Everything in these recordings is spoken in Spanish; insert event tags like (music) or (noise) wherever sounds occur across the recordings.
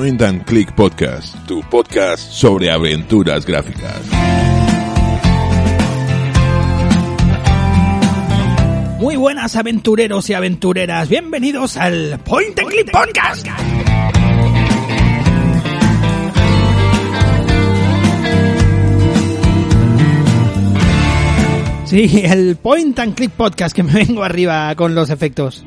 Point and Click Podcast, tu podcast sobre aventuras gráficas. Muy buenas aventureros y aventureras, bienvenidos al Point and Click Podcast. Sí, el Point and Click Podcast que me vengo arriba con los efectos.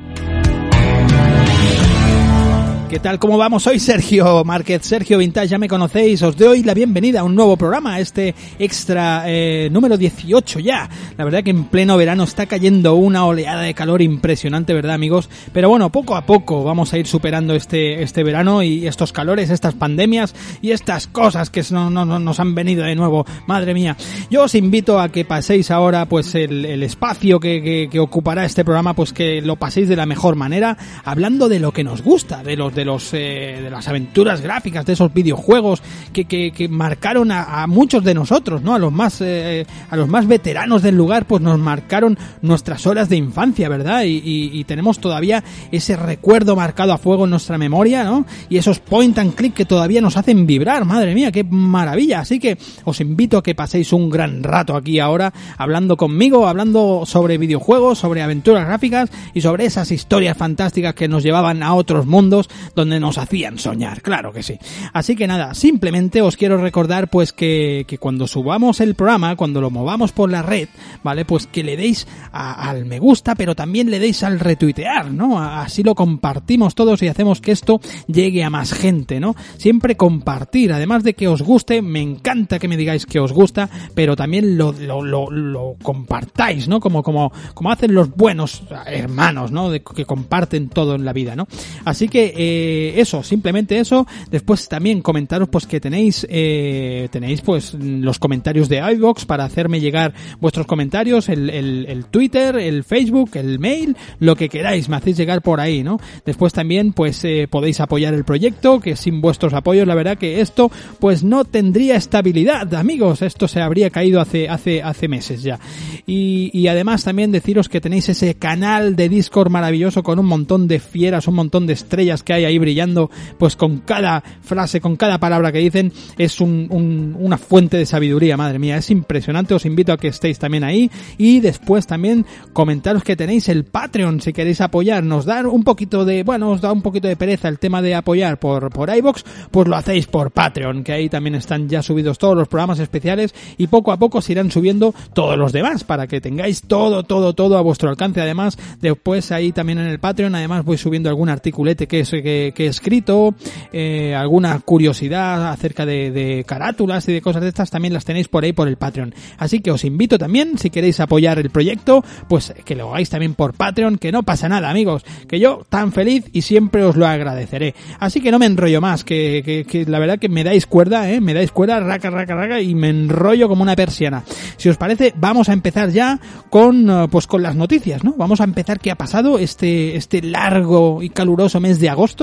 ¿Qué tal? ¿Cómo vamos? Soy Sergio Márquez, Sergio Vintage, ya me conocéis. Os doy la bienvenida a un nuevo programa, este extra eh, número 18 ya. La verdad que en pleno verano está cayendo una oleada de calor impresionante, ¿verdad, amigos? Pero bueno, poco a poco vamos a ir superando este, este verano y estos calores, estas pandemias y estas cosas que no, no, no, nos han venido de nuevo. Madre mía. Yo os invito a que paséis ahora, pues, el, el espacio que, que, que ocupará este programa, pues que lo paséis de la mejor manera, hablando de lo que nos gusta, de los de los eh, de las aventuras gráficas, de esos videojuegos que, que, que marcaron a, a, muchos de nosotros, ¿no? A los más eh, a los más veteranos del lugar, pues nos marcaron nuestras horas de infancia, ¿verdad? Y, y, tenemos todavía ese recuerdo marcado a fuego en nuestra memoria, ¿no? Y esos point and click que todavía nos hacen vibrar, madre mía, qué maravilla. Así que os invito a que paséis un gran rato aquí ahora hablando conmigo, hablando sobre videojuegos, sobre aventuras gráficas y sobre esas historias fantásticas que nos llevaban a otros mundos donde nos hacían soñar, claro que sí. Así que nada, simplemente os quiero recordar pues que, que cuando subamos el programa, cuando lo movamos por la red, ¿vale? Pues que le deis a, al me gusta, pero también le deis al retuitear, ¿no? Así lo compartimos todos y hacemos que esto llegue a más gente, ¿no? Siempre compartir, además de que os guste, me encanta que me digáis que os gusta, pero también lo, lo, lo, lo compartáis, ¿no? Como, como, como hacen los buenos hermanos, ¿no? De, que comparten todo en la vida, ¿no? Así que, eh, eso, simplemente eso. Después también comentaros pues que tenéis eh, tenéis pues los comentarios de iVox para hacerme llegar vuestros comentarios, el, el, el, Twitter, el Facebook, el mail, lo que queráis, me hacéis llegar por ahí, ¿no? Después también pues eh, podéis apoyar el proyecto, que sin vuestros apoyos la verdad que esto pues no tendría estabilidad, amigos, esto se habría caído hace hace hace meses ya. Y, y además también deciros que tenéis ese canal de Discord maravilloso con un montón de fieras, un montón de estrellas que hay ahí brillando, pues con cada frase, con cada palabra que dicen, es un, un, una fuente de sabiduría, madre mía, es impresionante, os invito a que estéis también ahí. Y después también comentaros que tenéis el Patreon si queréis apoyarnos, dar un poquito de, bueno, os da un poquito de pereza el tema de apoyar por, por iBox, pues lo hacéis por Patreon, que ahí también están ya subidos todos los programas especiales y poco a poco se irán subiendo todos los demás para que tengáis todo, todo, todo a vuestro alcance. Además, después ahí también en el Patreon, además voy subiendo algún articulete que, es, que, que he escrito, eh, alguna curiosidad acerca de, carátulas y de cosas de estas, también las tenéis por ahí por el Patreon. Así que os invito también, si queréis apoyar el proyecto, pues que lo hagáis también por Patreon, que no pasa nada, amigos, que yo tan feliz y siempre os lo agradeceré. Así que no me enrollo más, que la verdad que me dais cuerda, eh, me dais cuerda, raca, raca, raca, y me enrollo como una persiana. Si os parece, vamos a empezar ya con, eh, pues con las noticias, ¿no? Vamos a empezar qué ha pasado este, este largo y caluroso mes de agosto,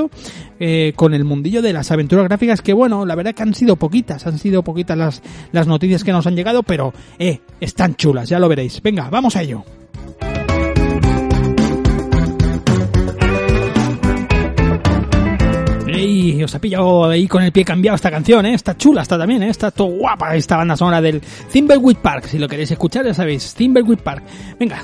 eh, con el mundillo de las aventuras gráficas que bueno, la verdad que han sido poquitas, han sido poquitas las, las noticias que nos han llegado, pero eh, están chulas, ya lo veréis. Venga, vamos a ello. Ey, os ha pillado ahí con el pie cambiado esta canción, ¿eh? Está chula, está también. Está todo guapa esta banda sonora del Thimbleweed Park. Si lo queréis escuchar, ya sabéis, Thimbleweed Park. Venga.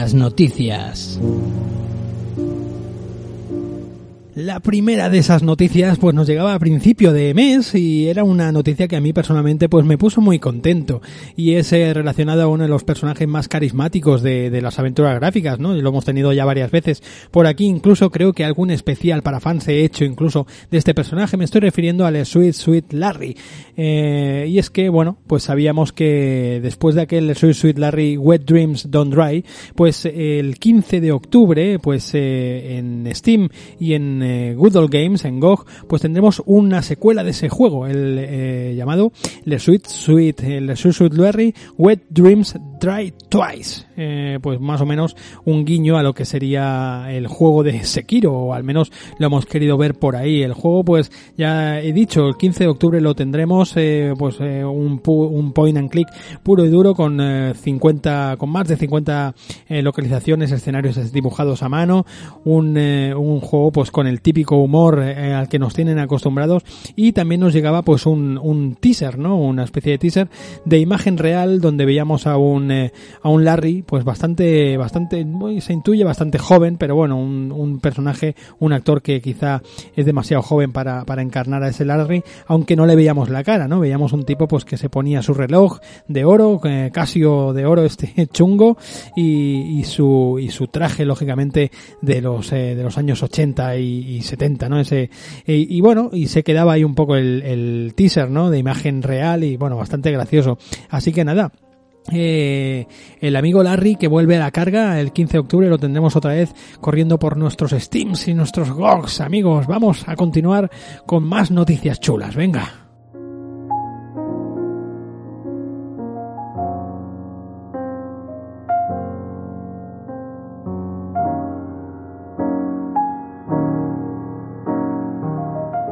Las noticias. La primera de esas noticias pues nos llegaba a principio de mes y era una noticia que a mí personalmente pues me puso muy contento y es eh, relacionada a uno de los personajes más carismáticos de, las aventuras gráficas, ¿no? Y lo hemos tenido ya varias veces por aquí, incluso creo que algún especial para fans he hecho incluso de este personaje, me estoy refiriendo al Sweet Sweet Larry. Eh, y es que, bueno, pues sabíamos que después de aquel Sweet Sweet Larry Wet Dreams Don't Dry, pues el 15 de octubre, pues eh, en Steam y en eh, Good Old Games, en GOG, pues tendremos una secuela de ese juego, el eh, llamado Le Sweet Sweet, el Sweet Sweet Larry Wet Dreams Dry Twice. Eh, pues más o menos un guiño a lo que sería el juego de Sekiro, o al menos lo hemos querido ver por ahí. El juego, pues ya he dicho, el 15 de octubre lo tendremos, eh, pues eh, un, un, point and click puro y duro con 50, con más de 50 localizaciones, escenarios dibujados a mano, un, un juego pues con el típico humor al que nos tienen acostumbrados y también nos llegaba pues un, un teaser, ¿no? Una especie de teaser de imagen real donde veíamos a un, a un Larry pues bastante, bastante, se intuye bastante joven, pero bueno, un, un, personaje, un actor que quizá es demasiado joven para, para encarnar a ese Larry, aunque no le veíamos la cara, ¿no? Veíamos un tipo pues que se ponía su reloj de oro, eh, Casio de oro este (laughs) chungo, y, y, su, y su traje, lógicamente, de los, eh, de los años 80 y, y 70, ¿no? Ese, y, y, bueno, y se quedaba ahí un poco el, el teaser, ¿no? De imagen real y bueno, bastante gracioso. Así que nada, eh, el amigo Larry que vuelve a la carga el 15 de octubre lo tendremos otra vez corriendo por nuestros Steams y nuestros GOGs. Amigos vamos a continuar con más noticias chulas. Venga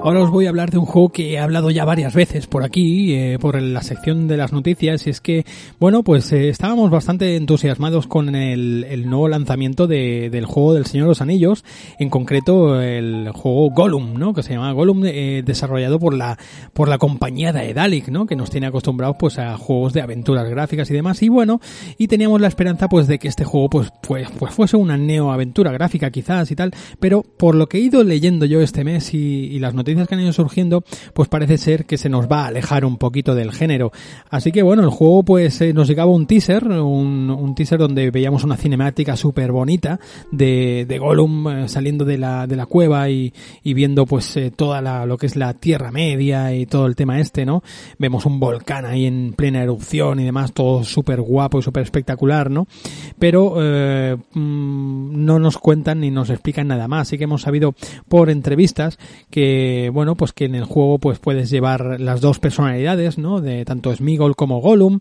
Ahora os voy a hablar de un juego que he hablado ya varias veces por aquí, eh, por la sección de las noticias, y es que, bueno, pues eh, estábamos bastante entusiasmados con el, nuevo lanzamiento de, del juego del Señor de los Anillos, en concreto el juego Gollum, ¿no? Que se llama Gollum, eh, desarrollado por la, por la compañía Daedalic, ¿no? Que nos tiene acostumbrados pues a juegos de aventuras gráficas y demás, y bueno, y teníamos la esperanza pues de que este juego pues, pues, pues fuese una neoaventura gráfica quizás y tal, pero por lo que he ido leyendo yo este mes y las noticias que han ido surgiendo, pues parece ser que se nos va a alejar un poquito del género. Así que bueno, el juego pues eh, nos llegaba un teaser, un, un, teaser donde veíamos una cinemática súper bonita de, de Gollum eh, saliendo de la, de la cueva y, y viendo pues eh, toda la, lo que es la Tierra Media y todo el tema este, ¿no? Vemos un volcán ahí en plena erupción y demás, todo súper guapo y súper espectacular, ¿no? Pero mm, no nos cuentan ni nos explican nada más, así que hemos sabido por entrevistas que bueno, pues que en el juego pues puedes llevar las dos personalidades, ¿no? De tanto Smigol como Gollum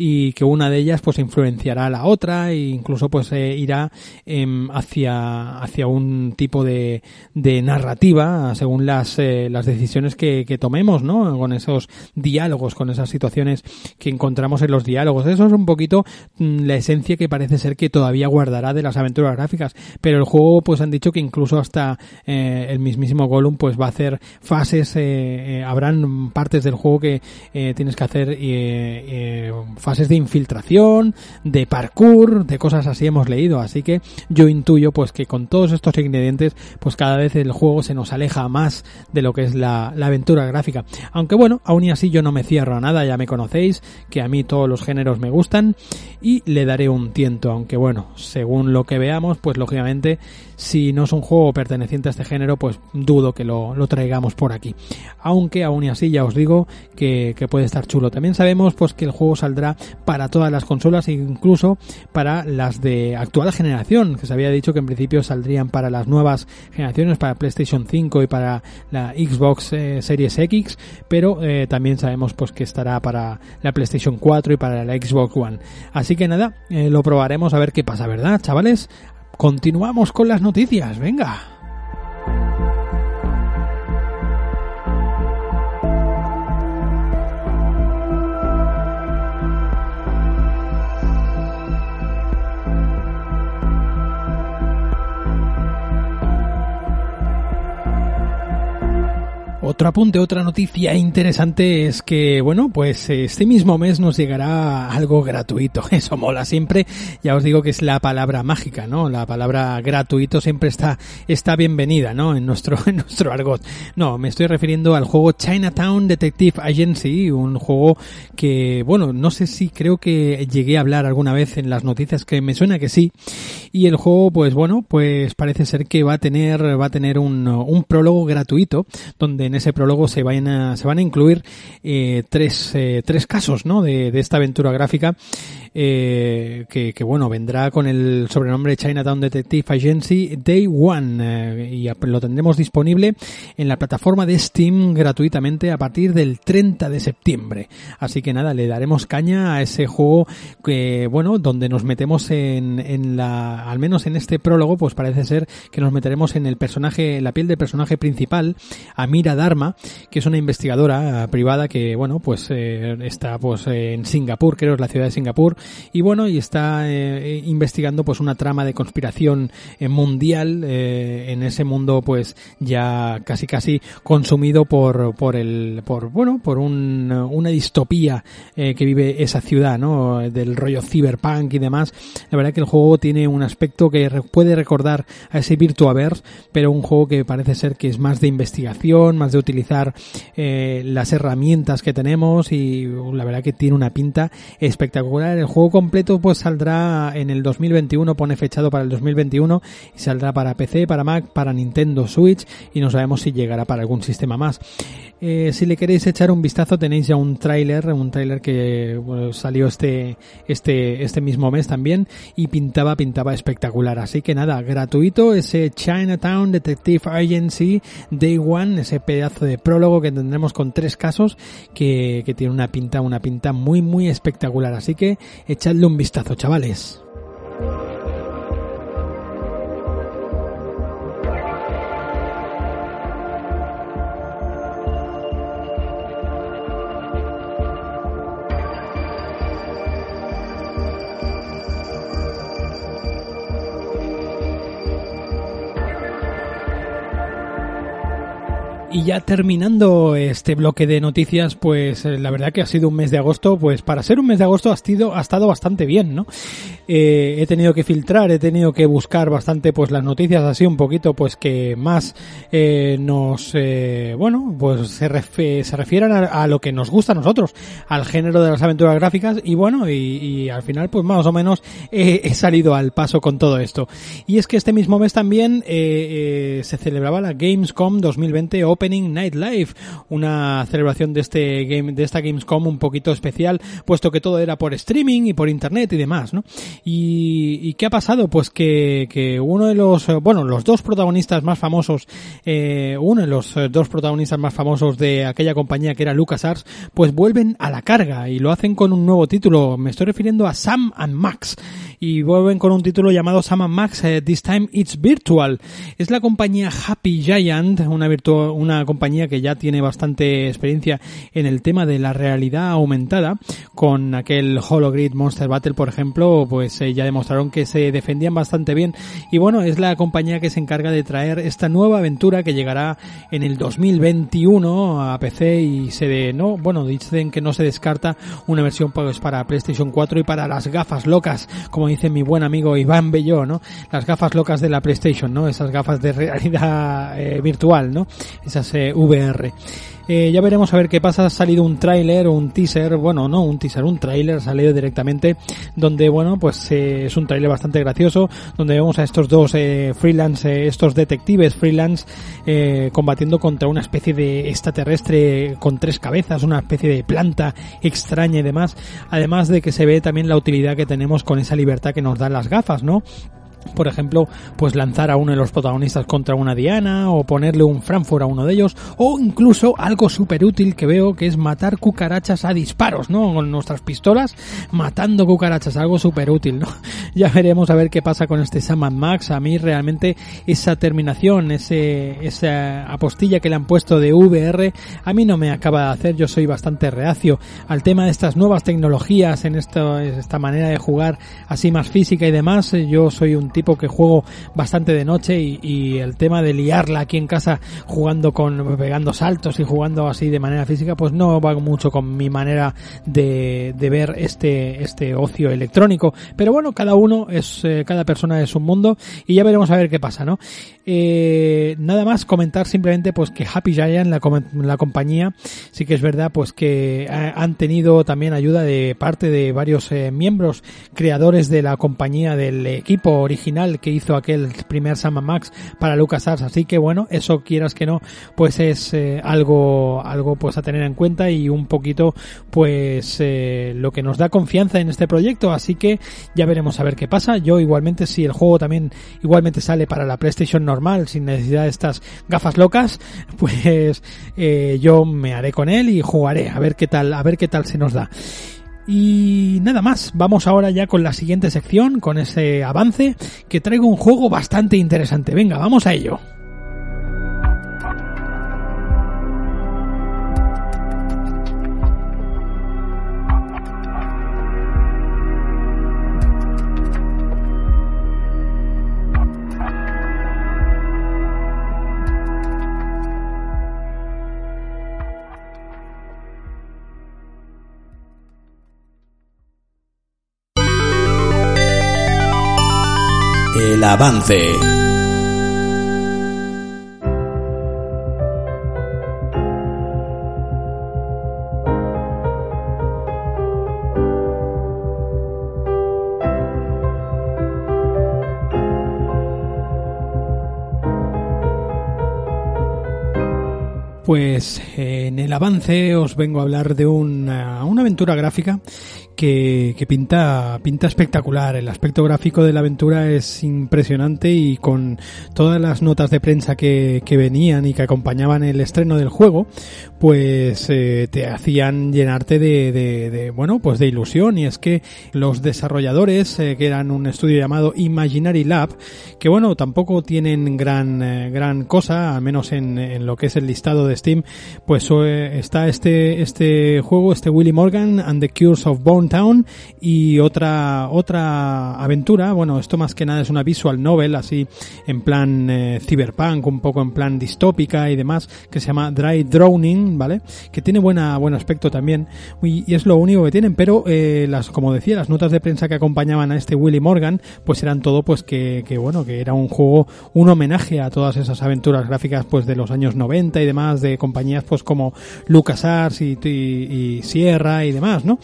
y que una de ellas pues influenciará a la otra e incluso pues eh, irá eh, hacia hacia un tipo de, de narrativa según las eh, las decisiones que, que tomemos, ¿no? Con esos diálogos, con esas situaciones que encontramos en los diálogos. Eso es un poquito mm, la esencia que parece ser que todavía guardará de las aventuras gráficas, pero el juego pues han dicho que incluso hasta eh, el mismísimo Gollum pues va a hacer fases, eh, eh, habrán partes del juego que eh, tienes que hacer eh, fases de infiltración, de parkour, de cosas así hemos leído, así que yo intuyo pues que con todos estos ingredientes pues cada vez el juego se nos aleja más de lo que es la, aventura gráfica. Aunque bueno, aún y así yo no me cierro a nada, ya me conocéis, que a mí todos los géneros me gustan y le daré un tiento, aunque bueno, según lo que veamos, pues lógicamente si no es un juego perteneciente a este género, pues dudo que lo, lo traigamos por aquí. Aunque aún y así ya os digo que, que, puede estar chulo. También sabemos pues que el juego saldrá para todas las consolas e incluso para las de actual generación, que se había dicho que en principio saldrían para las nuevas generaciones, para PlayStation 5 y para la Xbox eh, Series X, pero eh, también sabemos pues que estará para la PlayStation 4 y para la Xbox One. Así que nada, eh, lo probaremos a ver qué pasa, ¿verdad, chavales? Continuamos con las noticias, venga. Otro apunte, otra noticia interesante es que, bueno, pues este mismo mes nos llegará algo gratuito. (laughs) Eso mola siempre. Ya os digo que es la palabra mágica, ¿no? La palabra gratuito siempre está, está bienvenida, ¿no? En nuestro, (laughs) en nuestro argot. No, me estoy refiriendo al juego Chinatown Detective Agency, un juego que, bueno, no sé si creo que llegué a hablar alguna vez en las noticias que me suena que sí. Y el juego, pues bueno, pues parece ser que va a tener, va a tener un, un prólogo gratuito, donde en ese prólogo se van a, se van a incluir eh, tres, eh, tres casos, ¿no? De, esta aventura gráfica eh, que, bueno, vendrá con el sobrenombre Chinatown Detective Agency Day One y lo tendremos disponible en la plataforma de Steam gratuitamente a partir del 30 de septiembre. Así que nada, le daremos caña a ese juego que, bueno, donde nos metemos en, en la, al menos en este prólogo, pues parece ser que nos meteremos en el personaje, la piel del personaje principal, Amira Dharma, que es una investigadora eh, privada que, bueno, pues eh, está pues en Singapur, creo es la ciudad de Singapur, y bueno, y está eh, investigando pues una trama de conspiración eh, mundial eh, en ese mundo pues ya casi casi consumido por por el por bueno por un, una distopía eh, que vive esa ciudad, ¿no? Del rollo cyberpunk y demás. La verdad que el juego tiene un aspecto que puede recordar a ese Virtuaverse, pero un juego que parece ser que es más de investigación, más de utilizar eh, las herramientas que tenemos y la verdad que tiene una pinta espectacular. El juego completo pues saldrá en el 2021, pone fechado para el 2021 y saldrá para PC, para Mac, para Nintendo Switch y no sabemos si llegará para algún sistema más. Eh, si le queréis echar un vistazo tenéis ya un tráiler, un tráiler que salió este, este, este mismo mes también y pintaba, pintaba espectacular. Así que nada, gratuito ese Chinatown Detective Agency Day One, ese pedazo de prólogo que tendremos con tres casos que, que tiene una pinta, una pinta muy, muy espectacular. Así que echadle un vistazo, chavales. Y ya terminando este bloque de noticias, pues eh, la verdad que ha sido un mes de agosto, pues para ser un mes de agosto ha, sido, ha estado bastante bien, ¿no? Eh, he tenido que filtrar, he tenido que buscar bastante pues las noticias así un poquito pues que más eh, nos, eh, bueno, pues se, refe se refieran a, a, lo que nos gusta a nosotros, al género de las aventuras gráficas y bueno, y, y al final pues más o menos he salido al paso con todo esto. Y es que este mismo mes también se celebraba la Gamescom 2020 Opening Night Live, una celebración de este game, de esta Gamescom un poquito especial, puesto que todo era por streaming y por internet y demás, ¿no? Y, qué ha pasado? Pues que, que, uno de los, bueno, los dos protagonistas más famosos, eh, uno de los dos protagonistas más famosos de aquella compañía que era LucasArts, pues vuelven a la carga y lo hacen con un nuevo título. Me estoy refiriendo a Sam and Max y vuelven con un título llamado Sam and Max, eh, This Time It's Virtual. Es la compañía Happy Giant, una, virtu una compañía que ya tiene bastante experiencia en el tema de la realidad aumentada, con aquel Hologrid Monster Battle, por ejemplo, pues eh, ya demostraron que se defendían bastante bien. Y bueno, es la compañía que se encarga de traer esta nueva aventura que llegará en el 2021 a PC y se de, no, bueno, dicen que no se descarta una versión pues para PlayStation 4 y para las gafas locas, como dice mi buen amigo Iván Belló, ¿no? Las gafas locas de la PlayStation, ¿no? Esas gafas de realidad eh, virtual, ¿no? Esas eh, VR. Eh, ya veremos a ver qué pasa. Ha salido un tráiler o un teaser, bueno, no un teaser, un tráiler, salido directamente, donde, bueno, pues eh, es un tráiler bastante gracioso, donde vemos a estos dos eh, freelance, eh, estos detectives freelance, eh, combatiendo contra una especie de extraterrestre con tres cabezas, una especie de planta extraña y demás, además de que se ve también la utilidad que tenemos con esa libertad que nos dan las gafas, ¿no? Por ejemplo, pues lanzar a uno de los protagonistas contra una diana o ponerle un Frankfurt a uno de ellos o incluso algo súper útil que veo que es matar cucarachas a disparos, ¿no? Con nuestras pistolas matando cucarachas, algo súper útil, ¿no? (laughs) Ya veremos a ver qué pasa con este Saman Max. A mí realmente esa terminación, ese, esa apostilla que le han puesto de VR, a mí no me acaba de hacer. Yo soy bastante reacio al tema de estas nuevas tecnologías en esto, esta manera de jugar así más física y demás. Yo soy un tipo que juego bastante de noche y, el tema de liarla aquí en casa jugando con, pegando saltos y jugando así de manera física, pues no va mucho con mi manera de, de ver este, este ocio electrónico. Pero bueno, cada uno es, eh, cada persona es un mundo y ya veremos a ver qué pasa, ¿no? Eh, nada más comentar simplemente pues que Happy Giant, la, la compañía, sí que es verdad pues que han tenido también ayuda de parte de varios eh, miembros creadores de la compañía del equipo original que hizo aquel primer Sama Max para LucasArts, así que bueno, eso quieras que no, pues es eh, algo algo pues a tener en cuenta y un poquito pues eh, lo que nos da confianza en este proyecto, así que ya veremos a ver qué pasa. Yo igualmente si el juego también igualmente sale para la PlayStation normal sin necesidad de estas gafas locas, (laughs) pues eh, yo me haré con él y jugaré a ver qué tal, a ver qué tal se nos da. Y nada más, vamos ahora ya con la siguiente sección, con ese avance, que traigo un juego bastante interesante. Venga, vamos a ello. Avance. Pues en el avance os vengo a hablar de una, una aventura gráfica que, que, pinta, pinta espectacular. El aspecto gráfico de la aventura es impresionante y con todas las notas de prensa que, que venían y que acompañaban el estreno del juego, pues eh, te hacían llenarte de, de, de, bueno, pues de ilusión. Y es que los desarrolladores, eh, que eran un estudio llamado Imaginary Lab, que bueno, tampoco tienen gran, eh, gran cosa, al menos en, en, lo que es el listado de Steam, pues eh, está este, este juego, este Willy Morgan and the Cures of Bone Town y otra otra aventura, bueno, esto más que nada es una visual novel así en plan eh, cyberpunk, un poco en plan distópica y demás, que se llama Dry Drowning, ¿vale? Que tiene buena buen aspecto también y, es lo único que tienen, pero eh, las como decía, las notas de prensa que acompañaban a este Willy Morgan, pues eran todo pues que, que bueno, que era un juego un homenaje a todas esas aventuras gráficas pues de los años 90 y demás de compañías pues como LucasArts y, Sierra y demás, ¿no?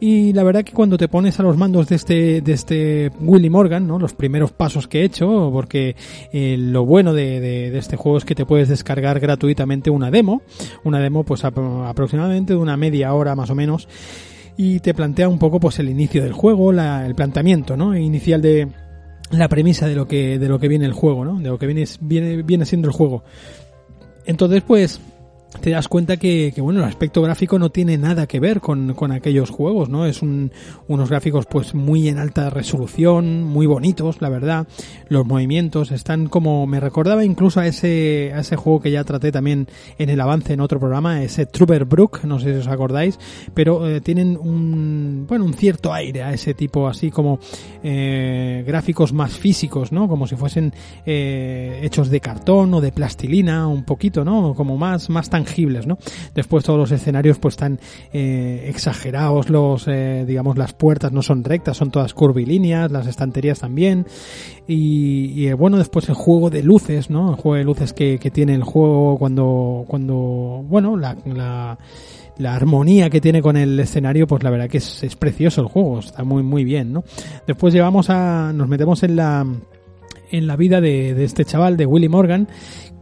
Y la verdad que cuando te pones a los mandos de este, de este Willy Morgan, ¿no? Los primeros pasos que he hecho, porque eh, lo bueno de, de, de, este juego es que te puedes descargar gratuitamente una demo, una demo pues aproximadamente de una media hora más o menos, y te plantea un poco pues el inicio del juego, la, el planteamiento, ¿no? Inicial de la premisa de lo que, de lo que viene el juego, ¿no? De lo que viene, viene, viene siendo el juego. Entonces, pues, te das cuenta que, que, bueno el aspecto gráfico no tiene nada que ver con, con aquellos juegos no es un, unos gráficos pues muy en alta resolución muy bonitos la verdad. Los movimientos están como me recordaba incluso a ese a ese juego que ya traté también en el avance en otro programa ese Trooper Brook no sé si os acordáis pero eh, tienen un bueno un cierto aire a ese tipo así como eh, gráficos más físicos no como si fuesen eh, hechos de cartón o de plastilina un poquito no como más más tan tangibles, ¿no? Después todos los escenarios pues están eh, exagerados, los eh, digamos las puertas no son rectas, son todas curvilíneas, las estanterías también y, eh, bueno después el juego de luces, ¿no? El juego de luces que, que tiene el juego cuando cuando bueno la, la la armonía que tiene con el escenario, pues la verdad que es, es precioso el juego, está muy muy bien, ¿no? Después llevamos a, nos metemos en la en la vida de, de este chaval, de Willy Morgan,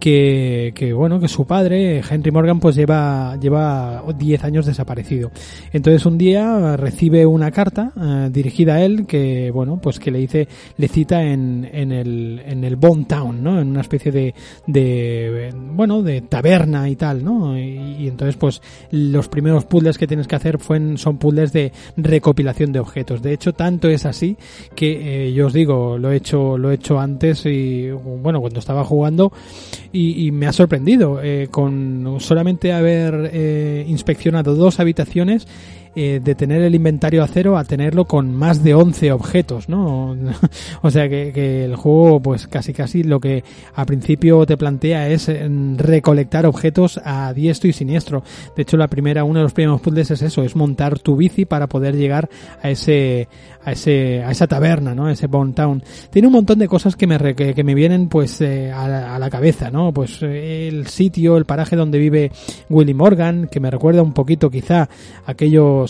que, que, bueno, que su padre, Henry Morgan, pues lleva, lleva 10 años desaparecido. Entonces un día recibe una carta eh, dirigida a él que, bueno, pues que le dice, le cita en, en el, en el Bone Town, ¿no? En una especie de, de, bueno, de taberna y tal, ¿no? Y, entonces pues los primeros puzzles que tienes que hacer fueron, son puzzles de recopilación de objetos. De hecho, tanto es así que eh, yo os digo, lo he hecho, lo he hecho antes y, bueno, cuando estaba jugando, y, y me ha sorprendido. Eh, con solamente haber eh, inspeccionado dos habitaciones, eh, de tener el inventario a cero a tenerlo con más de 11 objetos, ¿no? (laughs) o sea que, que, el juego, pues casi casi lo que a principio te plantea es mm, recolectar objetos a diestro y siniestro. De hecho, la primera, uno de los primeros puzzles es eso, es montar tu bici para poder llegar a ese, a ese, a esa taberna, ¿no? Ese Bone Town. Tiene un montón de cosas que me, que, que me vienen, pues, eh, a, a, la cabeza, ¿no? Pues eh, el sitio, el paraje donde vive Willy Morgan, que me recuerda un poquito quizá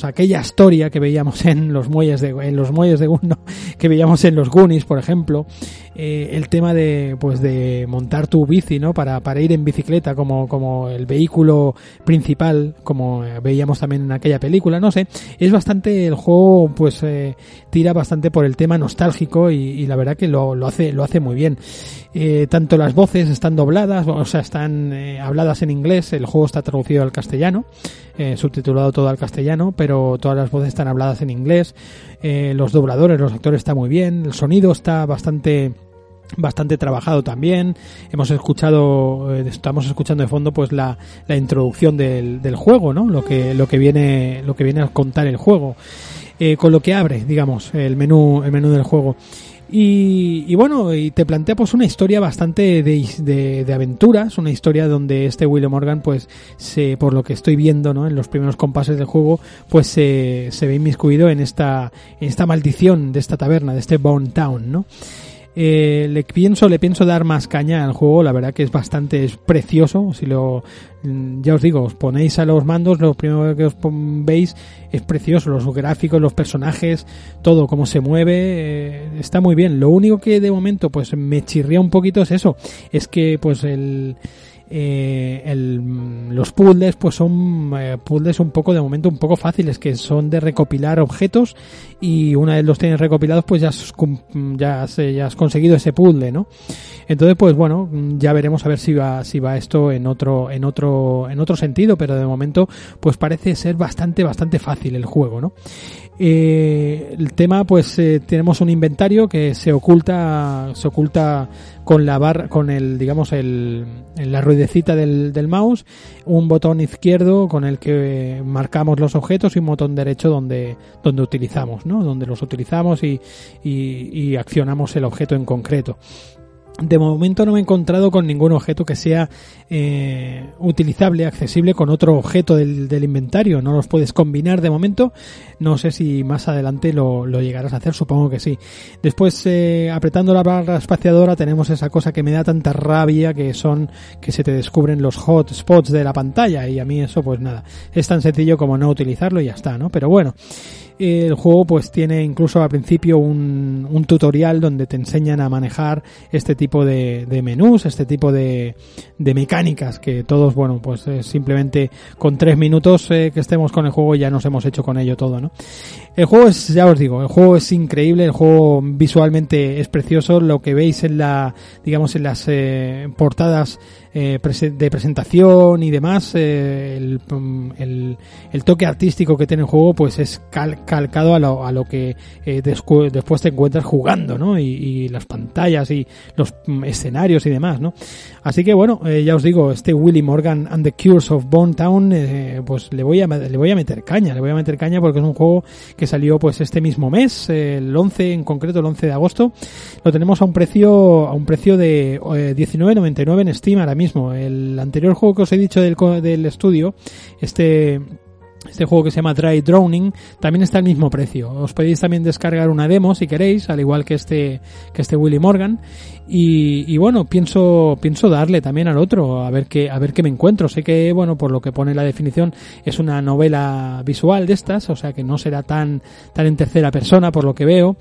aquella historia que veíamos en los muelles de, en los muelles de Gunno, que veíamos en los Goonies, por ejemplo. Eh, el tema de, pues, de montar tu bici, ¿no? Para, para ir en bicicleta como, como el vehículo principal, como veíamos también en aquella película, no sé. Es bastante, el juego, pues, eh, tira bastante por el tema nostálgico y, y la verdad que lo, lo, hace, lo hace muy bien. Eh, tanto las voces están dobladas, o sea, están eh, habladas en inglés, el juego está traducido al castellano, eh, subtitulado todo al castellano, pero todas las voces están habladas en inglés, eh, los dobladores, los actores están muy bien, el sonido está bastante bastante trabajado también hemos escuchado eh, estamos escuchando de fondo pues la, la introducción del, del juego no lo que lo que viene lo que viene a contar el juego eh, con lo que abre digamos el menú el menú del juego y, y, bueno, y te plantea pues una historia bastante de, de, de, aventuras, una historia donde este William Morgan, pues, se, por lo que estoy viendo, ¿no? En los primeros compases del juego, pues se, se ve inmiscuido en esta, en esta maldición de esta taberna, de este Bone Town, ¿no? Eh, le pienso le pienso dar más caña al juego la verdad que es bastante es precioso si lo ya os digo os ponéis a los mandos lo primero que os veis es precioso los gráficos los personajes todo cómo se mueve eh, está muy bien. Lo único que de momento pues me chirría un poquito es eso es que pues el eh, el, los puzzles pues son eh, puzzles un poco de momento un poco fáciles que son de recopilar objetos y una vez los tienes recopilados pues ya has, ya has, ya has conseguido ese puzzle no entonces pues bueno ya veremos a ver si va si va esto en otro en otro en otro sentido pero de momento pues parece ser bastante bastante fácil el juego no eh, el tema pues eh, tenemos un inventario que se oculta se oculta con la barra con el digamos el, la ruedecita del, del, mouse un botón izquierdo con el que marcamos los objetos y un botón derecho donde donde utilizamos no donde los utilizamos y, y, y accionamos el objeto en concreto de momento no me he encontrado con ningún objeto que sea eh, utilizable, accesible con otro objeto del, inventario. No los puedes combinar de momento. No sé si más adelante lo, lo llegarás a hacer, supongo que sí. Después, eh, apretando la barra espaciadora, tenemos esa cosa que me da tanta rabia que son que se te descubren los hotspots de la pantalla. Y a mí eso, pues nada, es tan sencillo como no utilizarlo y ya está, ¿no? Pero bueno el juego pues tiene incluso al principio un, un, tutorial donde te enseñan a manejar este tipo de, menús, este tipo de, de, mecánicas que todos, bueno, pues eh, simplemente con tres minutos eh, que estemos con el juego ya nos hemos hecho con ello todo, ¿no? El juego es, ya os digo, el juego es increíble, el juego visualmente es precioso, lo que veis en la, digamos, en las eh, portadas eh, de presentación y demás, eh, el, el, el, toque artístico que tiene el juego pues es cal, calcado a lo, a lo que eh, después, te encuentras jugando, ¿no? Y, las pantallas y los escenarios y demás, ¿no? Así que bueno, eh, ya os digo, este Willy Morgan and the Cures of Bone Town, pues le voy a le voy a meter caña, le voy a meter caña porque es un juego que salió pues este mismo mes, el 11 en concreto, el 11 de agosto. Lo tenemos a un precio a un precio de 19.99 en Steam ahora mismo. El anterior juego que os he dicho del, del estudio, este este juego que se llama Dry Drowning también está al mismo precio. Os podéis también descargar una demo si queréis, al igual que este que este Willy Morgan. Y, y, bueno, pienso pienso darle también al otro a ver qué a ver qué me encuentro. Sé que bueno, por lo que pone la definición es una novela visual de estas, o sea que no será tan tan en tercera persona por lo que veo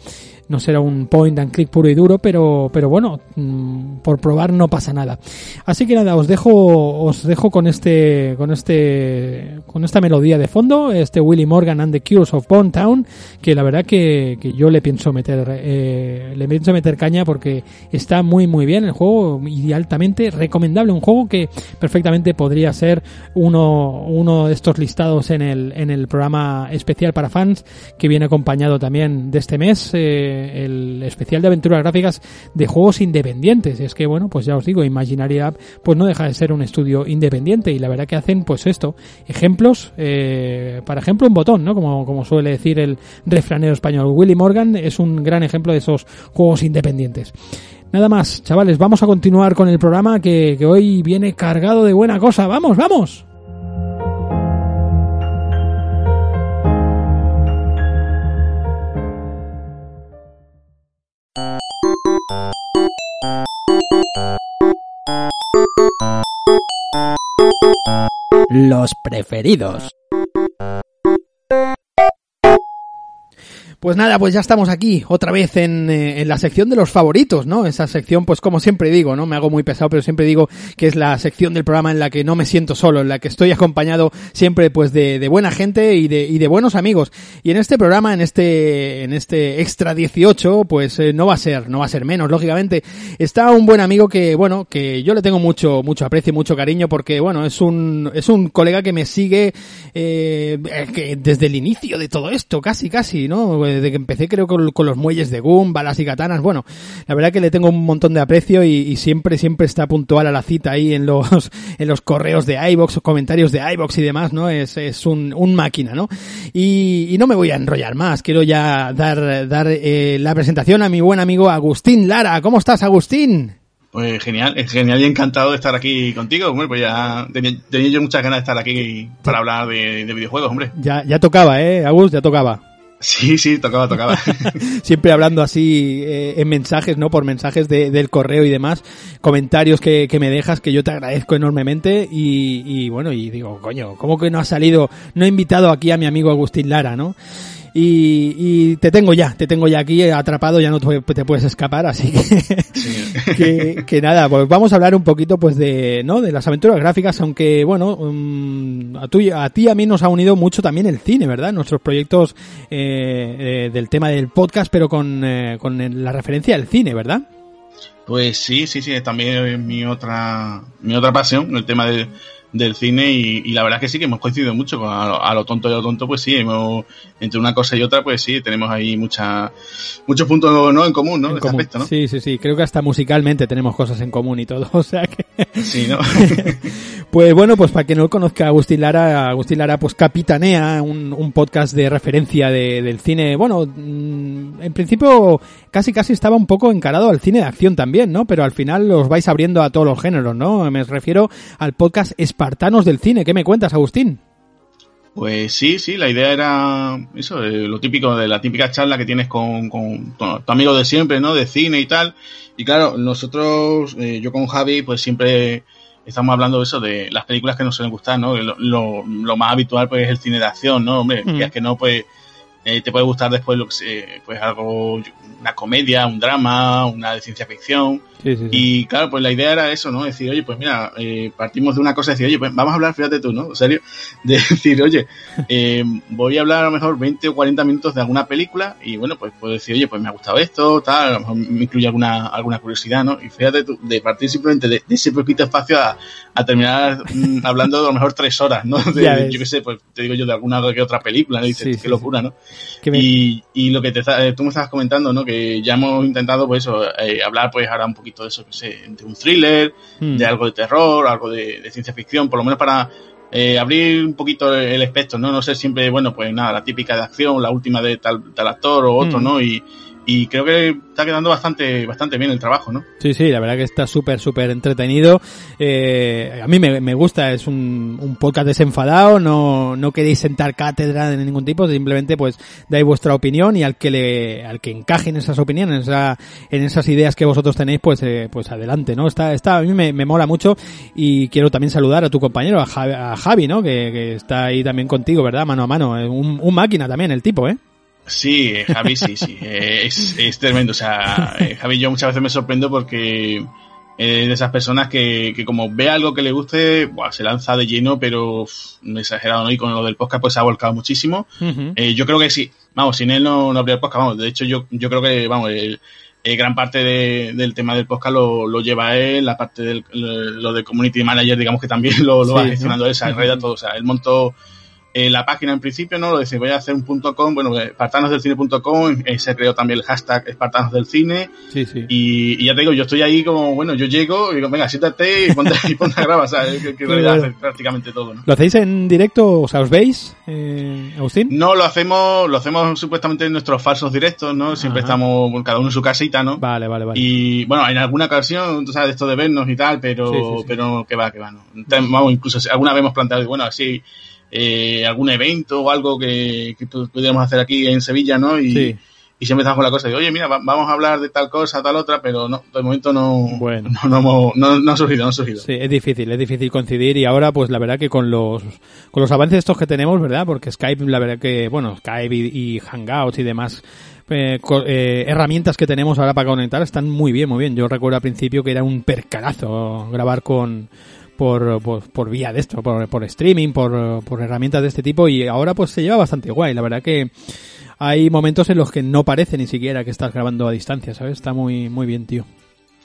no será un point and click puro y duro, pero, pero bueno, mmm, por probar no pasa nada. Así que nada, os dejo, os dejo con este, con este, con esta melodía de fondo, este Willy Morgan and the Cures of Bone Town, que la verdad que, que yo le pienso meter, eh, le pienso meter caña porque está muy muy bien el juego y altamente recomendable, un juego que perfectamente podría ser uno, uno de estos listados en el, en el programa especial para fans que viene acompañado también de este mes, eh, el especial de aventuras gráficas de juegos independientes. Es que, bueno, pues ya os digo, Imaginary pues no deja de ser un estudio independiente y la verdad que hacen pues esto, ejemplos, eh, para ejemplo un botón, ¿no? Como, como suele decir el refranero español. Willy Morgan es un gran ejemplo de esos juegos independientes. Nada más, chavales, vamos a continuar con el programa que, que hoy viene cargado de buena cosa. ¡Vamos, vamos! Los preferidos. Pues nada, pues ya estamos aquí, otra vez en, eh, en, la sección de los favoritos, ¿no? Esa sección, pues como siempre digo, ¿no? Me hago muy pesado, pero siempre digo que es la sección del programa en la que no me siento solo, en la que estoy acompañado siempre, pues, de, de buena gente y de, y de buenos amigos. Y en este programa, en este, en este extra 18, pues eh, no va a ser, no va a ser menos, lógicamente. Está un buen amigo que, bueno, que yo le tengo mucho, mucho aprecio y mucho cariño porque, bueno, es un, es un colega que me sigue, eh, que desde el inicio de todo esto, casi, casi, ¿no? Desde que empecé creo con, con, los muelles de Goom, balas y katanas, bueno, la verdad que le tengo un montón de aprecio y, y siempre, siempre está puntual a la cita ahí en los, (laughs) en los correos de iBox, comentarios de iBox y demás, ¿no? Es, es un, un máquina, ¿no? Y, y, no me voy a enrollar más, quiero ya dar, dar eh, la presentación a mi buen amigo Agustín Lara. ¿Cómo estás, Agustín? Pues genial, es genial y encantado de estar aquí contigo. Hombre, pues ya tenía, tenía, yo muchas ganas de estar aquí para hablar de, de videojuegos, hombre. Ya, ya tocaba, eh, Agus, ya tocaba. Sí, sí, tocaba, tocaba. (laughs) Siempre hablando así eh, en mensajes, ¿no? Por mensajes de, del correo y demás, comentarios que, que, me dejas que yo te agradezco enormemente y, y, bueno, y digo, coño, ¿cómo que no ha salido, no he invitado aquí a mi amigo Agustín Lara, ¿no? Y, y, te tengo ya, te tengo ya aquí atrapado, ya no te puedes escapar, así que, sí. (laughs) que, que, nada, pues vamos a hablar un poquito pues de, ¿no? De las aventuras gráficas, aunque bueno, um, a, tu, a ti y a mí nos ha unido mucho también el cine, ¿verdad? Nuestros proyectos eh, eh, del tema del podcast, pero con, eh, con la referencia al cine, ¿verdad? Pues sí, sí, sí, es también mi otra, mi otra pasión, el tema de del cine y, y, la verdad es que sí que hemos coincidido mucho con a, lo, a lo tonto y a lo tonto pues sí hemos, entre una cosa y otra pues sí tenemos ahí mucha, muchos puntos ¿no? en común no en este común. aspecto, ¿no? sí sí sí creo que hasta musicalmente tenemos cosas en común y todo (laughs) o sea que sí no (laughs) pues bueno pues para quien no conozca a Agustín Lara Agustín Lara pues capitanea un, un podcast de referencia de, del cine bueno mm, en principio casi casi estaba un poco encarado al cine de acción también no pero al final los vais abriendo a todos los géneros no me refiero al podcast espartanos del cine. ¿Qué me cuentas, Agustín? Pues sí, sí, la idea era eso, eh, lo típico de la típica charla que tienes con, con, con, tu amigo de siempre, ¿no? De cine y tal. Y claro, nosotros, eh, yo con Javi, pues siempre estamos hablando de eso, de las películas que nos suelen gustar, ¿no? Lo, lo, lo más habitual, pues, es el cine de acción, ¿no? Hombre, mm. que es que no, pues, eh, te puede gustar después lo que pues algo, una comedia, un drama, una de ciencia ficción. Sí, sí, sí. Y claro, pues la idea era eso, ¿no? Decir, oye, pues mira, eh, partimos de una cosa, decir, oye, pues vamos a hablar, fíjate tú, ¿no? En serio, (laughs) de decir, oye, (laughs) eh, voy a hablar a lo mejor 20 o 40 minutos de alguna película y bueno, pues puedo decir, oye, pues me ha gustado esto, tal, a lo mejor me incluye alguna, alguna curiosidad, ¿no? Y fíjate tú, de partir simplemente de, de ese poquito espacio a, a terminar mmm, hablando de a lo mejor tres horas, ¿no? (laughs) De, yo qué sé, pues te digo yo de alguna que otra película, ¿no? Y dices, qué locura, ¿no? Me- Y, y lo que te, eh, tú me estabas comentando, ¿no? Que ya hemos intentado, pues eso, eh, hablar pues ahora un poquito de eso, que sé, de un thriller, Mm. de algo de terror, algo de, de ciencia ficción, por lo menos para eh, abrir un poquito el, espectro, ¿no? No ser siempre, bueno, pues nada, la típica de acción, la última de tal, tal actor o otro, Mm. ¿no? Y, y creo que está quedando bastante, bastante bien el trabajo, ¿no? Sí, sí, la verdad que está súper, súper entretenido. Eh, a mí me, me gusta, es un, un, podcast desenfadado, no, no queréis sentar cátedra de ningún tipo, simplemente pues dais vuestra opinión y al que le, al que encajen esas opiniones, esa, en esas ideas que vosotros tenéis, pues, eh, pues adelante, ¿no? Está, está, a mí me, me, mola mucho y quiero también saludar a tu compañero, a Javi, a Javi ¿no? Que, que, está ahí también contigo, ¿verdad? Mano a mano, un, un máquina también el tipo, ¿eh? Sí, Javi, sí, sí. Eh, es, es, tremendo. O sea, eh, Javi yo muchas veces me sorprendo porque es de esas personas que, que como ve algo que le guste, buah, se lanza de lleno, pero exagerado, ¿no? Y con lo del podcast pues se ha volcado muchísimo. Uh -huh. eh, yo creo que sí. Vamos, sin él no, no habría podcast. Vamos, de hecho yo, yo creo que, vamos, el, el gran parte de, del tema del podcast lo, lo, lleva él, la parte del lo de community manager, digamos que también lo, lo sí, va gestionando ¿no? él, se enreda todo. O sea, él montó eh, la página en principio, ¿no? Lo decía, voy a hacer un punto com, bueno, espartanosdelcine.com, eh, se creó también el hashtag espartanos del cine. Sí, sí. Y, y, ya te digo, yo estoy ahí como, bueno, yo llego y digo, venga, siéntate y ponte, y (laughs) ponte a grabar, ¿sabes? Que, que en realidad hace prácticamente todo, ¿no? ¿Lo hacéis en directo? O sea, ¿os veis, eh, Agustín? No, lo hacemos, lo hacemos supuestamente en nuestros falsos directos, ¿no? Siempre Ajá. estamos cada uno en su casita, ¿no? Vale, vale, vale. Y bueno, en alguna ocasión, tú sabes, esto de vernos y tal, pero, Sí, sí, sí. pero que va, que va, no. Entonces, Vamos, incluso si alguna vez hemos planteado, bueno, así, eh, algún evento o algo que, que pu- pudiéramos hacer aquí en Sevilla, ¿no? Y, Sí. y siempre estamos con la cosa de, oye, mira, va- vamos a hablar de tal cosa, tal otra, pero no, de momento no, Bueno. (laughs) no, no, hemos- no, no ha surgido, no ha surgido. Sí, es difícil, es difícil coincidir y ahora pues la verdad que con los con los avances estos que tenemos, ¿verdad? Porque Skype, la verdad que, bueno, Skype y, y Hangouts y demás eh, co- eh, herramientas que tenemos ahora para conectar están muy bien, muy bien. Yo recuerdo al principio que era un percalazo grabar con por, por, por vía de esto, por, por streaming, por, por herramientas de este tipo y ahora pues se lleva bastante guay. La verdad que hay momentos en los que no parece ni siquiera que estás grabando a distancia, ¿sabes? Está muy, muy bien, tío.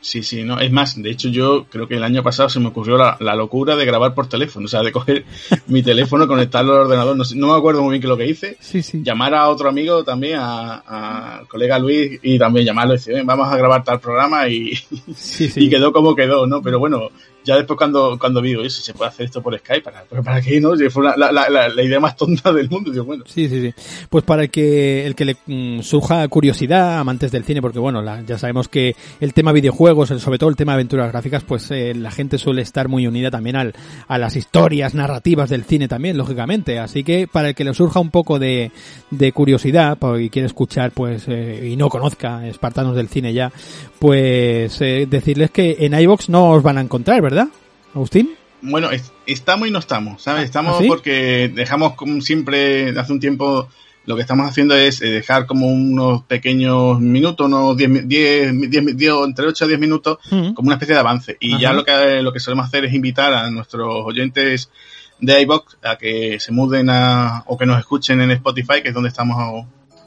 Sí, sí, no. Es más, de hecho, yo creo que el año pasado se me ocurrió la, la locura de grabar por teléfono, o sea, de coger (laughs) mi teléfono, conectarlo al ordenador. No, sé- no me acuerdo muy bien qué es lo que hice. Sí, sí. Llamar a otro amigo también, a- colega Luis, y también llamarlo y decir, "Ven, vamos a grabar tal programa y, sí. (laughs) y quedó como quedó, ¿no? Pero bueno, ya después cuando, cuando vi, oye, si se puede hacer esto por Skype, ¿para, ¿para qué no? Fue la, la, la, idea más tonta del mundo, digo, bueno. Sí, sí, sí. Pues para el que, el que le mm, surja curiosidad, amantes del cine, porque bueno, ya sabemos que el tema videojuegos, sobre todo el tema aventuras gráficas, pues eh, la gente suele estar muy unida también al, a las historias narrativas del cine también, lógicamente. Así que para el que le surja un poco de, de curiosidad, porque quiere escuchar, pues, eh, y no conozca Espartanos del cine ya, pues eh, decirles que en iBox no os van a encontrar, ¿verdad? Agustín? Bueno, es- estamos y no estamos, ¿sabes? Estamos ¿Ah, sí? porque dejamos como siempre, hace un tiempo, lo que estamos haciendo es eh, dejar como unos pequeños minutos, unos 10, mi- 10, 10, 10, entre 8 a 10 minutos, Mm. como una especie de avance. Y Ajá. ya lo que, lo que solemos hacer es invitar a nuestros oyentes de iBox a que se muden a, o que nos escuchen en Spotify, que es donde estamos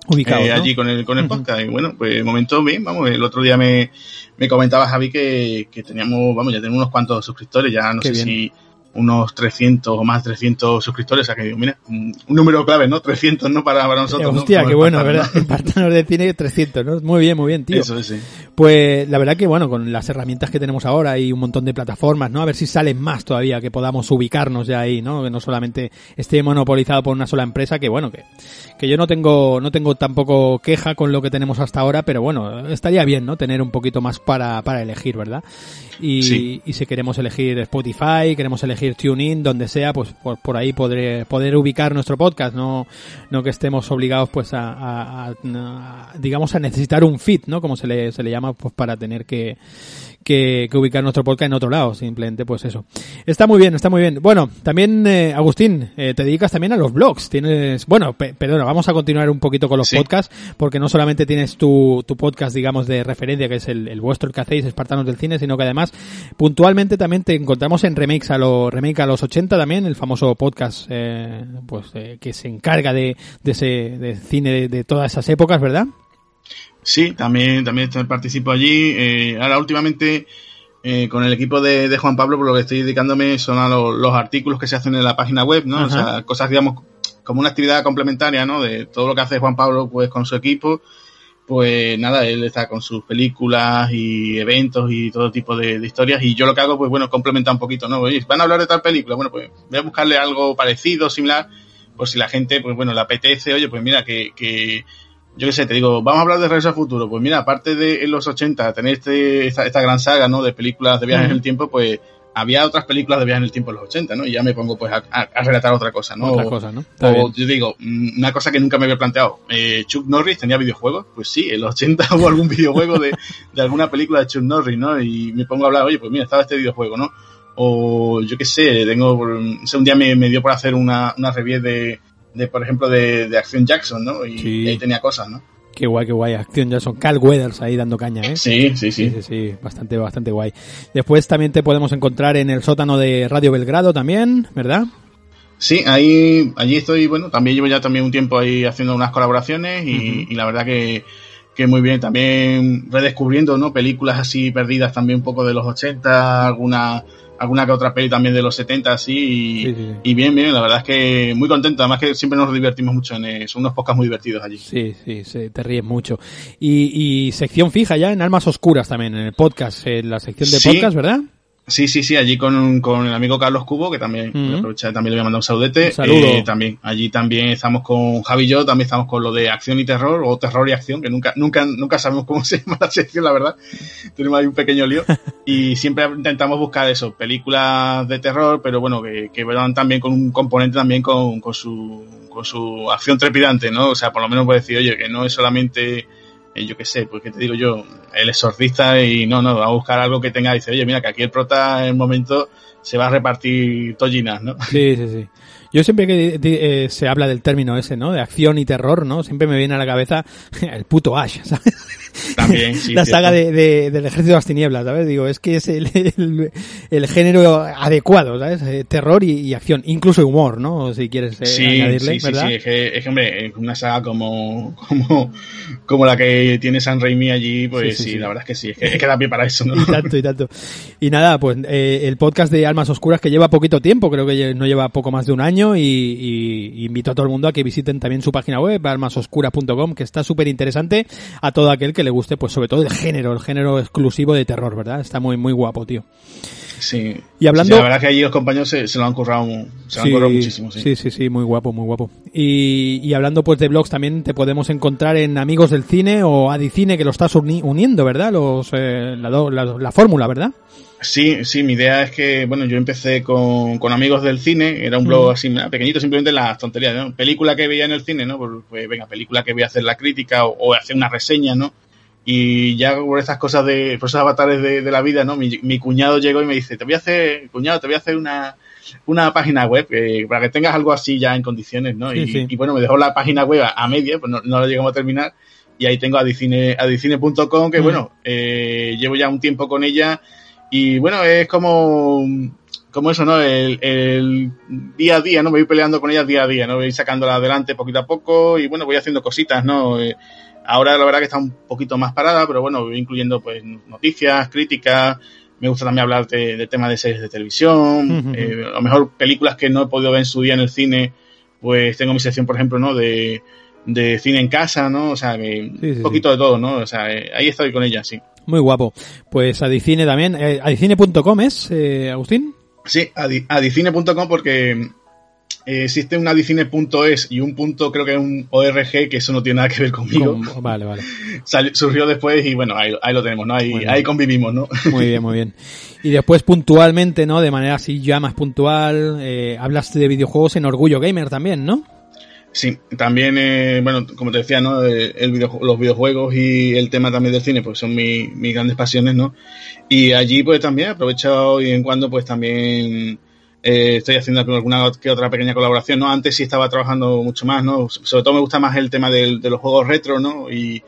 Ubicados, eh, ¿no? allí con el, con el podcast. Y bueno, pues momento bien, vamos, el otro día me, me comentaba Javi que, que teníamos, vamos, ya tenemos unos cuantos suscriptores, ya no Qué sé bien. si unos 300 o más 300 suscriptores, o sea que digo, mira, un, número clave, ¿no? 300, ¿no? Para, para nosotros. ¿no? Hostia, Como qué bueno, ¿verdad? Espartanos de cine 300, ¿no? Muy bien, muy bien, ¿no? tío. Eso es, sí. Pues la verdad que bueno, con las herramientas que tenemos ahora y un montón de plataformas, ¿no? A ver si salen más todavía, que podamos ubicarnos ya ahí, ¿no? Que no solamente esté monopolizado por una sola empresa, que bueno, que, que yo no tengo, no tengo tampoco queja con lo que tenemos hasta ahora, pero bueno, estaría bien, ¿no? Tener un poquito más para, para elegir, ¿verdad? Y, Sí. y si queremos elegir Spotify, queremos elegir TuneIn, donde sea, pues por, por ahí podré, poder ubicar nuestro podcast, no, no que estemos obligados pues a, a- a- a- digamos a necesitar un feed, ¿no? Como se le, se le llama, pues para tener que, que, que ubicar nuestro podcast en otro lado, simplemente pues eso. Está muy bien, está muy bien. Bueno, también, eh, Agustín, eh, te dedicas también a los blogs. Tienes, bueno, pe- perdona, vamos a continuar un poquito con los Sí. podcasts, porque no solamente tienes tu, tu podcast, digamos, de referencia, que es el, el vuestro, el que hacéis, Espartanos del Cine, sino que además, puntualmente también te encontramos en Remakes a, los remake a los 80 también, el famoso podcast, eh, pues, eh, que se encarga de, de ese, de cine de, de todas esas épocas, ¿verdad? Sí, también, también participo allí. Eh, ahora últimamente eh, con el equipo de, de Juan Pablo, por lo que estoy dedicándome son a lo- los artículos que se hacen en la página web, ¿no? O sea, cosas, digamos, como una actividad complementaria, ¿no? De todo lo que hace Juan Pablo, pues con su equipo. Pues nada, él está con sus películas y eventos y todo tipo de, de historias. Y yo lo que hago, pues bueno, complementa un poquito, ¿no? Oye, van a hablar de tal película. Bueno, pues voy a buscarle algo parecido, similar, por si la gente, pues bueno, le apetece, oye, pues mira, que, que yo qué sé, te digo, vamos a hablar de Regreso al Futuro. Pues mira, aparte de en los 80 tener este, esta, esta gran saga, ¿no? De películas de viajes en el tiempo, pues había otras películas de viajes en el tiempo en los 80, ¿no? Y ya me pongo pues a, a- a relatar otra cosa, ¿no? Otra cosa, ¿no? Está o bien. yo digo, mm, una cosa que nunca me había planteado, eh, Chuck Norris tenía videojuegos, pues sí, en los 80 (laughs) hubo algún videojuego de, de alguna película de Chuck Norris, ¿no? Y me pongo a hablar, oye, pues mira, estaba este videojuego, ¿no? O yo qué sé, tengo, un día me, me dio por hacer una, una review de, de, por ejemplo, de, de Acción Jackson, ¿no? Y, Sí. y ahí tenía cosas, ¿no? Qué guay, qué guay. Acción ya son Cal Weathers ahí dando caña, ¿eh? Sí, sí, Sí, sí. sí, sí, bastante, bastante guay. Después también te podemos encontrar en el sótano de Radio Belgrado también, ¿verdad? Sí, ahí, allí estoy, bueno, también llevo ya también un tiempo ahí haciendo unas colaboraciones y, y la verdad que, que muy bien, también redescubriendo, ¿no? Películas así perdidas también un poco de los 80, algunas alguna que otra peli también de los 70 así y, Sí, y bien, bien, la verdad es que muy contento, además que siempre nos divertimos mucho en eh, son unos podcasts muy divertidos allí. Sí, sí, sí, te ríes mucho. Y, y sección fija ya en Almas Oscuras también, en el podcast, en la sección de podcast, ¿verdad? Sí, sí, sí, allí con, con el amigo Carlos Cubo, que también, aprovecha, también le voy a mandar un saludete. Un. Eh, también, allí también estamos con Javi y yo, también estamos con lo de acción y terror, o terror y acción, que nunca, nunca, nunca sabemos cómo (laughs) se llama la sección, la verdad. Tenemos ahí un pequeño lío. Y siempre intentamos buscar eso, películas de terror, pero bueno, que, que van también con un componente también con, con su, con su acción trepidante, ¿no? O sea, por lo menos puede decir, oye, que no es solamente, yo qué sé, pues que te digo yo, el exorcista y no, no, va a buscar algo que tenga, dice, oye, mira, que aquí el prota en el momento se va a repartir tollinas, ¿no? Sí, sí, sí. Yo siempre que eh, se habla del término ese, ¿no? De acción y terror, ¿no? Siempre me viene a la cabeza (laughs) el puto Ash, ¿sabes? También, sí. (laughs) la saga de, de- del Ejército de las Tinieblas, ¿sabes? Digo, es que es el, el, el género adecuado, ¿sabes? Eh, terror y, y acción, incluso humor, ¿no? Si quieres eh, Sí, añadirle, sí, sí, ¿verdad? sí, es que, es que, hombre, una saga como, como, como la que tiene San Raimi allí, pues Sí, la verdad es que sí, es que, es que da pie para eso, ¿no? Y tanto, y tanto. Y nada, pues eh, el podcast de Almas Oscuras que lleva poquito tiempo, creo que no lleva poco más de un año y, y invito a todo el mundo a que visiten también su página web, almasoscuras.com, que está súper interesante a todo aquel que le guste, pues sobre todo el género, el género exclusivo de terror, ¿verdad? Está muy, muy guapo, tío. Sí. Y hablando- Sí, la verdad que allí los compañeros se, se lo han currado, se lo han currado muchísimo, sí. sí, sí, sí, muy guapo, muy guapo. Y, y hablando pues de blogs también te podemos encontrar en Amigos del Cine o Adicine que lo estás uni- uniendo, ¿verdad? Los, eh, la, la, la fórmula, ¿verdad? Sí, sí, mi idea es que, bueno, yo empecé con, con amigos del cine, era un blog así nada, pequeñito, simplemente las tonterías, ¿no? Película que veía en el cine, ¿no? Pues, pues, venga, película que voy a hacer la crítica o, o hacer una reseña, ¿no? Y ya por estas cosas de, por esos avatares de, de la vida, ¿no? Mi, mi cuñado llegó y me dice, te voy a hacer, cuñado, te voy a hacer una, una página web eh, para que tengas algo así ya en condiciones, ¿no? Sí, y, sí. y bueno, me dejó la página web a, a media, pues no, no la llegamos a terminar. Y ahí tengo adicine, adicine.com, que Mm. bueno, eh, llevo ya un tiempo con ella y bueno, es como, como eso, ¿no? El, el día a día, ¿no? Me voy peleando con ella día a día, ¿no? Voy sacándola adelante poquito a poco y bueno, voy haciendo cositas, ¿no? Eh, ahora la verdad que está un poquito más parada, pero bueno, incluyendo pues noticias, críticas. Me gusta también hablar de, de temas de series de televisión, eh, a lo mejor películas que no he podido ver en su día en el cine, pues tengo mi sección, por ejemplo, ¿no? De, de cine en casa, ¿no? O sea, Sí, sí, un poquito de todo, ¿no? O sea, eh, ahí estoy con ella, sí. Muy guapo. Pues Adicine también. Eh, Adicine.com es, eh, Agustín. Sí, adi- adicine.com porque eh, existe un adicine.es y un punto, creo que es un ORG, que eso no tiene nada que ver conmigo. Con- Vale, vale. (laughs) Sal- surgió después y bueno, ahí, ahí lo tenemos, ¿no? Ahí, ahí convivimos, ¿no? (laughs) Muy bien, muy bien. Y después puntualmente, ¿no? De manera así ya más puntual, eh, hablas de videojuegos en Orgullo Gamer también, ¿no? Sí, también, eh, bueno, como te decía, ¿no? El, el videoju- los videojuegos y el tema también del cine, pues son mi- mis grandes pasiones, ¿no? Y allí, pues también aprovecho y en cuando, pues también eh, estoy haciendo alguna que otra pequeña colaboración, ¿no? Antes sí estaba trabajando mucho más, ¿no? Sobre todo me gusta más el tema del- de los juegos retro, ¿no? Y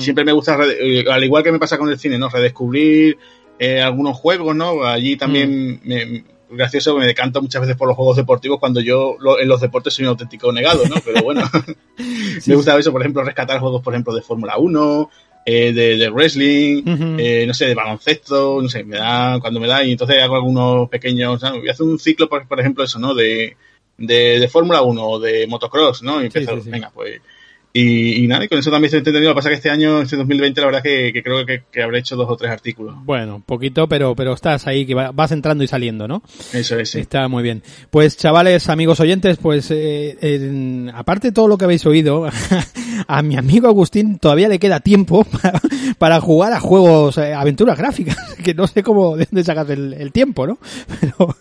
siempre me gusta, eh, al igual que me pasa con el cine, ¿no? Redescubrir eh, algunos juegos, ¿no? Allí también me, gracioso me decanto muchas veces por los juegos deportivos cuando yo lo- en los deportes soy un auténtico negado, ¿no? Pero bueno, (laughs) (laughs) me gusta eso, por ejemplo, rescatar juegos, por ejemplo, de Fórmula 1, eh, de, de wrestling, eh, no sé, de baloncesto, no sé, me da, cuando me da, y entonces hago algunos pequeños, voy a hacer un ciclo, por, por ejemplo, eso, ¿no? De, de, de Fórmula 1 o de motocross, ¿no? Y empiezo, sí, sí. venga, pues... Y, y nada, y con eso también estoy entendido. Lo que pasa es que este año, este 2020, la verdad que, que creo que, que habré hecho dos o tres artículos. Bueno, poquito, pero, pero estás ahí, que va- vas entrando y saliendo, ¿no? Eso es, sí. Está muy bien. Pues chavales, amigos oyentes, pues eh, en- aparte de todo lo que habéis oído, (laughs) a mi amigo Agustín todavía le queda tiempo (laughs) para, para jugar a juegos, eh, aventuras gráficas, (laughs) que no sé cómo, de dónde sacas el, el tiempo, ¿no? (laughs) Pero,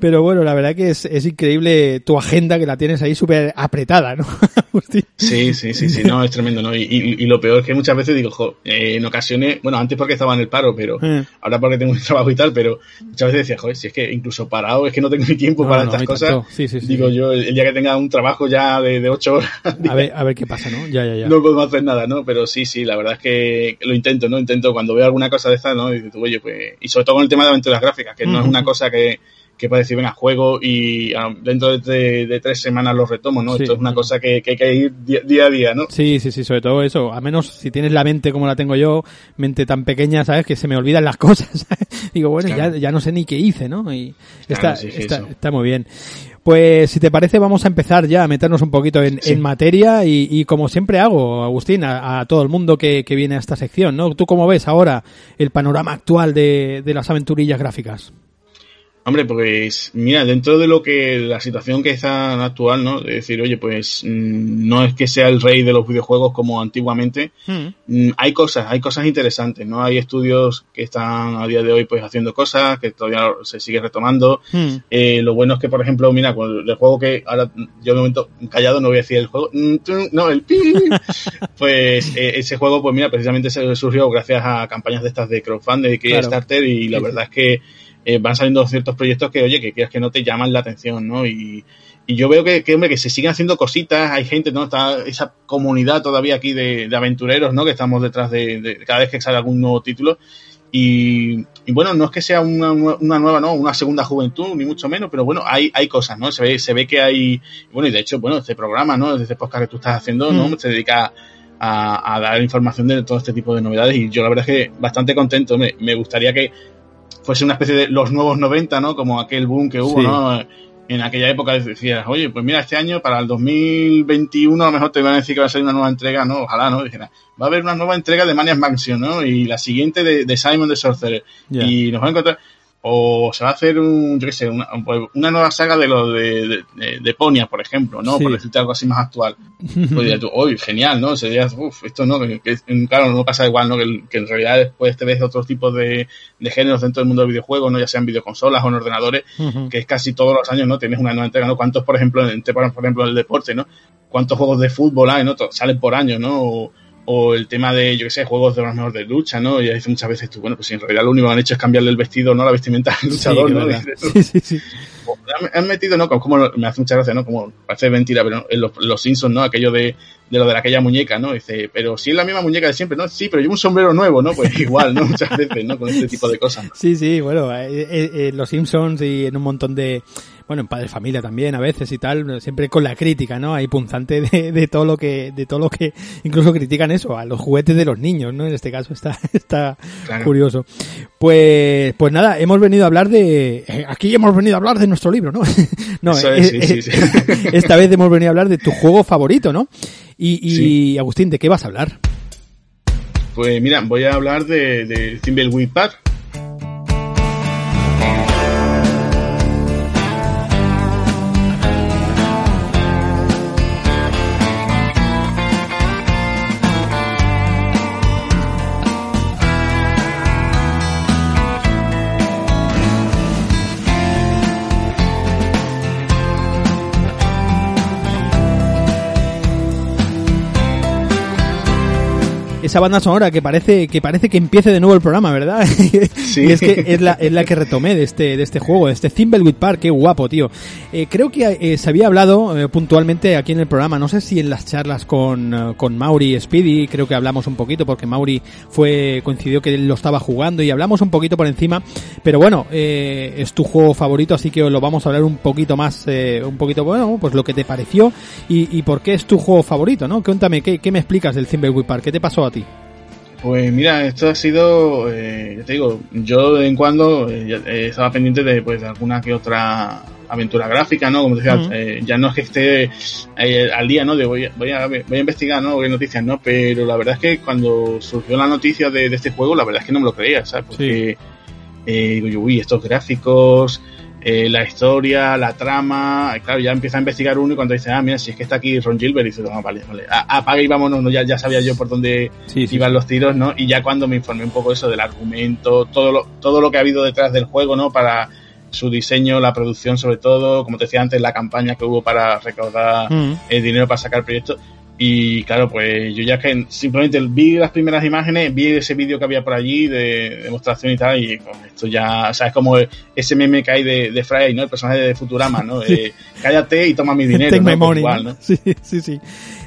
pero bueno, la verdad que es, es increíble tu agenda que la tienes ahí súper apretada, ¿no? Agustín. Sí, sí, sí, sí, no, es tremendo, ¿no? Y, y, y lo peor es que muchas veces digo, jo, eh, en ocasiones, bueno, antes porque estaba en el paro, pero Eh. ahora porque tengo un trabajo y tal, pero muchas veces decía, joder, si es que incluso parado, es que no tengo ni tiempo No, para no, estas cosas. Sí, sí, sí. Digo yo, el, el día que tenga un trabajo ya de, de ocho horas, A ver, a ver qué pasa, ¿no? Ya, ya, ya. no podemos hacer nada, ¿no? Pero sí, sí, la verdad es que lo intento, ¿no? Intento cuando veo alguna cosa de esta, ¿no? Y tú, oye, pues, y sobre todo con el tema de aventuras gráficas, que no es una cosa que, que para decir, venga, juego y ah, dentro de, tres semanas lo retomo, ¿no? Esto es una cosa que, hay que ir día, a día, ¿no? Sí, sí, sí, sobre todo eso. A menos si tienes la mente como la tengo yo, mente tan pequeña, ¿sabes? Que se me olvidan las (laughs) cosas. Digo, bueno, ya, ya no sé ni qué hice, ¿no? Y está, está, está muy bien. Pues si te parece vamos a empezar ya a meternos un poquito en, materia y, como siempre hago, Agustín, a, todo el mundo que, viene a esta sección, ¿no? ¿Tú cómo ves ahora el panorama actual de las aventurillas gráficas? Hombre, pues mira, dentro de lo que la situación que está actual, ¿no? De decir, oye, pues mm, no es que sea el rey de los videojuegos como antiguamente, hmm. mm, hay cosas, hay cosas interesantes, ¿no? Hay estudios que están a día de hoy pues haciendo cosas, que todavía se sigue retomando. Hmm. Eh, lo bueno es que, por ejemplo, mira, con el juego que ahora yo de momento callado no voy a decir el juego, mm, no, el pi, (laughs) pues eh, ese juego, pues mira, precisamente se surgió gracias a campañas de estas de crowdfunding, de Kickstarter y la verdad es que eh, van saliendo ciertos proyectos que, oye, que quieras que no te llaman la atención, ¿no? Y, y yo veo que, que, hombre, que se siguen haciendo cositas, hay gente, ¿no? Está esa comunidad todavía aquí de, aventureros, ¿no? Que estamos detrás de, cada vez que sale algún nuevo título. Y, bueno, no es que sea una, una, nueva, ¿no? Una segunda juventud, ni mucho menos, pero bueno, hay, hay cosas, ¿no? Se ve, se ve que hay, bueno, y de hecho, bueno, este programa, ¿no? Este podcast que tú estás haciendo, ¿no? Mm. Se dedica a, a, dar información de todo este tipo de novedades y yo la verdad es que bastante contento, me, me gustaría que fuese una especie de los nuevos 90, ¿no? Como aquel boom que hubo, ¿no? En aquella época decías, oye, pues mira, este año, para el 2021, a lo mejor te van a decir que va a salir una nueva entrega, ¿no? Ojalá, ¿no? Dijera, va a haber una nueva entrega de Maniac Mansion, ¿no? Y la siguiente de, Simon the Sorcerer. Y nos va a encontrar o se va a hacer un, yo qué sé, una, pues, una nueva saga de lo de, de, de, Ponia, por ejemplo, ¿no? Por decirte algo así más actual. (laughs) Pues tú, uy, genial, ¿no? Sería, uff, esto no, que, claro, no pasa igual, ¿no? Que, en realidad después te ves otros tipos de, de géneros dentro del mundo del videojuego, ¿no? Ya sean videoconsolas o en ordenadores, que es casi todos los años, ¿no? Tienes una nueva entrega, ¿no? ¿Cuántos, por ejemplo, en, por ejemplo, el deporte, ¿no? ¿Cuántos juegos de fútbol hay, ¿no? Salen por año, ¿no? o el tema de, yo qué sé, juegos de los mejores de lucha, ¿no? Y dice muchas veces tú, bueno, pues si en realidad lo único que han hecho es cambiarle el vestido, ¿no? La vestimenta al luchador, ¿no? Sí, sí, sí. Han metido, ¿no? Como me hace mucha gracia, ¿no? Como parece mentira, pero en los, los Simpsons, ¿no? Aquello de, de lo de aquella muñeca, ¿no? Dice, pero si es la misma muñeca de siempre, ¿no? Sí, pero llevo un sombrero nuevo, ¿no? Pues (laughs) igual, ¿no? Muchas veces, ¿no? Con este tipo de cosas. Sí, sí, bueno, eh, eh, eh, los Simpsons y en un montón de, bueno, en Padre Familia también a veces y tal, siempre con la crítica, ¿no? Hay punzante de, de, todo lo que, de todo lo que, incluso critican eso, a los juguetes de los niños, ¿no? En este caso está, (laughs) está curioso. Pues, pues nada, hemos venido a hablar de, eh, aquí hemos venido a hablar de nuestro libro, ¿no? (laughs) no, eh, eh, esta vez hemos venido a hablar de tu juego favorito, ¿no? Y, y Agustín, ¿de qué vas a hablar? Pues mira, voy a hablar de, de Thimbleweed Park esa banda sonora que parece que parece que empiece de nuevo el programa, ¿verdad? (laughs) Sí. y es que es la, es la que retomé de este, de este juego, de este Thimbleweed Park, qué guapo, tío. Eh, creo que eh, se había hablado eh, puntualmente aquí en el programa, no sé si en las charlas con, con Mauri y Speedy, creo que hablamos un poquito, porque Mauri fue, coincidió que él lo estaba jugando y hablamos un poquito por encima, pero bueno, es tu juego favorito, así que lo vamos a hablar un poquito más, un poquito, bueno, pues lo que te pareció y, y por qué es tu juego favorito, ¿no? Cuéntame, ¿qué, qué me explicas del Thimbleweed Park? ¿Qué te pasó a ti? Pues mira, esto ha sido, eh, te digo, yo de vez en cuando eh, eh, estaba pendiente de, pues, de alguna que otra aventura gráfica, ¿no? Como decía, eh, ya no es que esté al día, ¿no? De voy, a, voy, a, voy a investigar, ¿no? Qué noticias, ¿no? Pero la verdad es que cuando surgió la noticia de, este juego, la verdad es que no me lo creía, ¿sabes? Porque digo yo, uy, estos gráficos, eh, la historia, la trama, claro, ya empieza a investigar uno y cuando dice, ah, mira, si es que está aquí Ron Gilbert, y dice, ah, vale, vale, apaga y vámonos, ¿no? ya, ya sabía yo por dónde iban los tiros, ¿no? Y ya cuando me informé un poco eso del argumento, todo lo, todo lo que ha habido detrás del juego, ¿no? Para su diseño, la producción sobre todo, como te decía antes, la campaña que hubo para recaudar mm. el dinero para sacar el proyecto, y claro, pues yo ya que simplemente vi las primeras imágenes, vi ese vídeo que había por allí de demostración y tal, y pues, esto ya, o sea, es como ese meme que hay de, de Friday, ¿no? El personaje de Futurama, ¿no? cállate y toma mi (laughs) dinero, ¿no? Pues igual, ¿no? Sí, sí, sí.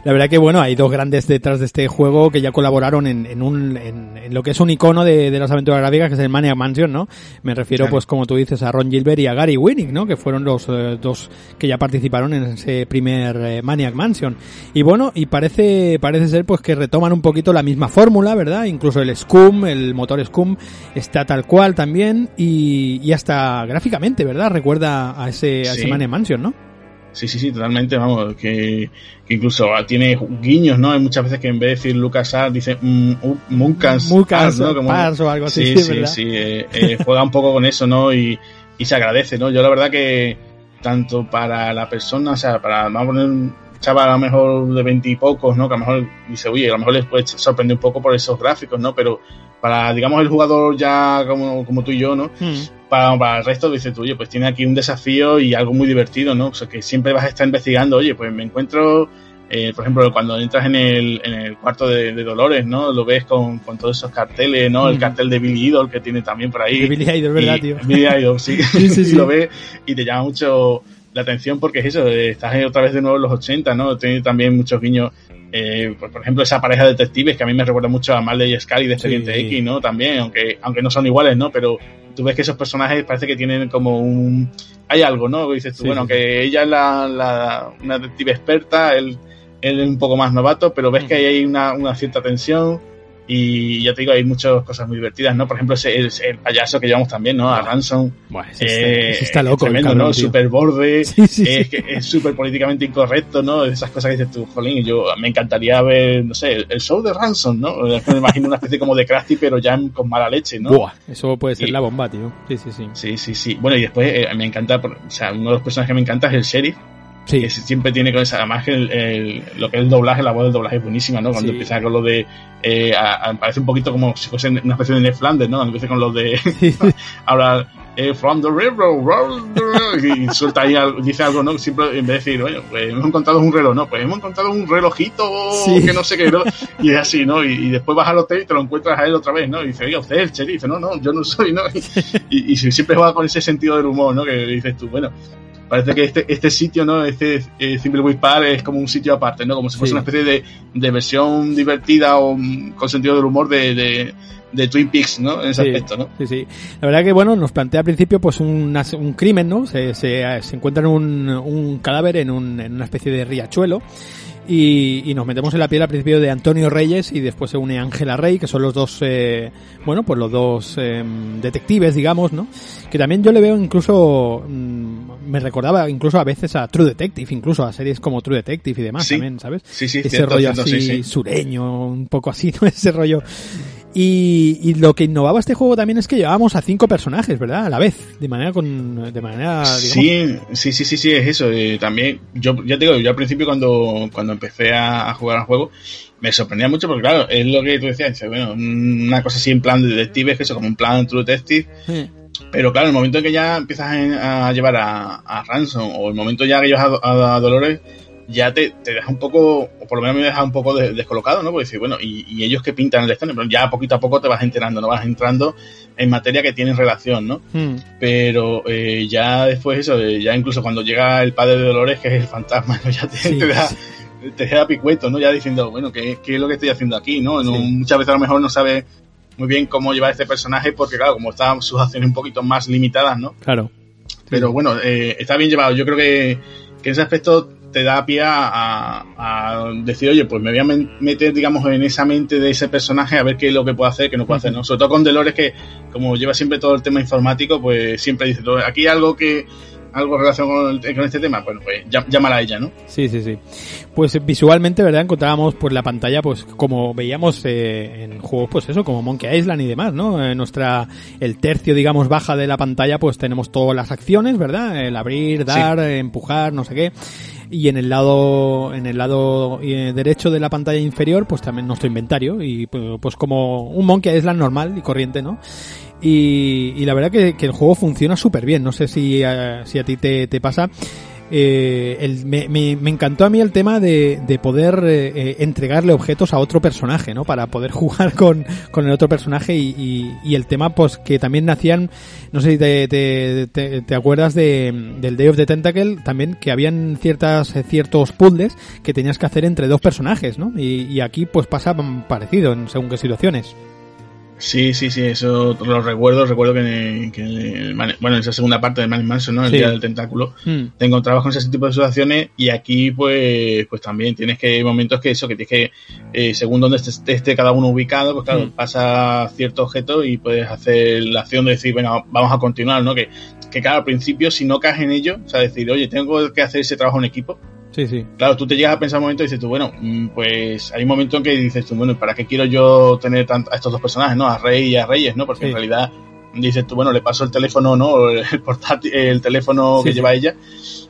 La verdad que bueno, hay dos grandes detrás de este juego que ya colaboraron en, en un, en, en lo que es un icono de, de las aventuras gráficas, que es el Maniac Mansion, ¿no? Me refiero, Claro. pues como tú dices, a Ron Gilbert y a Gary Winnick, ¿no? Que fueron los eh, dos que ya participaron en ese primer eh, Maniac Mansion. Y bueno, y parece, parece ser pues que retoman un poquito la misma fórmula, ¿verdad? Incluso el Scum, el motor Scum, está tal cual también y, y hasta gráficamente, ¿verdad? Recuerda a ese, a ese. Maniac Mansion, ¿no? Sí, sí, sí, totalmente, vamos, que, que incluso tiene guiños, ¿no? Hay muchas veces que en vez de decir Lucas Art dice mm, uh, ¿no? Como- o algo así, sí, sí, (laughs) sí, ¿verdad? sí, eh, eh, juega un poco con eso, ¿no? Y, y se agradece, ¿no? Yo la verdad que tanto para la persona, o sea, para vamos a poner un chaval a lo mejor de veintipocos, ¿no? Que a lo mejor dice, oye, a lo mejor les puede sorprender un poco por esos gráficos, ¿no? Pero para, digamos, el jugador ya como, como tú y yo, ¿no? Hmm. para, para el resto dices tú, oye, pues tiene aquí un desafío y algo muy divertido, ¿no? O sea, que siempre vas a estar investigando, oye, pues me encuentro, eh, por ejemplo, cuando entras en el, en el cuarto de, de Dolores, ¿no? Lo ves con, con todos esos carteles, ¿no? El Mm. cartel de Billy Idol que tiene también por ahí. De Billy Idol, ¿verdad, Y- tío? Billy Idol, sí. Sí, (laughs) (laughs) sí, y sí. lo ves y te llama mucho la atención porque es eso, eh, estás otra vez de nuevo en los 80, ¿no? Tiene también muchos guiños. Eh, por, por ejemplo, esa pareja de detectives que a mí me recuerda mucho a Marley y Scully de Expediente Sí. X, ¿no? También, aunque, aunque no son iguales, ¿no? Pero tú ves que esos personajes parece que tienen como un... Hay algo, ¿no? Dices tú, Sí, bueno, sí, que ella es la, la, una detective experta, él, él es un poco más novato, pero ves que ahí hay una, una cierta tensión y ya te digo, hay muchas cosas muy divertidas, ¿no? Por ejemplo, ese, el, el payaso que llevamos también, ¿no? A Ransom. Bueno, ese está, Eh, ese está loco, tremendo, cabrón, ¿no? Súper borde, (laughs) Sí, sí, sí. es súper políticamente incorrecto, ¿no? Esas cosas que dices tú, jolín, yo me encantaría ver, no sé, el, el show de Ransom, ¿no? (laughs) Me imagino una especie como de Krusty, pero ya con mala leche, ¿no? Buah, eso puede ser Y- la bomba, tío. Sí, sí, sí. Sí, sí, sí. Bueno, y después eh, me encanta, o sea, uno de los personajes que me encanta es el sheriff, Sí, que siempre tiene con esa, además que el, el- lo que es el doblaje, la voz del doblaje es buenísima, ¿no? Cuando Sí. empieza con lo de, eh, a- a- parece un poquito como si fuese una especie de Ned Flanders, ¿no? Cuando empieza con lo de, Sí. (laughs) ahora, eh, from the river, roll the river", y suelta ahí, dice algo, ¿no? Siempre en vez de decir, bueno, pues hemos encontrado un reloj, ¿no? Pues hemos encontrado un relojito Sí. que no sé qué, ¿no? Y es así, ¿no? Y, y después vas al hotel y te lo encuentras a él otra vez, ¿no? Y dice, oiga, usted es el sheriff, dice, no, no, yo no soy, ¿no? Y, y siempre juega con ese sentido del humor, ¿no? Que dices tú, bueno, parece que este, este sitio, ¿no? Este eh, Thimbleweed Park es como un sitio aparte, ¿no? Como si fuese Sí. una especie de, de versión divertida o mm, con sentido del humor de, de, de Twin Peaks, ¿no? En ese Sí. aspecto, ¿no? Sí, sí. La verdad que, bueno, nos plantea al principio pues un, un crimen, ¿no? Se, se, se encuentra un, un cadáver en, un, en una especie de riachuelo y, y nos metemos en la piel al principio de Antonio Reyes y después se une Ángela Rey, que son los dos, eh, bueno, pues los dos eh, detectives, digamos, ¿no? Que también yo le veo incluso, mm, me recordaba incluso a veces a True Detective, incluso a series como True Detective y demás Sí. también, ¿sabes? Sí, sí, ese cierto, rollo cierto, así sí, sí. sureño, un poco así, (laughs) ¿no? Ese rollo. Y, y lo que innovaba este juego también es que llevábamos a cinco personajes, ¿verdad? A la vez, de manera con, de manera, digamos, Sí, sí, sí, sí, sí, es eso. eh, también, yo ya te digo, yo al principio cuando, cuando empecé a, a jugar al juego, me sorprendía mucho porque, claro, es lo que tú decías, bueno, una cosa así en plan de detective, que eso, como un plan True Detective, Sí. pero claro, el momento en que ya empiezas a, a llevar a, a Ransom, o el momento ya que llevas a, a- a Dolores, ya te, te deja un poco, o por lo menos me deja un poco de- descolocado, ¿no? Porque decir, bueno, ¿y, y ellos que pintan el escenario? Pero ya poquito a poco te vas enterando, ¿no? Vas entrando en materia que tienen relación, ¿no? Mm, pero eh, ya después eso, eh, ya incluso cuando llega el padre de Dolores, que es el fantasma, ¿no? (laughs) ya te, Sí, te sí. te deja picueto, ¿no? Ya diciendo, bueno, ¿qué, qué es lo que estoy haciendo aquí, no? Sí. Muchas veces a lo mejor no sabe muy bien cómo llevar este personaje, porque claro, como están sus acciones un poquito más limitadas, ¿no? Claro. Pero bueno, eh, está bien llevado. Yo creo que, que en ese aspecto te da pie a, a decir, oye, pues me voy a meter, digamos, en esa mente de ese personaje a ver qué es lo que puede hacer, qué no puede hacer, ¿no? Sobre todo con Dolores, que como lleva siempre todo el tema informático, pues siempre dice, "Todo, aquí hay algo que algo relacionado con, este tema, bueno, pues llá- llámala a ella, ¿no? Sí, sí, sí. Pues visualmente, ¿verdad? Encontrábamos pues la pantalla, pues como veíamos eh, en juegos, pues eso, como Monkey Island y demás, ¿no? Eh, nuestra, el tercio, digamos, baja de la pantalla, pues tenemos todas las acciones, ¿verdad? El abrir, dar, empujar, no sé qué. Y en el lado, en el lado eh, derecho de la pantalla inferior, pues también nuestro inventario. Y pues, pues como un Monkey Island normal y corriente, ¿no? Y, la verdad que, que el juego funciona súper bien. No sé si, eh, si a ti te, te pasa. Eh, el, me, me, encantó a mí el tema de, de poder eh, eh, entregarle objetos a otro personaje, ¿no? Para poder (laughs) jugar con, con el otro personaje y, el tema, pues, que también nacían, no sé si te, te, te, te acuerdas de, del Day of the Tentacle, también que habían ciertas, ciertos puzzles que tenías que hacer entre dos personajes, ¿no? Y, y aquí, pues, pasa parecido en según qué situaciones. Sí, sí, sí, eso lo recuerdo. Recuerdo que, que bueno, en esa segunda parte de Man Manson, ¿no? El sí. día del tentáculo, mm. te encontrabas con ese tipo de situaciones y aquí, pues, pues también tienes que momentos que eso, que tienes que, eh, según donde esté, esté, cada uno ubicado, pues claro, mm. pasa cierto objeto y puedes hacer la acción de decir, venga, vamos a continuar, ¿no? Que, que claro, al principio, si no caes en ello, o sea, decir, oye, tengo que hacer ese trabajo en equipo, Sí, sí. Claro, tú te llegas a pensar un momento y dices tú, bueno, pues hay un momento en que dices tú, bueno, ¿para qué quiero yo tener a estos dos personajes, no? A Rey y a Reyes, ¿no? Porque sí. en realidad dices tú, bueno, le paso el teléfono, ¿no? El portátil, el teléfono sí, que lleva ella.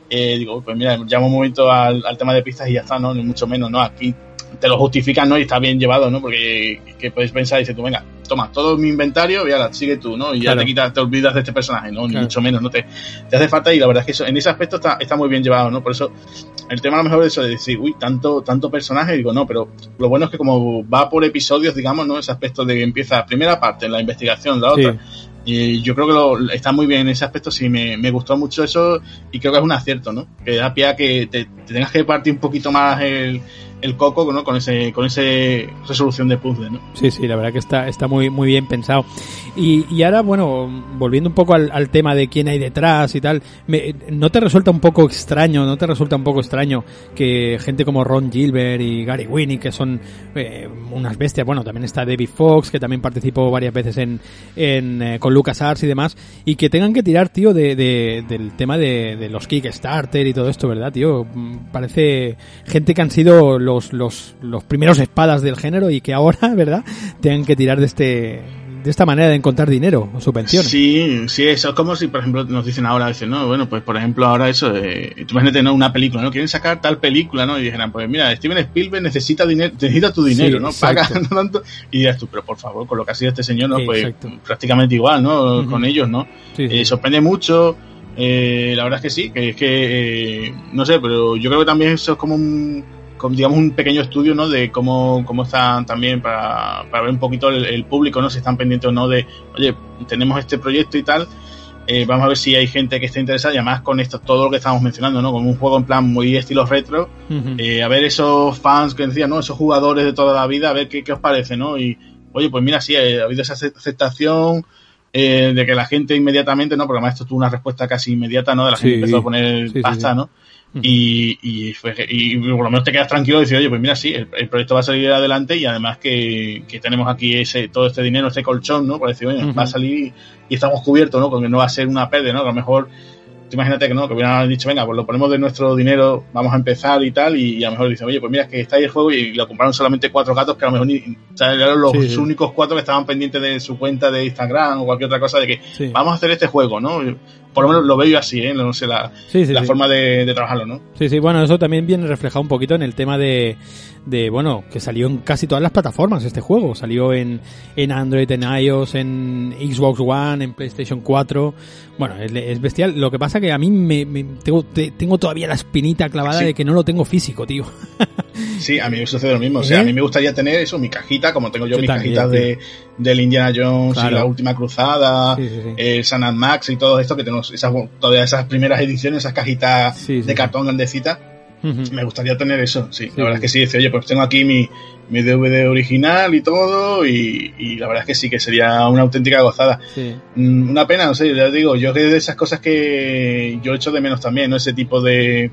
Eh, digo, pues mira, llamo un momento al, al, tema de pistas y ya está, ¿no? Ni mucho menos, ¿no? Aquí te lo justifican, ¿no? Y está bien llevado, ¿no? Porque que puedes pensar y dices tú, venga, toma todo mi inventario y ahora sigue tú, ¿no? Y claro. ya te quitas, te olvidas de este personaje, ¿no? Ni claro. mucho menos, ¿no? Te, te hace falta y la verdad es que eso, en ese aspecto está, está muy bien llevado, ¿no? Por eso, el tema a lo mejor de eso de decir, uy, tanto, tanto personaje, digo, no, pero lo bueno es que como va por episodios, digamos, ¿no? Ese aspecto de que empieza primera parte, la investigación, la otra. Sí. Y yo creo que lo, está muy bien en ese aspecto, sí, me, me, gustó mucho eso y creo que es un acierto, ¿no? Que da pie a que te, te tengas que partir un poquito más el, el coco ¿no? con ese con ese resolución de puzzle ¿no? sí sí la verdad que está está muy muy bien pensado y, y ahora bueno volviendo un poco al, al, tema de quién hay detrás y tal me, no te resulta un poco extraño no te resulta un poco extraño que gente como Ron Gilbert y Gary Winnie que son eh, unas bestias bueno también está David Fox que también participó varias veces en, en eh, con LucasArts y demás y que tengan que tirar tío de, de del tema de, de los Kickstarter y todo esto verdad tío parece gente que han sido los, los, los primeros espadas del género y que ahora, (laughs) ¿verdad?, tengan que tirar de este de esta manera de encontrar dinero o subvenciones. Sí, sí, eso es como si, por ejemplo, nos dicen ahora, dicen, no, bueno, pues por ejemplo, ahora eso, eh, tú imagínate, ¿no? Una película, ¿no? Quieren sacar tal película, ¿no? Y dijeran, pues mira, Steven Spielberg necesita dinero, necesita tu dinero, sí, ¿no? Paga (laughs) tanto. Y dirás tú, pero por favor, con lo que ha sido este señor, ¿no? Pues exacto. prácticamente igual, ¿no? Uh -huh. Con ellos, ¿no? Sí, eh, sorprende mucho. Eh, la verdad es que sí, que es que, eh, no sé, pero yo creo que también eso es como un digamos un pequeño estudio no de cómo, cómo están también para, para ver un poquito el, el, público no si están pendientes o no de oye tenemos este proyecto y tal eh, vamos a ver si hay gente que esté interesada y además con esto todo lo que estamos mencionando no como un juego en plan muy estilo retro uh -huh. eh, a ver esos fans que decían no esos jugadores de toda la vida a ver qué, qué os parece no y oye pues mira sí ha habido esa aceptación eh, de que la gente inmediatamente, ¿no? Porque además esto tuvo una respuesta casi inmediata, ¿no? De la gente sí, empezó a poner sí, pasta, sí, ¿no? Y, y, fue, y, por lo menos te quedas tranquilo y decir, oye, pues mira, sí, el, el, proyecto va a salir adelante y además que, que tenemos aquí ese todo este dinero, este colchón, ¿no? Para decir, oye, uh -huh. va a salir y estamos cubiertos, ¿no? Porque no va a ser una pérdida, ¿no? Que a lo mejor imagínate que no, que hubieran dicho, venga, pues lo ponemos de nuestro dinero, vamos a empezar y tal, y, y a lo mejor dicen, oye, pues mira, es que está ahí el juego y lo compraron solamente cuatro gatos que a lo mejor ni, o sea, eran los sí. únicos cuatro que estaban pendientes de su cuenta de Instagram o cualquier otra cosa de que sí. vamos a hacer este juego, ¿no? Por lo menos lo veo yo así, ¿eh? No sé, la, la forma de, de, trabajarlo, ¿no? Sí, sí, bueno, eso también viene reflejado un poquito en el tema de, de, bueno, que salió en casi todas las plataformas este juego. Salió en, en Android, en iOS, en Xbox One, en PlayStation 4. Bueno, es, es bestial. Lo que pasa que a mí me, me tengo, te, tengo todavía la espinita clavada de que no lo tengo físico, tío. (laughs) sí, a mí me sucede lo mismo. O sea, ¿Eh? a mí me gustaría tener eso, mi cajita, como tengo yo, yo mis también, cajitas de, del Indiana Jones claro. y la última cruzada, sí, sí, el San Max y todo esto, que tenemos esas, todavía esas primeras ediciones, esas cajitas de cartón grandecitas Uh -huh. Me gustaría tener eso, sí. La verdad es que sí, dice, oye, pues tengo aquí mi, mi DVD original y todo, y, y, la verdad es que sí, que sería una auténtica gozada. Mm, una pena, no sé, ya digo, yo que de esas cosas que yo echo de menos también, ¿no? Ese tipo de,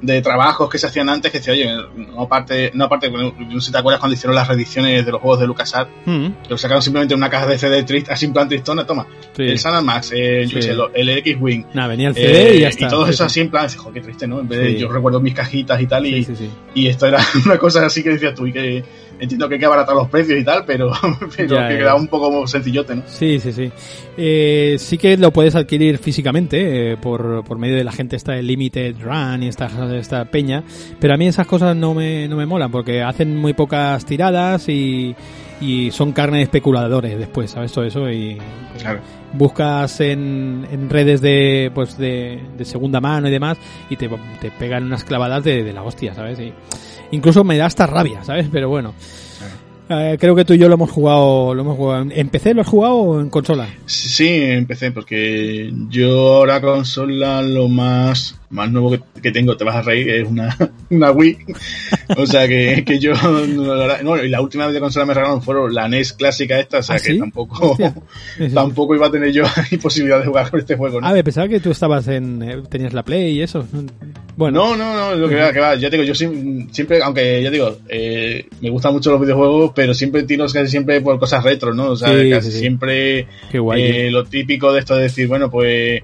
de trabajos que se hacían antes que decía, oye, no aparte, no aparte, no sé si te acuerdas cuando hicieron las reediciones de los juegos de LucasArts, mm -hmm. que lo sacaron simplemente en una caja de CD triste, así en plan tristona, toma, sí. el San Max, sí. el, X-Wing, nah, venía el CD eh, y ya está. Y todo eso así en plan, joder, qué triste, ¿no? En vez de, yo recuerdo mis cajitas y tal, y, y esto era (laughs) una cosa así que decías tú, y que entiendo que hay que abaratar los precios y tal, pero, (laughs) pero ya, que queda un poco sencillote, ¿no? Sí, sí, sí. Eh, sí que lo puedes adquirir físicamente eh, por, por medio de la gente esta de Limited Run y esta, esta peña, pero a mí esas cosas no me, no me molan porque hacen muy pocas tiradas y y son carne de especuladores después, ¿sabes? Todo eso y Claro. buscas en, en redes de pues de, de segunda mano y demás y te, te pegan unas clavadas de, de la hostia, ¿sabes? Y incluso me da hasta rabia, ¿sabes? Pero bueno. Eh, creo que tú y yo lo hemos jugado, lo hemos jugado. ¿En PC lo has jugado o en consola? Sí, sí, empecé porque yo ahora consola lo más, más nuevo que, que tengo, te vas a reír, es una, (laughs) una Wii. o sea que, que yo, no, y la última vez de consola me regalaron fueron la NES clásica esta, o sea ¿Ah, que sí? tampoco, (laughs) tampoco iba a tener yo (laughs) posibilidad de jugar con este juego, ¿no? A ver, pensaba que tú estabas en, eh, tenías la Play y eso. Bueno, No, no, no, lo que va, que va. Ya digo, yo siempre, aunque ya digo, eh, me gustan mucho los videojuegos, pero siempre tiro casi siempre por cosas retro, ¿no? O sea, Sí, casi sí, siempre qué guay. eh, lo típico de esto de decir, bueno, pues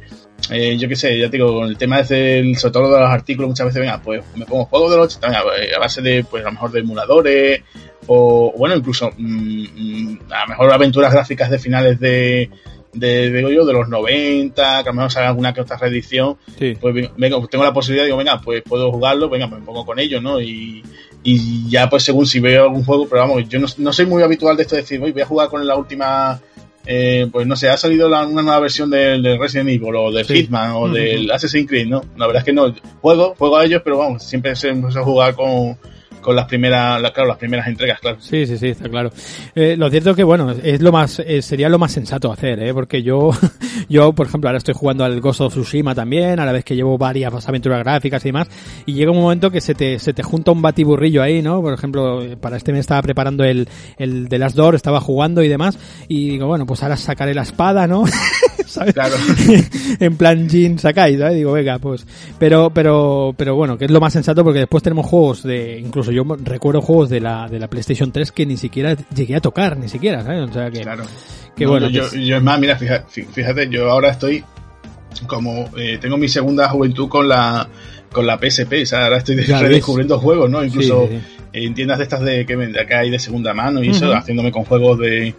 eh, yo qué sé, ya te digo, con el tema de el, sobre todo de los artículos, muchas veces, venga, pues me pongo juegos de los 80, venga, pues, a base de, pues a lo mejor de emuladores, o bueno, incluso mm, mm, a lo mejor aventuras gráficas de finales de, de, digo yo, de los 90, que a lo mejor salga alguna que otra reedición, sí. pues venga, pues tengo la posibilidad, digo, venga, pues puedo jugarlo, venga, pues me pongo con ello, ¿no? Y, y ya pues según si veo algún juego, pero vamos, yo no, no soy muy habitual de esto de decir, "Oye, voy a jugar con la última, eh, pues no sé, ha salido la- una nueva versión del de Resident Evil o del Sí. Hitman o del Assassin's Creed, ¿no? La verdad es que no, juego, juego a ellos, pero vamos, siempre se a jugar con, con las primeras, la- claro, las primeras entregas, claro. Sí, sí, sí, está claro. Eh, lo cierto es que, bueno, es lo más, eh, sería lo más sensato hacer, ¿eh? Porque yo, (laughs) yo, por ejemplo, ahora estoy jugando al Ghost of Tsushima también, a la vez que llevo varias aventuras gráficas y demás, y llega un momento que se te, se te junta un batiburrillo ahí, ¿no? Por ejemplo, para este me estaba preparando el, el de Last Door, estaba jugando y demás, y digo, bueno, pues ahora sacaré la espada, ¿no? (laughs) ¿Sabes? Claro. (laughs) en plan Jin Sakai, ¿sabes? Digo, venga, pues. Pero, pero, pero bueno, que es lo más sensato porque después tenemos juegos de, incluso yo recuerdo juegos de la, de la PlayStation 3 que ni siquiera llegué a tocar, ni siquiera, ¿sabes? O sea que, Claro. que No, bueno. Yo, que es- yo es más, mira, fíjate, fíjate, yo ahora estoy como eh, tengo mi segunda juventud con la con la PSP, o sea, ahora estoy Ya ves. redescubriendo juegos, ¿no? Incluso sí, sí, sí. en tiendas de estas de que, acá hay de segunda mano y eso, haciéndome con juegos de,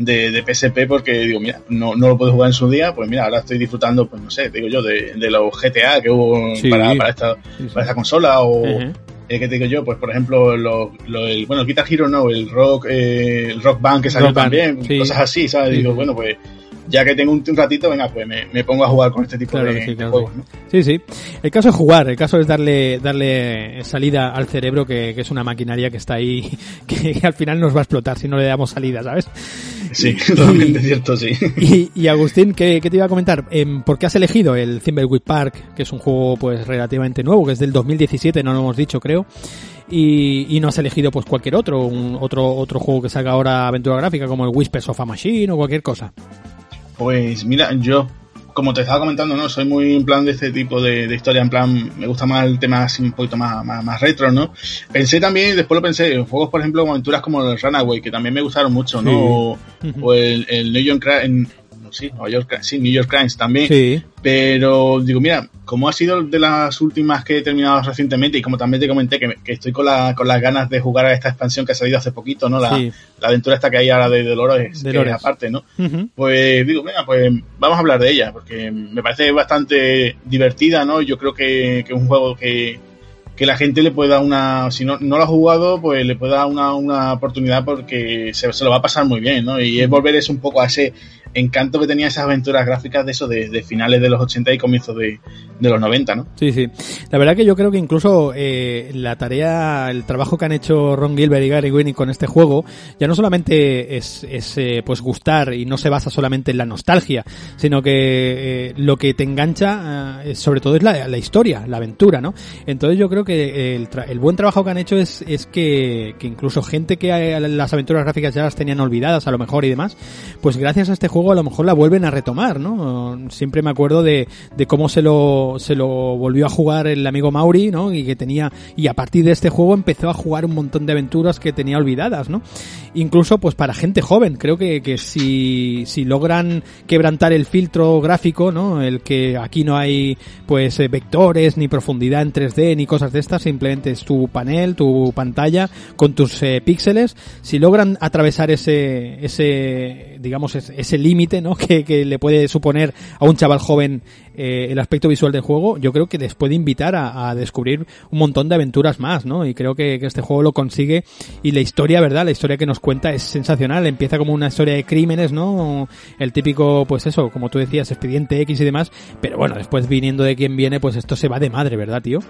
de, de PSP porque digo, mira, no, no lo puedo jugar en su día, pues mira, ahora estoy disfrutando, pues no sé, digo yo, de, de los GTA que hubo Sí. para, para, esta, Sí, sí. para esta consola o, Ujú. eh, ¿qué te digo yo? Pues por ejemplo, lo, lo- el, bueno, el Guitar Hero no, el Rock, eh, el Rock Band que salió Rock también, cosas así, ¿sabes? Digo, bueno, pues ya que tengo un, un ratito, venga, pues me, me pongo a jugar con este tipo Claro de, sí, de juegos. Sí, sí. El caso es jugar, el caso es darle, darle salida al cerebro, que, que es una maquinaria que está ahí, (laughs) que, al final nos va a explotar si no le damos salida, ¿sabes? Sí, Y- (laughs) totalmente cierto, sí. Y, y Agustín, ¿qué, qué te iba a comentar? Em, ¿Por qué has elegido el Thimbleweed Park, que es un juego pues relativamente nuevo, que es del 2017, no lo hemos dicho, creo? Y, y no has elegido pues cualquier otro, un, otro, otro juego que salga ahora aventura gráfica, como el Whispers of a Machine o cualquier cosa. Pues mira, yo, como te estaba comentando, ¿no? Soy muy en plan de este tipo de, de historia, en plan, me gusta más el tema así un poquito más, más, más retro, ¿no? Pensé también, después lo pensé, en juegos, por ejemplo, aventuras como el Runaway, que también me gustaron mucho, ¿no? Sí. O, el, el New York no, sí, Nueva York, sí, New York Crimes también. Sí, Pero digo, mira, como ha sido de las últimas que he terminado recientemente y como también te comenté que, que estoy con, la, con las ganas de jugar a esta expansión que ha salido hace poquito, ¿no? La, sí. la aventura esta que hay ahora de Dolores, Dolores. es aparte, ¿no? Pues digo, venga, pues vamos a hablar de ella, porque me parece bastante divertida, ¿no? Yo creo que, que es un juego que, que la gente le puede dar una, si no, no lo ha jugado, pues le puede dar una, una oportunidad porque se, se lo va a pasar muy bien, ¿no? Y es volver es un poco a ese encanto que tenía esas aventuras gráficas de eso, de, finales de los 80 y comienzos de, los 90, ¿no? Sí, sí. La verdad que yo creo que incluso eh, la tarea, el trabajo que han hecho Ron Gilbert y Gary Winning con este juego, ya no solamente es, eh, pues gustar y no se basa solamente en la nostalgia, sino que eh, lo que te engancha, sobre todo es la, historia, la aventura, ¿no? Entonces yo creo que el, tra- el buen trabajo que han hecho es, que, incluso gente que las aventuras gráficas ya las tenían olvidadas a lo mejor y demás, pues gracias a este juego a lo mejor la vuelven a retomar, ¿no? Siempre me acuerdo de, de cómo se lo, se lo volvió a jugar el amigo Mauri, ¿no? Y que tenía, y a partir de este juego empezó a jugar un montón de aventuras que tenía olvidadas, ¿no? Incluso pues para gente joven, creo que, que si, si logran quebrantar el filtro gráfico, ¿no? El que aquí no hay pues eh, vectores, ni profundidad en 3D, ni cosas de estas, simplemente es tu panel, tu pantalla, con tus eh, píxeles, si logran atravesar ese, ese, digamos, ese, ese límite límite, ¿no? (laughs) Que, que, le puede suponer a un chaval joven eh, el aspecto visual del juego, yo creo que les puede invitar a, a descubrir un montón de aventuras más, ¿no? Y creo que, que, este juego lo consigue y la historia, ¿verdad? La historia que nos cuenta es sensacional. Empieza como una historia de crímenes, ¿no? El típico, pues eso, como tú decías, expediente X y demás, pero bueno, después viniendo de quien viene, pues esto se va de madre, ¿verdad, tío?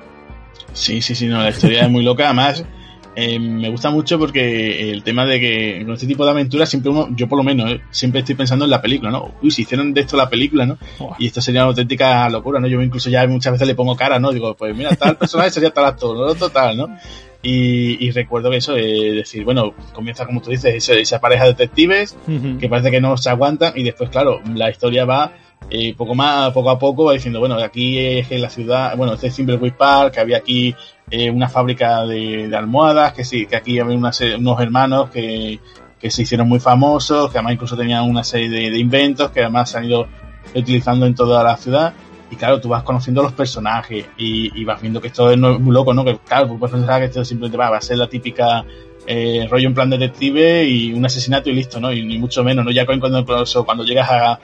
Sí, sí, sí, no, la historia es muy loca. Además, (laughs) eh, me gusta mucho porque el tema de que con este tipo de aventuras siempre uno, yo por lo menos, eh, siempre estoy pensando en la película, ¿no? Uy, si hicieron de esto la película, ¿no? Oh. Y esto sería una auténtica locura, ¿no? Yo incluso ya muchas veces le pongo cara, ¿no? Digo, pues mira, tal personaje sería tal actor, ¿no? Total, ¿no? Y, y, recuerdo que eso, es decir, bueno, comienza como tú dices, esa, esa pareja de detectives uh -huh. que parece que no se aguantan y después, claro, la historia va eh, poco más, poco a poco va diciendo, bueno, aquí es la ciudad, bueno, este es Thimbleweed Park, que había aquí eh, una fábrica de, almohadas, que sí, que aquí había una, unos hermanos que, que se hicieron muy famosos, que además incluso tenían una serie de, inventos que además se han ido utilizando en toda la ciudad y claro, tú vas conociendo los personajes y, vas viendo que esto es muy loco, ¿no? Que claro, puedes pensar que esto simplemente va, va a ser la típica eh, rollo en plan detective y un asesinato y listo, ¿no? Y ni mucho menos, ¿no? Ya cuando, cuando llegas a,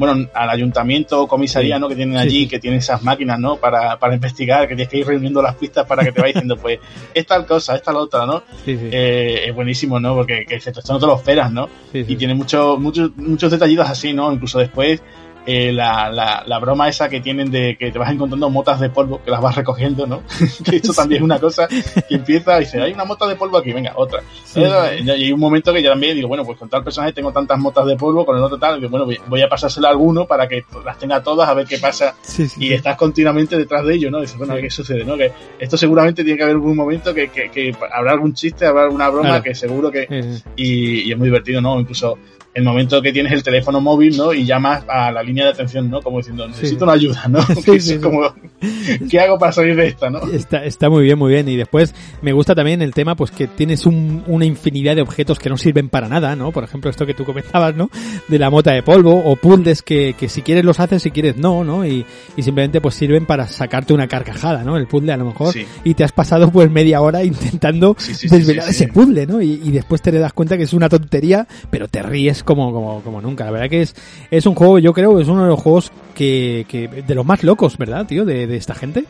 bueno, al ayuntamiento o comisaría. ¿no? Que tienen allí, sí. que tienen esas máquinas, ¿no? Para, para investigar, que tienes que ir reuniendo las pistas para que te vaya diciendo, pues, (laughs) esta cosa, esta la otra, ¿no? Sí, eh, es buenísimo, ¿no? Porque que esto no te lo esperas, ¿no? Y tiene muchos, muchos, muchos detallitos así, ¿no? Incluso después, eh, la, la, la, broma esa que tienen de que te vas encontrando motas de polvo que las vas recogiendo, ¿no? (laughs) que esto también es una cosa que empieza y dice, hay una mota de polvo aquí, venga, otra. Sí. Y hay un momento que yo también digo, bueno, pues con tal personaje tengo tantas motas de polvo, con el otro tal, bueno, voy a pasárselo a alguno para que las tenga todas, a ver qué pasa. Sí, sí, y estás continuamente detrás de ello, ¿no? Dices, bueno, ¿qué sucede? ¿no? Que esto seguramente tiene que haber algún momento que, que, que habrá algún chiste, habrá alguna broma claro. que seguro que... Y, y es muy divertido, ¿no? Incluso el momento que tienes el teléfono móvil, ¿no? Y llamas a la línea de atención, ¿no? Como diciendo, necesito sí. una ayuda, ¿no? (laughs) (laughs) Sí, sí, como, ¿qué hago para salir de esta, no? Está, está muy bien, muy bien. Y después me gusta también el tema, pues que tienes un, una infinidad de objetos que no sirven para nada, ¿no? Por ejemplo, esto que tú comentabas, ¿no? De la mota de polvo o puzzles que, que si quieres los haces, si quieres no, ¿no? Y, y simplemente pues sirven para sacarte una carcajada, ¿no? El puzzle a lo mejor. Y te has pasado pues media hora intentando desvelar ese puzzle, ¿no? Y, y después te das cuenta que es una tontería, pero te ríes como, como, como nunca. La verdad que es, es un juego, yo creo, es uno de los juegos que, que de los más locos, ¿verdad, tío? De, de esta gente.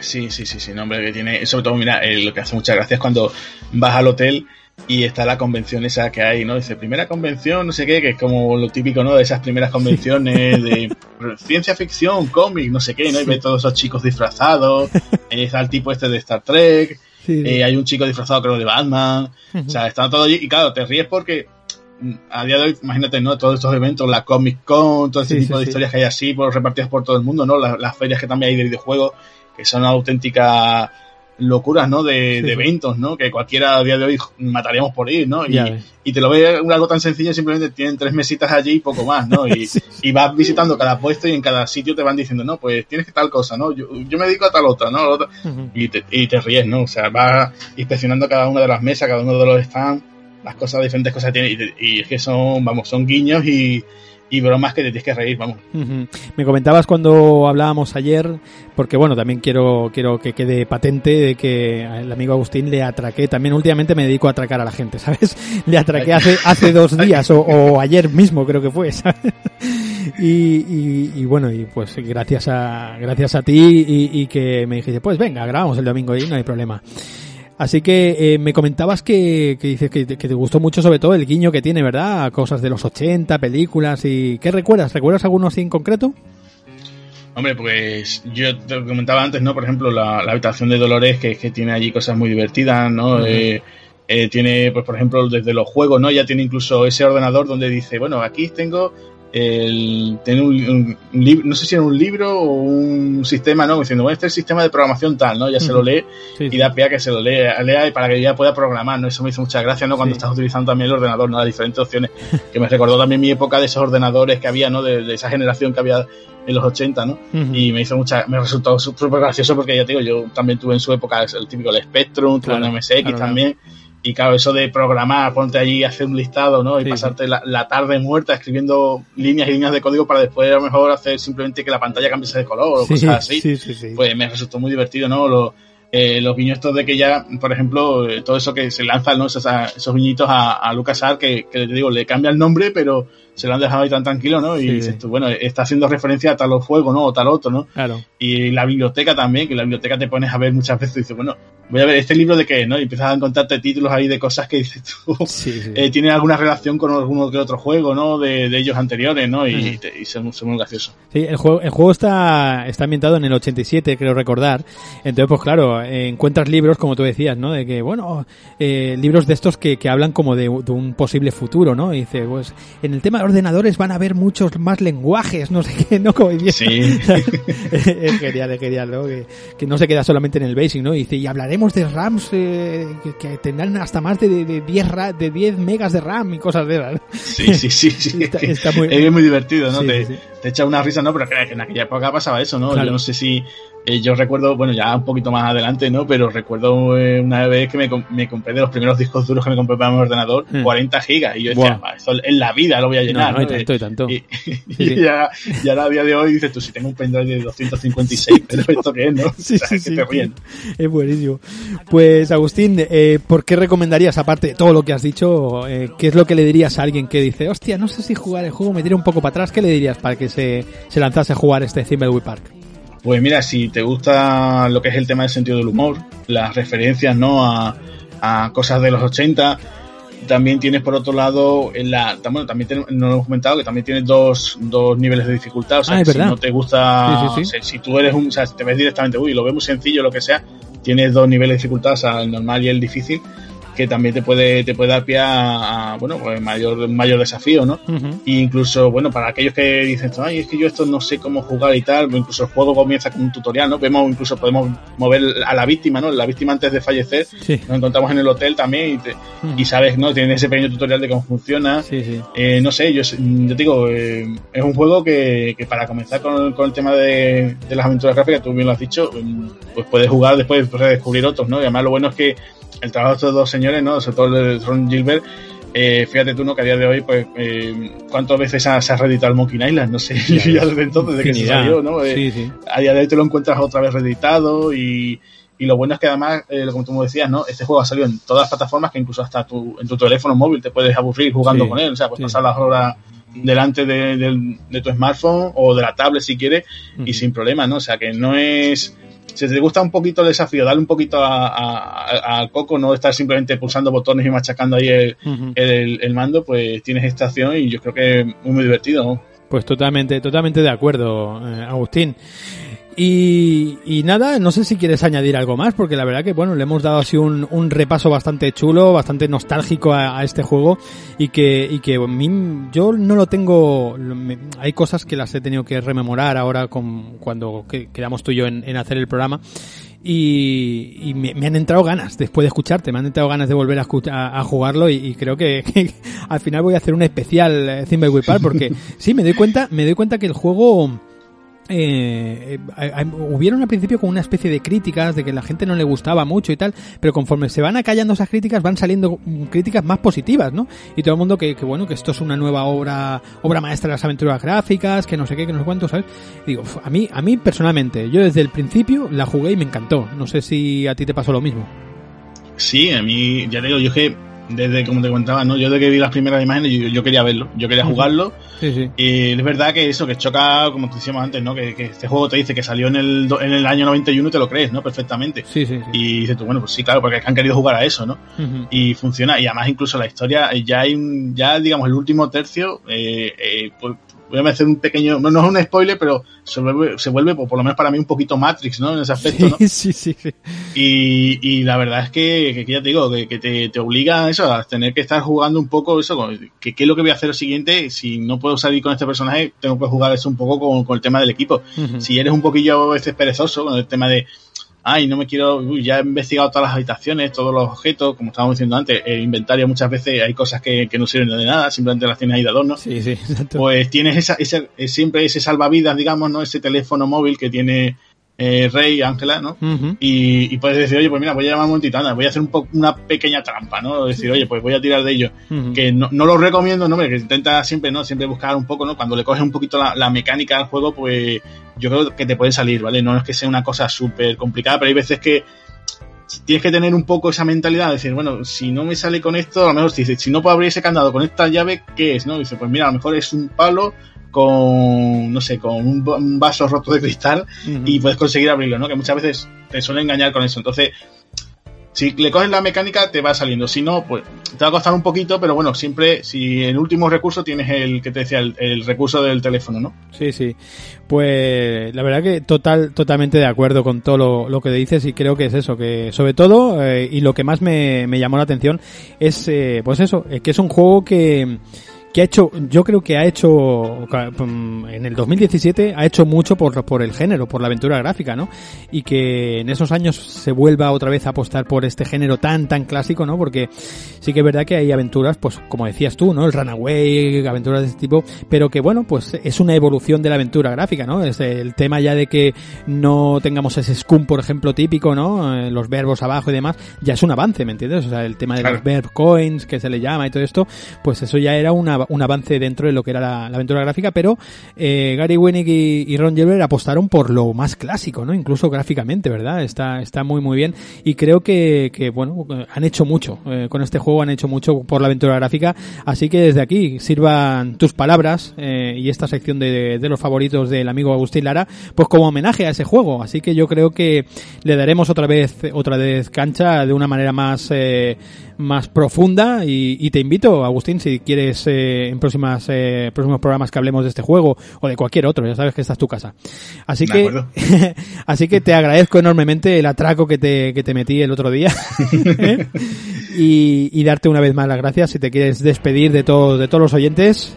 Sí, sí, sí, sí, no, hombre, que tiene, sobre todo, mira, eh, lo que hace muchas gracias cuando vas al hotel y está la convención esa que hay, ¿no? Dice, primera convención, no sé qué, que es como lo típico, ¿no? De esas primeras convenciones de (laughs) ciencia ficción, cómic, no sé qué, ¿no? Y ve todos esos chicos disfrazados, está el tipo este de Star Trek, sí, eh, hay un chico disfrazado creo de Batman, uh -huh. o sea, están todos allí y claro, te ríes porque a día de hoy, imagínate, ¿no? Todos estos eventos, la Comic Con, todo sí, tipo sí, de historias que hay así, por, repartidas por todo el mundo, ¿no? Las, las, ferias que también hay de videojuegos, que son auténticas locuras, ¿no? De, de, eventos, ¿no? Que cualquiera a día de hoy mataríamos por ir, ¿no? Y, y te lo ves algo tan sencillo, simplemente tienen tres mesitas allí y poco más, ¿no? Y, (laughs) y, vas visitando cada puesto y en cada sitio te van diciendo, no, pues tienes que tal cosa, ¿no? Yo, yo me dedico a tal otra, ¿no? Uh -huh. y, te, y te ríes, ¿no? O sea, vas inspeccionando cada una de las mesas, cada uno de los stands las cosas, diferentes cosas que tiene, y, y, es que son, vamos, son guiños y, y bromas que te tienes que reír, vamos. Me comentabas cuando hablábamos ayer, porque bueno, también quiero, quiero que quede patente de que el amigo Agustín le atraqué, también últimamente me dedico a atracar a la gente, (laughs) ¿sabes? Le atraqué hace, hace dos días, o, o ayer mismo creo que fue, (laughs) ¿sabes? Y, y, y, bueno, y pues gracias a, gracias a ti y, y que me dijiste, pues venga, grabamos el domingo y no hay problema. Así que eh, me comentabas que, que dices que, que, te gustó mucho sobre todo el guiño que tiene, ¿verdad? Cosas de los 80, películas y... ¿Qué recuerdas? ¿Recuerdas alguno así en concreto? Hombre, pues yo te comentaba antes, ¿no? Por ejemplo, la, la habitación de Dolores, que, que, tiene allí cosas muy divertidas, ¿no? Uh -huh. eh, eh, tiene, pues por ejemplo, desde los juegos, ¿no? Ya tiene incluso ese ordenador donde dice, bueno, aquí tengo el tener un, un, un libro, no sé si era un libro o un sistema, ¿no? Diciendo, bueno, este es el sistema de programación tal, ¿no? Ya se lo lee sí, y da pie a que se lo lea, lea y para que ya pueda programar, ¿no? Eso me hizo mucha gracia, ¿no? Cuando sí. estás utilizando también el ordenador, ¿no? Las diferentes opciones, que me recordó también mi época de esos ordenadores que había, ¿no? De, de esa generación que había en los 80, ¿no? Uh -huh. Y me hizo mucha, me resultó súper gracioso porque ya te digo, yo también tuve en su época el típico el Spectrum, tuve claro, el MSX claro, también. Claro y claro, eso de programar, ponte allí, hacer un listado, ¿no? Y sí, pasarte sí. La, la, tarde muerta escribiendo líneas y líneas de código para después a lo mejor hacer simplemente que la pantalla cambiese de color o sí, cosas así. Pues me resultó muy divertido, ¿no? Lo, eh, los guiños estos de que ya, por ejemplo, todo eso que se lanzan, ¿no? Esos, esos guiñitos a, a LucasArts que, que te digo, le cambia el nombre, pero se lo han dejado ahí tan tranquilo, ¿no? Y Sí, dices sí. tú, bueno, está haciendo referencia a tal juego, ¿no? O tal otro, ¿no? Claro. Y la biblioteca también, que la biblioteca te pones a ver muchas veces y dices, bueno, voy a ver este libro de qué, ¿no? Y empiezas a encontrarte títulos ahí de cosas que dices tú, Sí, sí. eh, tienen alguna relación con alguno que otro juego, ¿no? De, de ellos anteriores, ¿no? Y, Ujú. te- y son, son muy graciosos. Sí, el juego, el juego está, está ambientado en el 87, creo recordar. Entonces, pues claro, eh, encuentras libros, como tú decías, ¿no? De que, bueno, eh, libros de estos que, que hablan como de, de un posible futuro, ¿no? Y dice, pues, en el tema de ordenadores van a haber muchos más lenguajes, no sé qué, ¿no? Como. Sí. (laughs) es genial, es genial, ¿no? Que, que no se queda solamente en el basic, ¿no? Y dice, y hablaremos de RAMs eh, que, que tendrán hasta más de, de, 10 ra- de 10 megas de RAM y cosas de esas. Sí, sí, sí, sí. (laughs) Está- está muy- es muy divertido, ¿no? Sí, te, sí, te echa una risa, ¿no? Pero en aquella época pasaba eso, ¿no? Claro. Yo no sé si... eh, yo recuerdo, bueno, ya un poquito más adelante, ¿no? Pero recuerdo eh, una vez que me, com- me compré de los primeros (laughs) discos duros que me compré para mi ordenador, Hmm. 40 gigas. Y yo decía, Buah. "Va, esto en la vida lo voy a llenar, no, ¿no? y tanto, y tanto. Y, y sí. ya, ya a día de hoy dices tú, si tengo un pendrive de 256, pero esto qué es, ¿no? (laughs) Sí, O sea, sí, que sí. Es buenísimo. Pues Agustín, eh, ¿por qué recomendarías, aparte de todo lo que has dicho, eh, qué es lo que le dirías a alguien que dice, hostia, no sé si jugar el juego, me tira un poco para atrás, ¿qué le dirías para que se, se lanzase a jugar este Thimbleweed Park? Pues mira, si te gusta lo que es el tema del sentido del humor, las referencias, ¿no? A, a cosas de los 80, también tienes por otro lado, en la, bueno, también ten- no lo hemos comentado, que también tienes dos, dos niveles de dificultad, o sea, Ah, si no te gusta, Sí, sí, sí. si- si tú eres un, o sea, si te ves directamente, uy, lo ves muy sencillo, lo que sea, tienes dos niveles de dificultad, o sea, el normal y el difícil, que también te puede, te puede dar pie a, a, bueno, pues mayor, mayor desafío, ¿no? E incluso, bueno, para aquellos que dicen, ay, es que yo esto no sé cómo jugar y tal, incluso el juego comienza con un tutorial, ¿no? Vemos, incluso podemos mover a la víctima, ¿no? La víctima antes de fallecer, Sí. nos encontramos en el hotel también y, te- y sabes, ¿no? Tiene ese pequeño tutorial de cómo funciona. Sí, sí. Eh, no sé, yo, yo te digo, eh, es un juego que, que para comenzar con, con el tema de, de las aventuras gráficas, tú bien lo has dicho, pues puedes jugar después pues, descubrir otros, ¿no? Y además lo bueno es que el trabajo de estos dos señores, ¿no? Sobre todo el de Ron Gilbert, eh, fíjate tú, ¿no? Que a día de hoy, pues, eh, ¿cuántas veces ha- se ha reeditado el Monkey Island? No sé, ya (laughs) desde entonces, desde que se salió, ¿no? Eh, Sí, sí. a día de hoy te lo encuentras otra vez reeditado y, y lo bueno es que además, eh, como tú me decías, ¿no? Este juego ha salido en todas las plataformas que incluso hasta tu, en tu teléfono móvil te puedes aburrir jugando Sí, con él, o sea, puedes sí. pasar las horas delante de, del- de tu smartphone o de la tablet si quieres y Ujú. sin problema, ¿no? O sea, que no es... Si te gusta un poquito el desafío, darle un poquito a- a- a- al coco, no estar simplemente pulsando botones y machacando ahí el, el, el mando, pues tienes esta opción y yo creo que es muy, muy divertido, ¿no? Pues totalmente, totalmente de acuerdo, eh, Agustín. Y, y nada, no sé si quieres añadir algo más, porque la verdad que bueno, le hemos dado así un, un repaso bastante chulo, bastante nostálgico a, a este juego y que, y que a mí, yo no lo tengo, me- hay cosas que las he tenido que rememorar ahora con, cuando que- quedamos tú y yo en, en hacer el programa y, y me, me han entrado ganas después de escucharte, me han entrado ganas de volver a, escucha- a, a jugarlo y, y creo que, que al final voy a hacer un especial eh, Thimbleweed Park porque (laughs) sí, me doy cuenta, me doy cuenta que el juego eh, eh, hubieron al principio como una especie de críticas de que la gente no le gustaba mucho y tal, pero conforme se van acallando esas críticas van saliendo mm, críticas más positivas, ¿no? Y todo el mundo que, bueno, que esto es una nueva obra, obra maestra de las aventuras gráficas, que no sé qué, que no sé cuánto, ¿sabes? Digo, a mí, a mí personalmente, yo desde el principio la jugué y me encantó. No sé si a ti te pasó lo mismo. Sí, a mí, ya te digo, yo que desde, como te contaba, ¿no? Yo desde que vi las primeras imágenes, yo, yo quería verlo, yo quería jugarlo. Sí, sí. Y es verdad que eso, que choca, como te decíamos antes, ¿no? Que, que este juego te dice que salió en el, en el año 91 y te lo crees, ¿no? Perfectamente. Sí, sí, sí. Y dices tú, bueno, pues sí, claro, porque es que han querido jugar a eso, ¿no? Y funciona, y además incluso la historia, eh, ya hay un, ya digamos el último tercio, eh, eh, pues, voy a hacer un pequeño, no, no es un spoiler, pero se vuelve, se vuelve, por lo menos para mí, un poquito Matrix, ¿no? En ese aspecto, ¿no? Sí, (laughs) sí, sí. Y, y la verdad es que, que ya te digo, que, que te, te obliga a eso, a tener que estar jugando un poco eso, con- que qué es lo que voy a hacer lo siguiente, si no puedo salir con este personaje, tengo que jugar eso un poco con, con el tema del equipo. Si eres un poquillo a veces perezoso con el tema de, ay, no me quiero, uy, ya he investigado todas las habitaciones, todos los objetos, como estábamos diciendo antes, el inventario muchas veces hay cosas que, que no sirven de nada, simplemente las tienes ahí de adorno. Sí, sí, exacto. Pues tienes esa, ese, eh, siempre ese salvavidas, digamos, ¿no? Ese teléfono móvil que tiene eh, Rey, Ángela, ¿no? Y, y puedes decir, oye, pues mira, voy a llamar a un voy a hacer un po- una pequeña trampa, ¿no? Decir, oye, pues voy a tirar de ello. Que no, no lo recomiendo, ¿no? Que intenta siempre, ¿no? Siempre buscar un poco, ¿no? Cuando le coges un poquito la, la mecánica al juego, pues yo creo que te puede salir, ¿vale? No es que sea una cosa súper complicada, pero hay veces que tienes que tener un poco esa mentalidad de decir, bueno, si no me sale con esto, a lo mejor dice, si no puedo abrir ese candado con esta llave, ¿qué es? ¿No? Dice, pues mira, a lo mejor es un palo con, no sé, con un, vaso roto de cristal y puedes conseguir abrirlo, ¿no? Que muchas veces te suele engañar con eso. Entonces, si le coges la mecánica, te va saliendo. Si no, pues te va a costar un poquito, pero bueno, siempre, si el último recurso tienes el que te decía, el, recurso del teléfono, ¿no? Sí, sí. Pues la verdad que total, totalmente de acuerdo con todo lo, que dices y creo que es eso, que sobre todo, eh, y lo que más me, me, llamó la atención es, eh, pues eso, eh, que es un juego que que ha hecho, yo creo que ha hecho, en el 2017 ha hecho mucho por, por el género, por la aventura gráfica, ¿no? Y que en esos años se vuelva otra vez a apostar por este género tan, tan clásico, ¿no? Porque sí que es verdad que hay aventuras, pues como decías tú, ¿no? El Runaway, aventuras de este tipo, pero que bueno, pues es una evolución de la aventura gráfica, ¿no? Es el tema ya de que no tengamos ese scum, por ejemplo, típico, ¿no? Eh, los verbos abajo y demás, ya es un avance, ¿me entiendes? O sea, el tema de los verb coins, que se le llama y todo esto, pues eso ya era una un avance dentro de lo que era la, aventura gráfica, pero eh, Gary Winnick y, Ron Gilbert apostaron por lo más clásico, ¿no? Incluso gráficamente, ¿verdad? Está, está muy muy bien y creo que, que bueno, han hecho mucho eh, con este juego, han hecho mucho por la aventura gráfica, así que desde aquí sirvan tus palabras eh, y esta sección de, de, los favoritos del amigo Agustín Lara, pues como homenaje a ese juego, así que yo creo que le daremos otra vez otra vez cancha de una manera más eh, más profunda y, te invito, Agustín, si quieres eh, en próximas eh, próximos programas que hablemos de este juego o de cualquier otro, ya sabes que esta es tu casa. Así que (laughs) así que te agradezco enormemente el atraco que te, que te metí el otro día (laughs) ¿eh? y, darte una vez más las gracias si te quieres despedir de todos de todos los oyentes.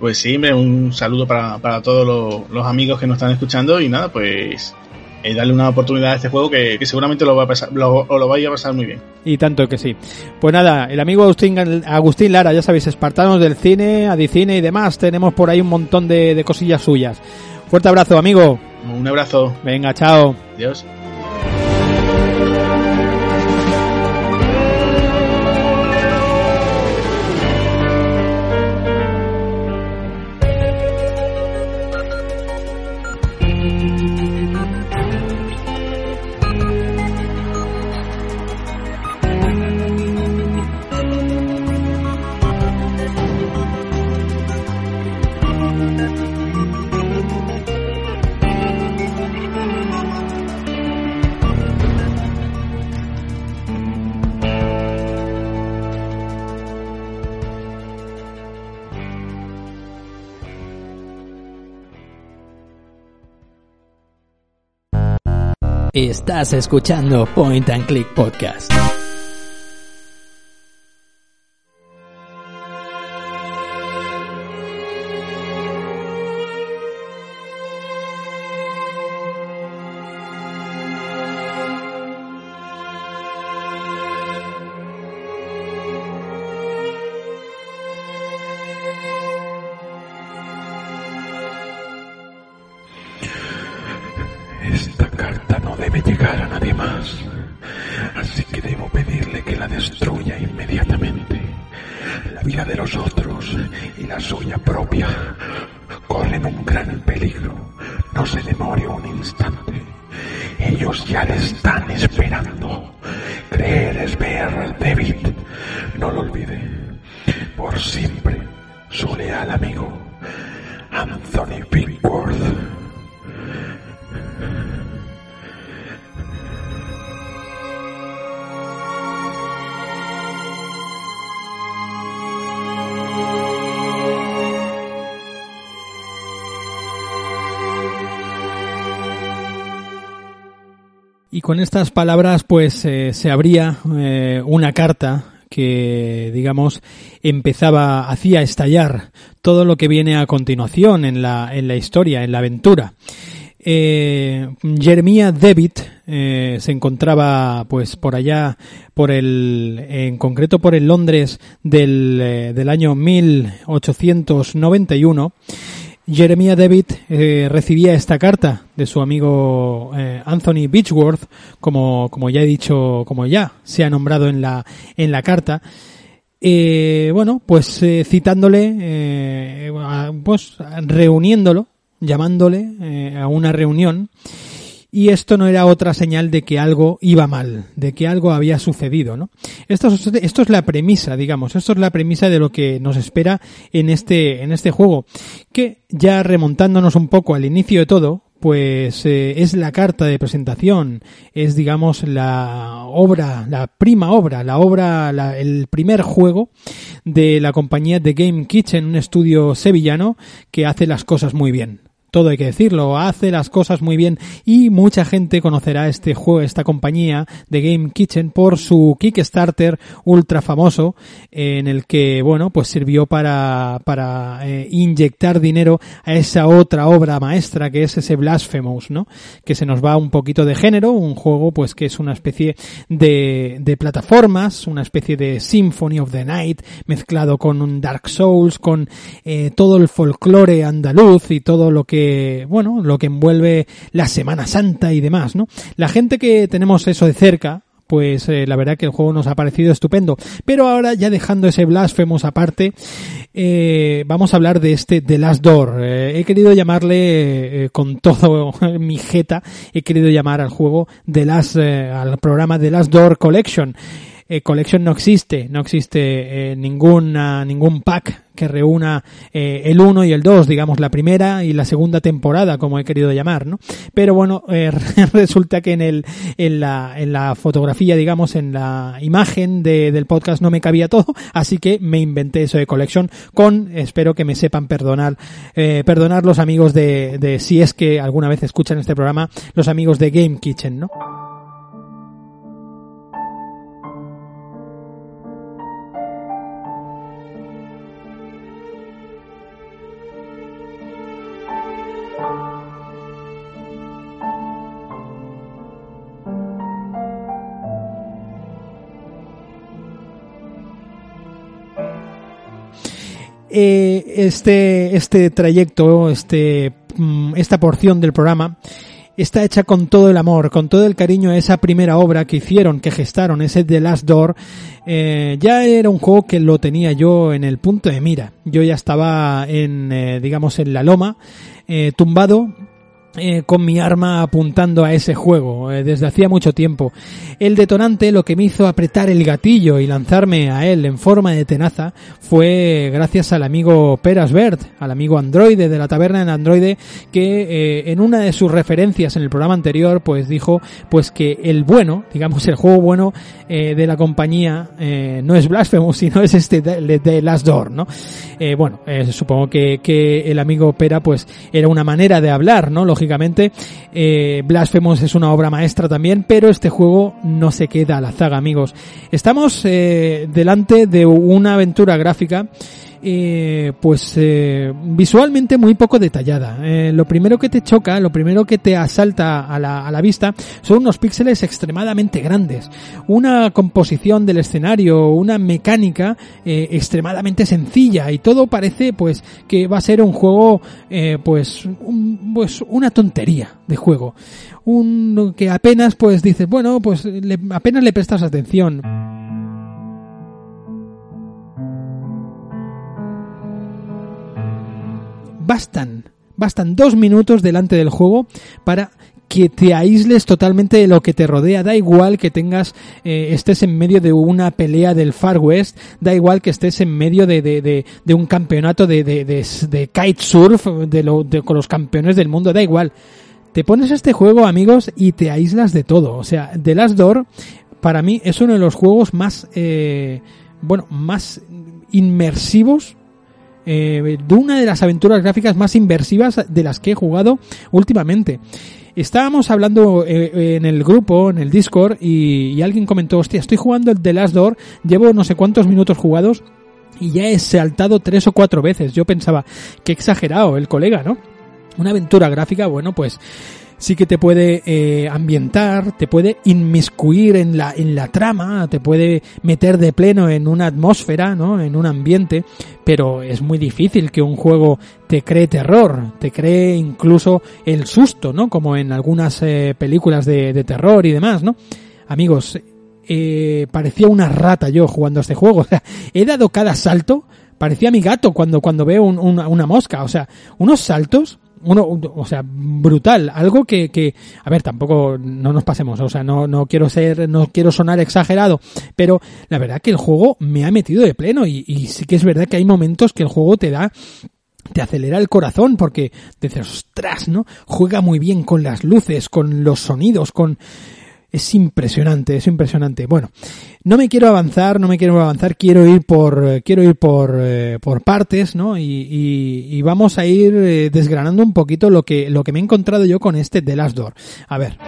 Pues sí, un saludo para, para todos los, los amigos que nos están escuchando y nada, pues eh, darle una oportunidad a este juego que, seguramente lo va a pasar, lo, lo vaya a pasar muy bien. Y tanto que sí. Pues nada, el amigo Agustín, Agustín Lara, ya sabéis, espartanos del cine, Adicine y demás, tenemos por ahí un montón de, de cosillas suyas. Fuerte abrazo, amigo. Un abrazo. Venga, chao. Adiós. Estás escuchando Point and Click Podcast. Con estas palabras pues eh, se abría eh, una carta que digamos empezaba hacía estallar todo lo que viene a continuación en la en la historia en la aventura. Eh, Jeremiah David eh, se encontraba pues por allá por el en concreto por el Londres del, del año 1891 Jeremiah David eh, recibía esta carta de su amigo eh, Anthony Beechworth, como, como ya he dicho, como ya se ha nombrado en la, en la carta. Eh, bueno, pues eh, citándole, pues reuniéndolo, llamándole a una reunión y esto no era otra señal de que algo iba mal, de que algo había sucedido, ¿no? Esto, es- la premisa, digamos, esto es la premisa de lo que nos espera en este, en este juego, que ya remontándonos un poco al inicio de todo, pues eh, es la carta de presentación, es digamos la obra, la prima obra, la obra, la- el primer juego de la compañía The Game Kitchen, un estudio sevillano que hace las cosas muy bien. Todo hay que decirlo, hace las cosas muy bien y mucha gente conocerá este juego, esta compañía de Game Kitchen por su Kickstarter ultra famoso en el que, bueno, pues sirvió para, para eh, inyectar dinero a esa otra obra maestra que es ese Blasphemous, ¿no? Que se nos va un poquito de género, un juego pues que es una especie de, de plataformas, una especie de Symphony of the Night mezclado con un Dark Souls, con eh, todo el folclore andaluz y todo lo que, bueno, lo que envuelve la Semana Santa y demás, ¿no? La gente que tenemos eso de cerca, pues eh, la verdad que el juego nos ha parecido estupendo. Pero ahora, ya dejando ese Blasphemous aparte, eh, vamos a hablar de este The Last Door. Eh, he querido llamarle, con todo (laughs) mi jeta, he querido llamar al juego The Last, al programa The Last Door Collection. Eh, Collection no existe, no existe eh, ninguna, ningún pack que reúna eh, el 1 y el 2, digamos la primera y la segunda temporada, como he querido llamar, ¿no? Pero bueno, eh, (laughs) resulta que en el, en la, en la fotografía, digamos, en la imagen de, del podcast no me cabía todo, así que me inventé eso de Collection con, espero que me sepan perdonar, eh, perdonar los amigos de, de, si es que alguna vez escuchan este programa, los amigos de Game Kitchen, ¿no? Eh, este, este trayecto, este, mm, esta porción del programa, está hecha con todo el amor, con todo el cariño a esa primera obra que hicieron, que gestaron, ese The Last Door. Eh, ya era un juego que lo tenía yo en el punto de mira. Yo ya estaba en, eh, digamos, en la loma, tumbado, eh, con mi arma apuntando a ese juego eh, desde hacía mucho tiempo. El detonante, lo que me hizo apretar el gatillo y lanzarme a él en forma de tenaza, fue gracias al amigo Perasbert, al amigo androide de la taberna en androide, que eh, en una de sus referencias en el programa anterior, pues dijo pues que el bueno, digamos el juego bueno eh, de la compañía no es Blasphemous, sino es este de, de Last Door, ¿no? Bueno, supongo que, que el amigo Pera pues era una manera de hablar, ¿no? lógicamente. Eh, Blasphemous es una obra maestra también, pero este juego no se queda a la zaga, amigos. Estamos eh, delante de una aventura gráfica eh, pues eh, visualmente muy poco detallada. Eh, lo primero que te choca, lo primero que te asalta a la, a la vista son unos píxeles extremadamente grandes, una composición del escenario, una mecánica eh, extremadamente sencilla y todo parece pues que va a ser un juego eh, pues, un, pues una tontería de juego, un que apenas pues dices bueno pues le, apenas le prestas atención. Bastan, bastan dos minutos delante del juego para que te aísles totalmente de lo que te rodea. Da igual que tengas, eh, estés en medio de una pelea del Far West, da igual que estés en medio de, de, de, de un campeonato de, de, de, kitesurf de con los campeones del mundo, da igual. Te pones este juego, amigos, y te aíslas de todo. O sea, The Last Door, para mí, es uno de los juegos más, eh, bueno, más inmersivos eh, de una de las aventuras gráficas más inversivas de las que he jugado últimamente. Estábamos hablando eh, en el grupo, en el Discord, y, y, alguien comentó, hostia, estoy jugando el The Last Door, llevo no sé cuántos minutos jugados y ya he saltado tres o cuatro veces. Yo pensaba, qué exagerado el colega, ¿no? Una aventura gráfica, bueno, pues sí que te puede eh, ambientar, te puede inmiscuir en la, en la trama, te puede meter de pleno en una atmósfera, ¿no? En un ambiente, pero es muy difícil que un juego te cree terror, te cree incluso el susto, ¿no? Como en algunas eh, películas de, de, terror y demás, ¿no? Amigos, eh, parecía una rata yo jugando a este juego, (laughs) o sea, he dado cada salto, parecía mi gato cuando, cuando veo un, una, una mosca, o sea, unos saltos uno, o sea, brutal, algo que, que, a ver, tampoco no nos pasemos, o sea, no, no quiero ser, no quiero sonar exagerado, pero la verdad que el juego me ha metido de pleno y, y sí que es verdad que hay momentos que el juego te da te acelera el corazón porque dices, ostras, ¿no? Juega muy bien con las luces, con los sonidos, con... Es impresionante, es impresionante. Bueno, no me quiero avanzar, no me quiero avanzar, quiero ir por, quiero ir por, eh, por partes, ¿no? Y, y, y, vamos a ir eh, desgranando un poquito lo que, lo que me he encontrado yo con este The Last Door. A ver.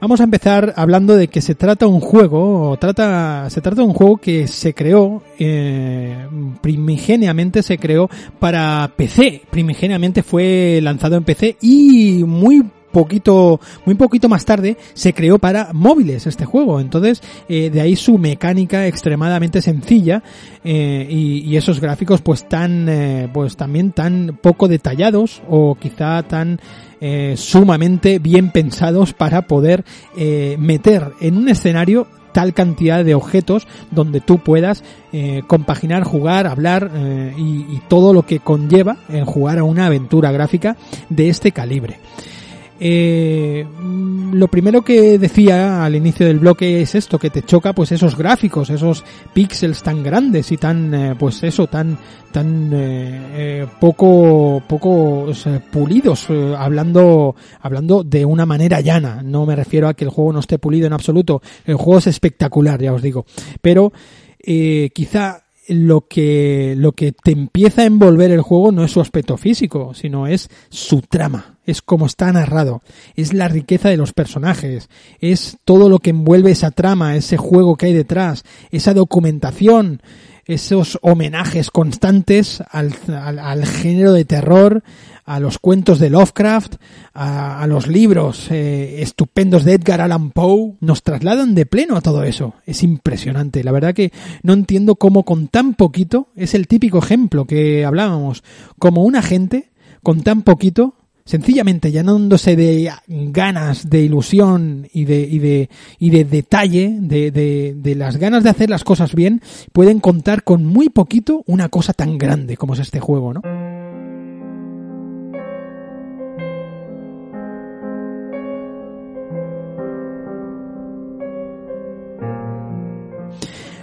Vamos a empezar hablando de que se trata un juego, o trata, se trata de un juego que se creó, eh, primigeniamente se creó para PC, primigeniamente fue lanzado en PC y muy poquito, muy poquito más tarde se creó para móviles este juego. Entonces, eh, de ahí su mecánica extremadamente sencilla eh, y, esos gráficos pues tan, eh, pues también tan poco detallados o quizá tan sumamente bien pensados para poder meter en un escenario tal cantidad de objetos donde tú puedas compaginar, jugar, hablar y, y, todo lo que conlleva el jugar a una aventura gráfica de este calibre. Eh, lo primero que decía al inicio del bloque es esto, que te choca pues esos gráficos, esos píxeles tan grandes y tan, eh, pues eso, tan, tan eh, eh poco, poco pulidos, eh, hablando, hablando de una manera llana. No me refiero a que el juego no esté pulido en absoluto. El juego es espectacular, ya os digo. Pero, quizá lo que, lo que te empieza a envolver el juego no es su aspecto físico, sino es su trama, es como está narrado, es la riqueza de los personajes, es todo lo que envuelve esa trama, ese juego que hay detrás, esa documentación, esos homenajes constantes al, al, al género de terror, a los cuentos de Lovecraft, a, los libros eh, estupendos de Edgar Allan Poe, nos trasladan de pleno a todo eso. Es impresionante. La verdad que no entiendo cómo con tan poquito, es el típico ejemplo que hablábamos, como un agente con tan poquito sencillamente llenándose de ganas, de ilusión y de, y de, y de detalle, de, de, de, las ganas de hacer las cosas bien, pueden contar con muy poquito una cosa tan grande como es este juego, ¿no?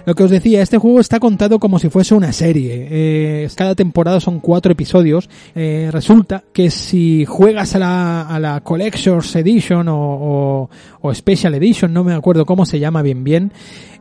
Lo que os decía, este juego está contado como si fuese una serie. Eh, cada temporada son cuatro episodios. Eh, resulta que si juegas a la, a la Collector's Edition o, o, o, Special Edition, no me acuerdo cómo se llama bien bien,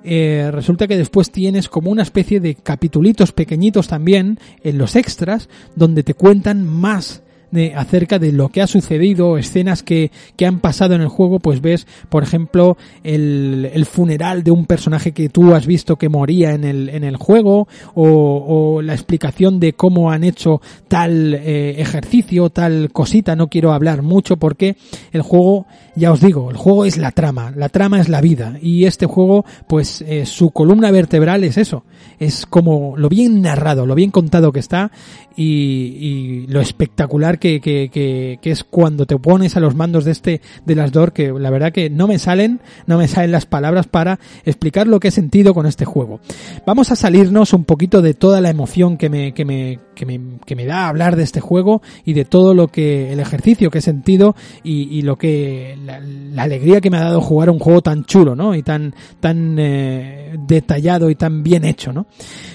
eh, resulta que después tienes como una especie de capitulitos pequeñitos también en los extras donde te cuentan más de, acerca de lo que ha sucedido, escenas que, que han pasado en el juego, pues ves, por ejemplo, el, el funeral de un personaje que tú has visto que moría en el, en el juego, o, la explicación de cómo han hecho tal eh, ejercicio, tal cosita, no quiero hablar mucho porque el juego, ya os digo, el juego es la trama, la trama es la vida, y este juego, pues eh, su columna vertebral es eso, es como lo bien narrado, lo bien contado que está, y, y lo espectacular que, que, que, es cuando te pones a los mandos de este de las DOR que la verdad que no me salen no me salen las palabras para explicar lo que he sentido con este juego. Vamos a salirnos un poquito de toda la emoción que me, que me, que me, que me da hablar de este juego y de todo lo que el ejercicio que he sentido y, lo que la, la, alegría que me ha dado jugar un juego tan chulo no y tan tan eh, detallado y tan bien hecho no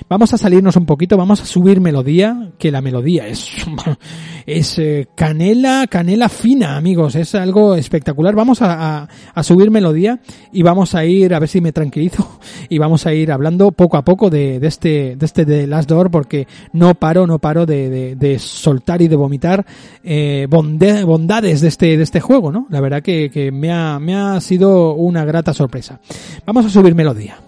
vamos a salirnos un poquito vamos a subir melodía que la melodía es (laughs) es eh, canela, canela fina, amigos. Es algo espectacular. Vamos a, subir melodía y vamos a ir, a ver si me tranquilizo, (laughs) y vamos a ir hablando poco a poco de, este, de este de Last Door, porque no paro, no paro de, de, soltar y de vomitar eh, bondades de este, de este juego, ¿no? La verdad que, que me, ha, me ha sido una grata sorpresa. Vamos a subir melodía.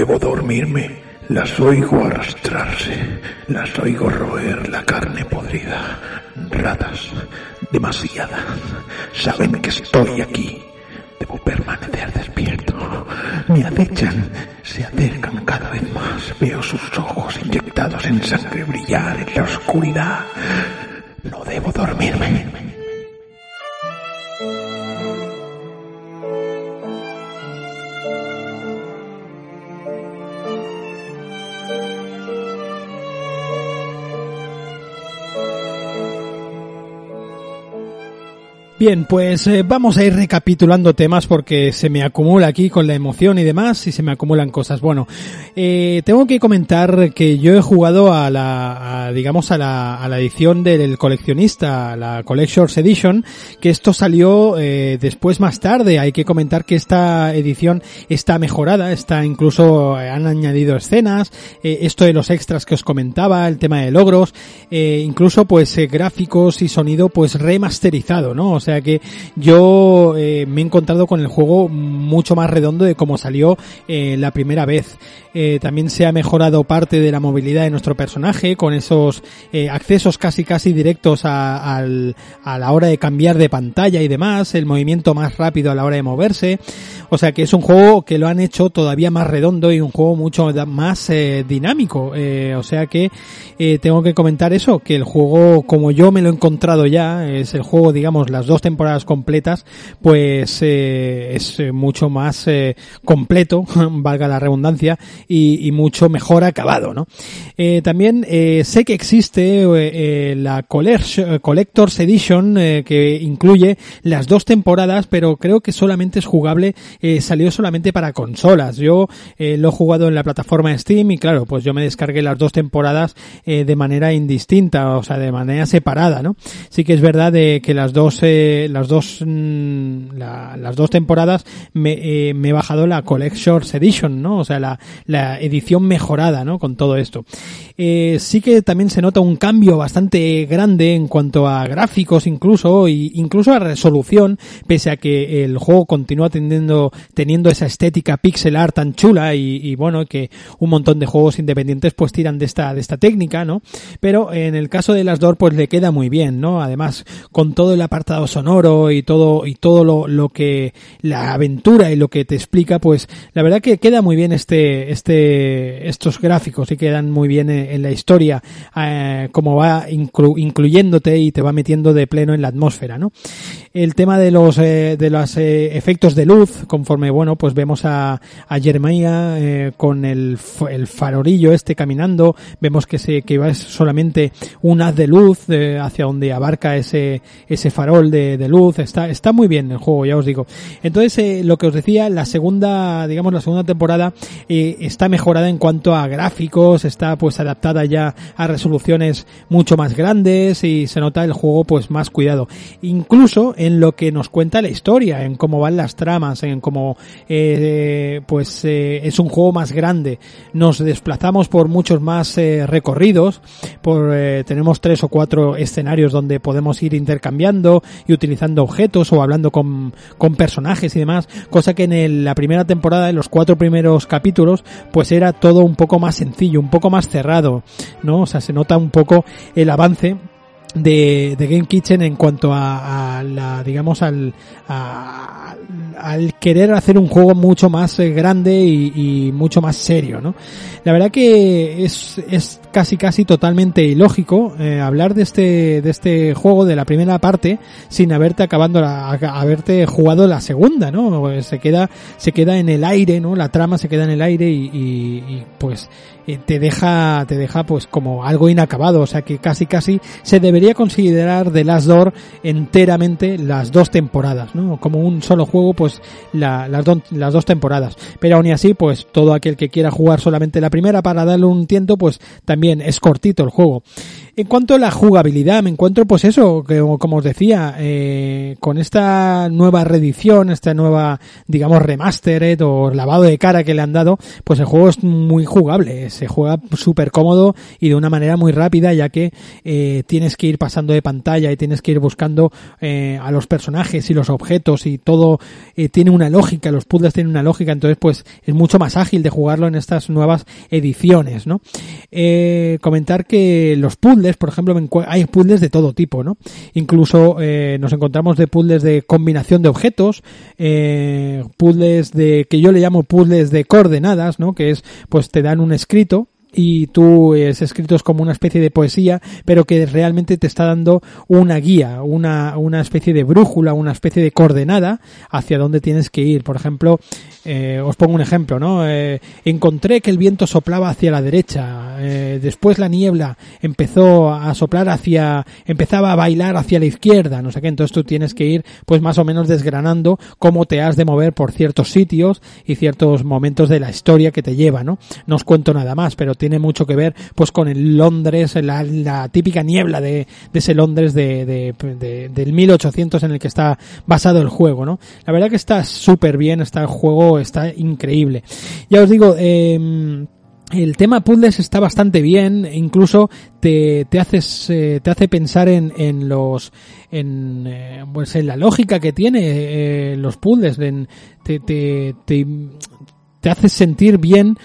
Debo dormirme. Las oigo arrastrarse. Las oigo roer la carne podrida. Ratas. Demasiadas. Saben que estoy aquí. Debo permanecer despierto. Me acechan. Se acercan cada vez más. Veo sus ojos inyectados en sangre brillar en la oscuridad. No debo dormirme. Bien, pues eh, vamos a ir recapitulando temas porque se me acumula aquí con la emoción y demás y se me acumulan cosas. Bueno, eh, tengo que comentar que yo he jugado a la, digamos, a la, a la edición del coleccionista, la Collector's Edition, que esto salió eh, después más tarde. Hay que comentar que esta edición está mejorada, está incluso, han añadido escenas, esto de los extras que os comentaba, el tema de logros, incluso pues gráficos y sonido pues remasterizado, ¿no? O sea que yo eh, me he encontrado con el juego mucho más redondo de como salió eh, la primera vez. Eh, también se ha mejorado parte de la movilidad de nuestro personaje con esos eh, accesos casi casi directos a, la hora de cambiar de pantalla y demás, el movimiento más rápido a la hora de moverse. O sea que es un juego que lo han hecho todavía más redondo y un juego mucho más dinámico. O sea que tengo que comentar eso, que el juego como yo me lo he encontrado ya, es el juego digamos las dos temporadas completas, pues eh, es eh, mucho más eh, completo, (laughs) valga la redundancia, y, y mucho mejor acabado, ¿no? Eh, también eh, sé que existe eh, la Collect- Collector's Edition que incluye las dos temporadas, pero creo que solamente es jugable, salió solamente para consolas. Yo lo he jugado en la plataforma Steam y claro, pues yo me descargué las dos temporadas de manera indistinta, o sea, de manera separada, ¿no? Sí que es verdad de que las dos, eh, las dos, mm, la- las dos temporadas me, eh, me he bajado la Collector's Edition, ¿no? O sea, la, la edición mejorada, ¿no? Con todo esto. Eh, sí que también se nota un cambio bastante grande en cuanto a gráficos incluso, y incluso a resolución, pese a que el juego continúa teniendo, teniendo esa estética pixel art tan chula y, y bueno, que un montón de juegos independientes pues tiran de esta, de esta técnica, ¿no? Pero en el caso de las DOR pues le queda muy bien, ¿no? Además, con todo el apartado sonoro y todo, y todo lo, lo que, la aventura y lo que te explica, pues la verdad que queda muy bien este, este, estos gráficos y quedan muy bien en, la historia, eh, como va inclu- incluyéndote y te va metiendo de pleno en la atmósfera, ¿no? El tema de los, eh, de los eh, efectos de luz, conforme, bueno, pues vemos a, a Jeremiah eh, con el, el farorillo este caminando, vemos que se, que va solamente un haz de luz eh, hacia donde abarca ese, ese farol de, de luz, está, está muy bien el juego, ya os digo. Entonces, eh, lo que os decía, la segunda, digamos, la segunda temporada eh, está mejorada en cuanto a gráficos, está pues adaptada ya a resoluciones mucho más grandes y se nota el juego pues más cuidado. Incluso en lo que nos cuenta la historia, en cómo van las tramas, en cómo eh, pues es un juego más grande. Nos desplazamos por muchos más recorridos, por tenemos tres o cuatro escenarios donde podemos ir intercambiando y utilizando objetos o hablando con, con personajes y demás, cosa que en el- la primera temporada, en los cuatro primeros capítulos, pues era todo un poco más sencillo, un poco más cerrado, ¿no? O sea, se nota un poco el avance de, de Game Kitchen en cuanto a, a la, digamos, al, a- al querer hacer un juego mucho más eh, grande y, mucho más serio, ¿no? La verdad que es, es casi casi totalmente ilógico eh, hablar de este, de este juego de la primera parte sin haberte acabando la, haberte jugado la segunda, ¿no? Se queda, se queda en el aire, ¿no? La trama se queda en el aire y, y- y, pues eh, te deja, te deja pues como algo inacabado, o sea que casi casi se debería considerar The Last Door enteramente las dos temporadas, ¿no? Como un solo juego, pues do- las dos temporadas. Pero aún y así, pues todo aquel que quiera jugar solamente la primera para darle un tiento, pues también es cortito el juego. En cuanto a la jugabilidad, me encuentro pues eso, que, como os decía, eh, con esta nueva reedición, esta nueva, digamos, remastered o lavado de cara que le han dado, pues el juego es muy jugable, se juega súper cómodo y de una manera muy rápida, ya que eh, tienes que ir pasando de pantalla y tienes que ir buscando eh, a los personajes y los objetos y todo eh, tiene una lógica, los puzzles tienen una lógica, entonces pues es mucho más ágil de jugarlo en estas nuevas ediciones, ¿no? Eh, comentar que los puzzles, por ejemplo, hay puzzles de todo tipo, ¿no? Incluso eh, nos encontramos de puzzles de combinación de objetos, eh, puzzles de que yo le llamo puzzles de coordenadas, ¿no? Que es pues te dan un escrito y tú es escrito es como una especie de poesía, pero que realmente te está dando una guía, una, una especie de brújula, una especie de coordenada hacia dónde tienes que ir. Por ejemplo, eh, os pongo un ejemplo, ¿no? Eh, encontré que el viento soplaba hacia la derecha, eh, después la niebla empezó a soplar hacia, empezaba a bailar hacia la izquierda, no sé qué, entonces tú tienes que ir pues más o menos desgranando cómo te has de mover por ciertos sitios y ciertos momentos de la historia que te lleva, ¿no? No os cuento nada más, pero tiene mucho que ver pues con el Londres, la, la típica niebla de, de ese Londres de, de, de, del 1800 en el que está basado el juego, ¿no? La verdad que está súper bien, está el juego, está increíble. Ya os digo, eh, el tema puzzles está bastante bien, incluso te, te haces, eh, te hace pensar en, en los, en, eh, pues en la lógica que tiene eh, los puzzles, en, te, te, te, te haces sentir bien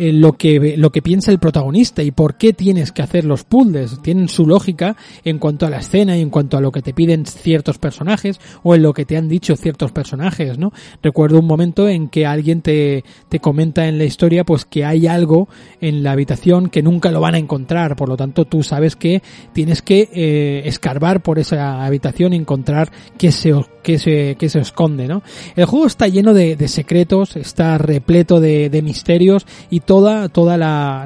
eh, lo que lo que piensa el protagonista y por qué tienes que hacer los puzzles. Tienen su lógica en cuanto a la escena y en cuanto a lo que te piden ciertos personajes o en lo que te han dicho ciertos personajes, ¿no? Recuerdo un momento en que alguien te, te comenta en la historia pues que hay algo en la habitación que nunca lo van a encontrar, por lo tanto tú sabes que tienes que eh, escarbar por esa habitación y encontrar qué se que se, que se esconde, ¿no? El juego está lleno de, de secretos, está repleto de, de, misterios y toda, toda la,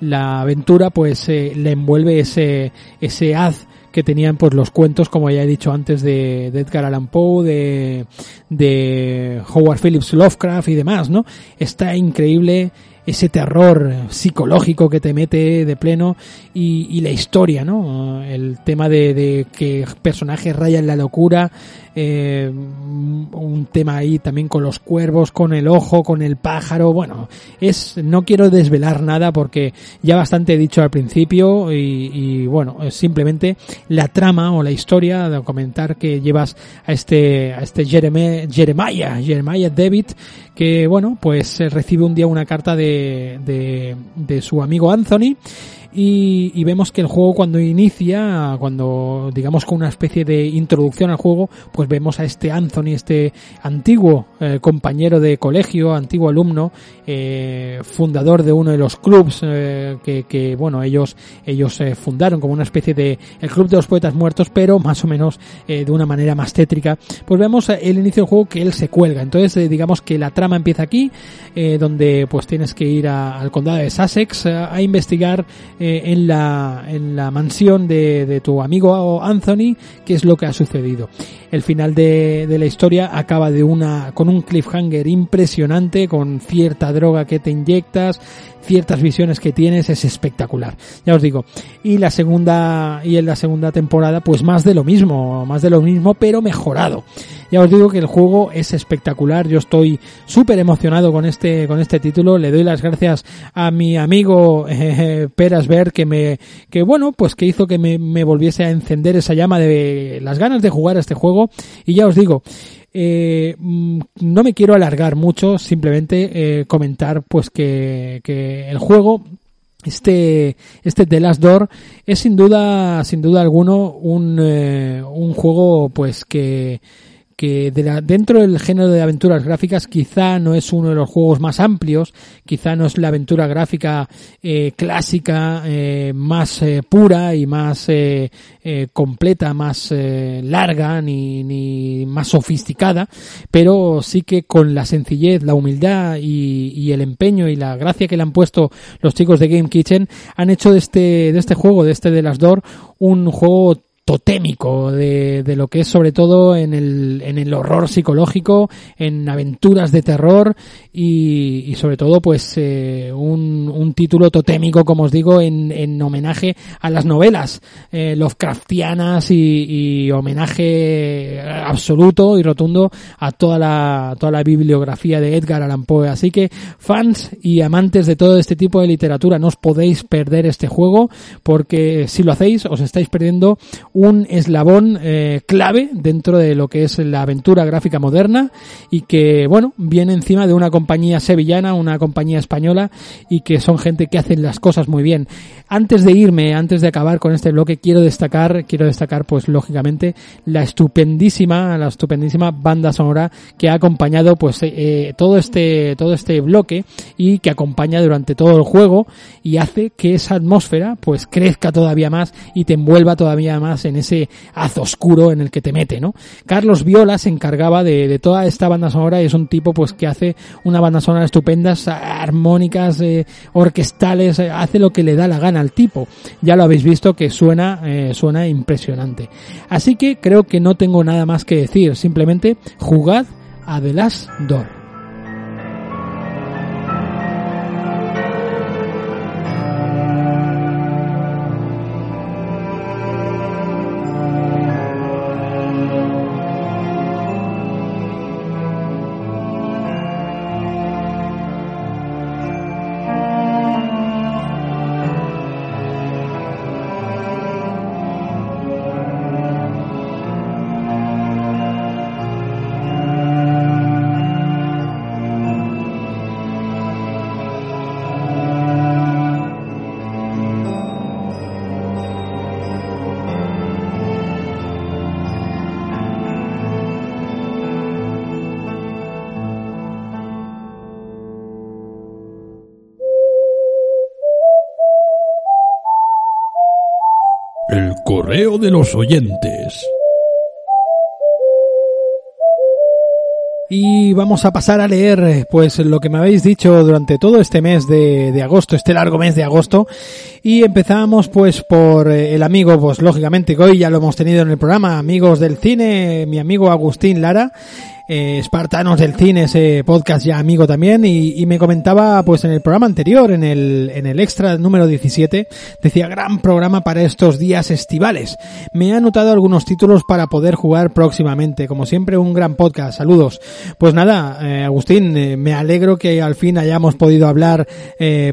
la, aventura pues eh, le envuelve ese, ese haz que tenían pues los cuentos, como ya he dicho antes, de, de Edgar Allan Poe, de, de Howard Phillips Lovecraft y demás, ¿no? Está increíble ese terror psicológico que te mete de pleno y, la historia, ¿no? El tema de, de que personajes rayan la locura, eh, un tema ahí también con los cuervos, con el ojo, con el pájaro, bueno, es, no quiero desvelar nada porque ya bastante he dicho al principio y, y bueno, simplemente la trama o la historia de comentar que llevas a este, a este Jeremiah, Jeremiah David, que bueno, pues recibe un día una carta de, de, de su amigo Anthony y, y, vemos que el juego cuando inicia, cuando digamos con una especie de introducción al juego, pues vemos a este Anthony, este antiguo eh, compañero de colegio, antiguo alumno, eh, fundador de uno de los clubs eh, que, que, bueno, ellos ellos fundaron como una especie de el club de los poetas muertos, pero más o menos de una manera más tétrica. Pues vemos el inicio del juego que él se cuelga. Entonces, digamos que la trama empieza aquí, donde pues tienes que ir al condado de Sussex a investigar en, la, en la mansión de, de, tu amigo Anthony qué es lo que ha sucedido. El final de, de, la historia acaba de una, con un cliffhanger impresionante, con cierta droga que te inyectas, ciertas visiones que tienes, es espectacular. Ya os digo. Y la segunda, y en la segunda temporada, pues más de lo mismo, más de lo mismo, pero mejorado. Ya os digo que el juego es espectacular. Yo estoy súper emocionado con este, con este título. Le doy las gracias a mi amigo eh, Perasberg que me, que bueno, pues que hizo que me, volviese a encender esa llama de las ganas de jugar a este juego. Y ya os digo, eh, no me quiero alargar mucho, simplemente eh, comentar pues que, que el juego este este The Last Door es sin duda sin duda alguno un, eh, un juego pues que que de la, dentro del género de aventuras gráficas quizá no es uno de los juegos más amplios, quizá no es la aventura gráfica eh, clásica eh, más eh, pura y más eh, eh, completa, más larga ni, ni más sofisticada, pero sí que con la sencillez, la humildad y, y, el empeño y la gracia que le han puesto los chicos de Game Kitchen han hecho de este, de este juego, de este de las Door, un juego totémico de, de, lo que es sobre todo en el, en el horror psicológico, en aventuras de terror y, y sobre todo pues eh, un, un, título totémico, como os digo, en, en homenaje a las novelas eh, Lovecraftianas y, y, homenaje absoluto y rotundo a toda la, toda la bibliografía de Edgar Allan Poe. Así que fans y amantes de todo este tipo de literatura no os podéis perder este juego porque si lo hacéis os estáis perdiendo un eslabón eh, clave dentro de lo que es la aventura gráfica moderna y que, bueno, viene encima de una compañía sevillana, una compañía española y que son gente que hacen las cosas muy bien. Antes de irme, antes de acabar con este bloque, quiero destacar, quiero destacar, pues lógicamente, la estupendísima, la estupendísima banda sonora que ha acompañado, pues, eh, todo este, todo este bloque y que acompaña durante todo el juego y hace que esa atmósfera, pues, crezca todavía más y te envuelva todavía más en ese haz oscuro en el que te mete, ¿no? Carlos Viola se encargaba de, toda esta banda sonora y es un tipo, pues, que hace una banda sonora estupendas, armónicas, eh, orquestales, eh, hace lo que le da la gana al tipo. Ya lo habéis visto que suena, eh, suena impresionante. Así que creo que no tengo nada más que decir, simplemente jugad a The Last Door. Los oyentes. Y vamos a pasar a leer pues lo que me habéis dicho durante todo este mes de, de agosto, este largo mes de agosto. Y empezamos pues por eh, el amigo, pues lógicamente que hoy ya lo hemos tenido en el programa, amigos del cine, mi amigo Agustín Lara, eh, Espartanos del Cine, ese podcast ya amigo también, y, y, me comentaba pues en el programa anterior, en el, en el extra número 17, decía gran programa para estos días estivales. Me ha anotado algunos títulos para poder jugar próximamente, como siempre un gran podcast, saludos. Pues nada, eh, Agustín, eh, me alegro que al fin hayamos podido hablar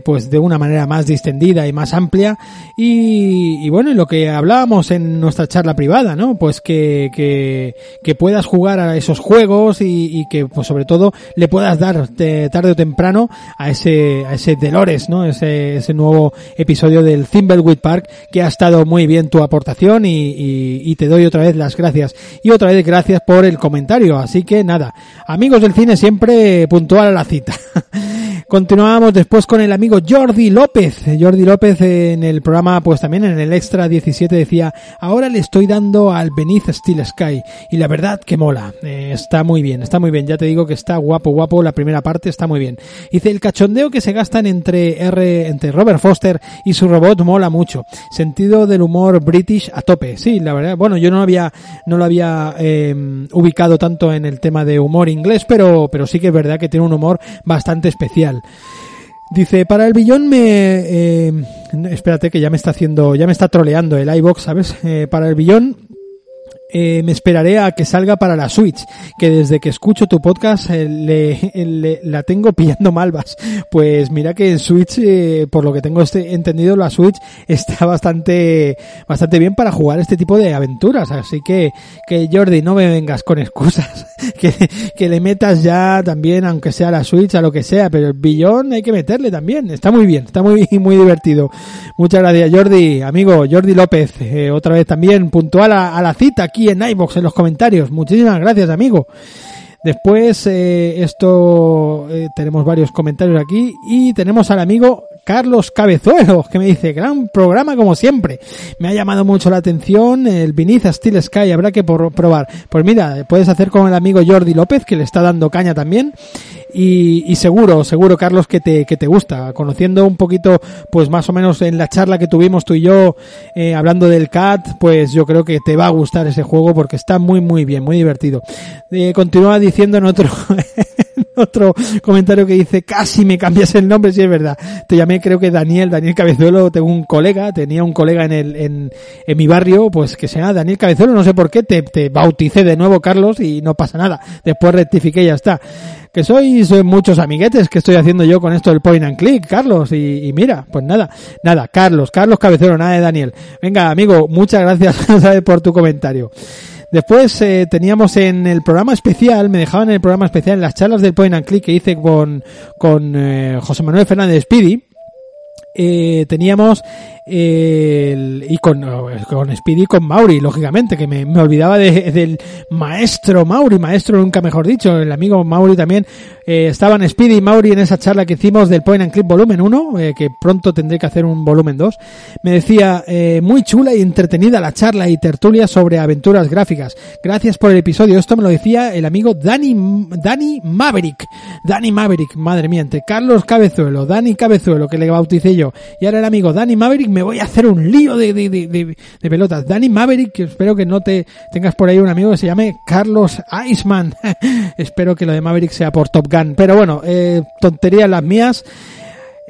pues de una manera más distendida y más amplia, y, y bueno, y lo que hablábamos en nuestra charla privada, ¿no? Pues que, que, que puedas jugar a esos juegos, y, y, que pues sobre todo le puedas dar de, tarde o temprano a ese a ese Dolores, ¿no? Ese, ese nuevo episodio del Thimbleweed Park que ha estado muy bien tu aportación y, y, y, te doy otra vez las gracias y otra vez gracias por el comentario. Así que nada, amigos del cine siempre puntual a la cita. (laughs) Continuamos después con el amigo Jordi López. Jordi López en el programa, pues también en el extra 17 decía, ahora le estoy dando al Beneath Steel Sky y la verdad que mola. Eh, está muy bien, está muy bien. Ya te digo que está guapo, guapo. La primera parte está muy bien. Dice, el cachondeo que se gastan entre R, entre Robert Foster y su robot mola mucho. Sentido del humor british a tope. Sí, la verdad. Bueno, yo no había, no lo había eh, ubicado tanto en el tema de humor inglés, pero, pero sí que es verdad que tiene un humor bastante especial. Dice, para el billón me... Eh, espérate que ya me está haciendo, ya me está troleando el iBox, ¿sabes? Eh, para el billón eh, me esperaré a que salga para la Switch, que desde que escucho tu podcast eh, le, (laughs) la tengo (laughs) pillando malvas. Pues mira que en Switch, eh, por lo que tengo este, entendido, la Switch (laughs) está bastante, bastante bien para jugar este tipo de aventuras. Así que, que Jordi, no me vengas con excusas. que, que le metas ya también, aunque sea la Switch, a lo que sea, pero el billón hay que meterle también. Está muy bien, está muy, muy divertido. Muchas gracias Jordi, amigo Jordi López, eh, otra vez también puntual a, a la cita aquí en iBox en los comentarios. Muchísimas gracias, amigo. Después, eh, esto, eh, tenemos varios comentarios aquí y tenemos al amigo Carlos Cabezuelo que me dice, gran programa como siempre. Me ha llamado mucho la atención el Viniza Steel Sky, habrá que por, probar. Pues mira, puedes hacer con el amigo Jordi López que le está dando caña también y, y, seguro, seguro Carlos que te, que te gusta. Conociendo un poquito, pues más o menos en la charla que tuvimos tú y yo, eh, hablando del CAT, pues yo creo que te va a gustar ese juego porque está muy muy bien, muy divertido. Eh, continúa diciendo en otro, (laughs) (laughs) otro comentario que dice, casi me cambias el nombre, si es verdad. Te llamé, creo que Daniel, Daniel Cabezuelo, tengo un colega, tenía un colega en el, en, en mi barrio, pues que se llama Daniel Cabezuelo, no sé por qué, te, te bauticé de nuevo Carlos y no pasa nada. Después rectifiqué y ya está. Que sois muchos amiguetes que estoy haciendo yo con esto del point and click, Carlos, y, y mira, pues nada, nada, Carlos, Carlos Cabezuelo, nada de Daniel. Venga, amigo, muchas gracias (laughs) por tu comentario. Después eh, teníamos en el programa especial, me dejaban en el programa especial, en las charlas del Point and Click que hice con, con eh, José Manuel Fernández Speedy, eh, teníamos eh, y con, con Speedy y con Mauri, lógicamente, que me, me olvidaba de, del maestro Mauri, maestro nunca mejor dicho, el amigo Mauri también, eh, estaban Speedy y Mauri en esa charla que hicimos del Point and Clip volumen 1, eh, que pronto tendré que hacer un volumen 2, me decía, eh, muy chula y entretenida la charla y tertulia sobre aventuras gráficas, gracias por el episodio, esto me lo decía el amigo Dani, Dani Maverick, Dani Maverick, madre mía, entre Carlos Cabezuelo, Dani Cabezuelo, que le bauticé yo, y ahora el amigo Dani Maverick, me voy a hacer un lío de, de, de, de, pelotas. Dani Maverick, que espero que no te tengas por ahí un amigo que se llame Carlos Iceman. (laughs) espero que lo de Maverick sea por Top Gun. Pero bueno, eh, tonterías las mías.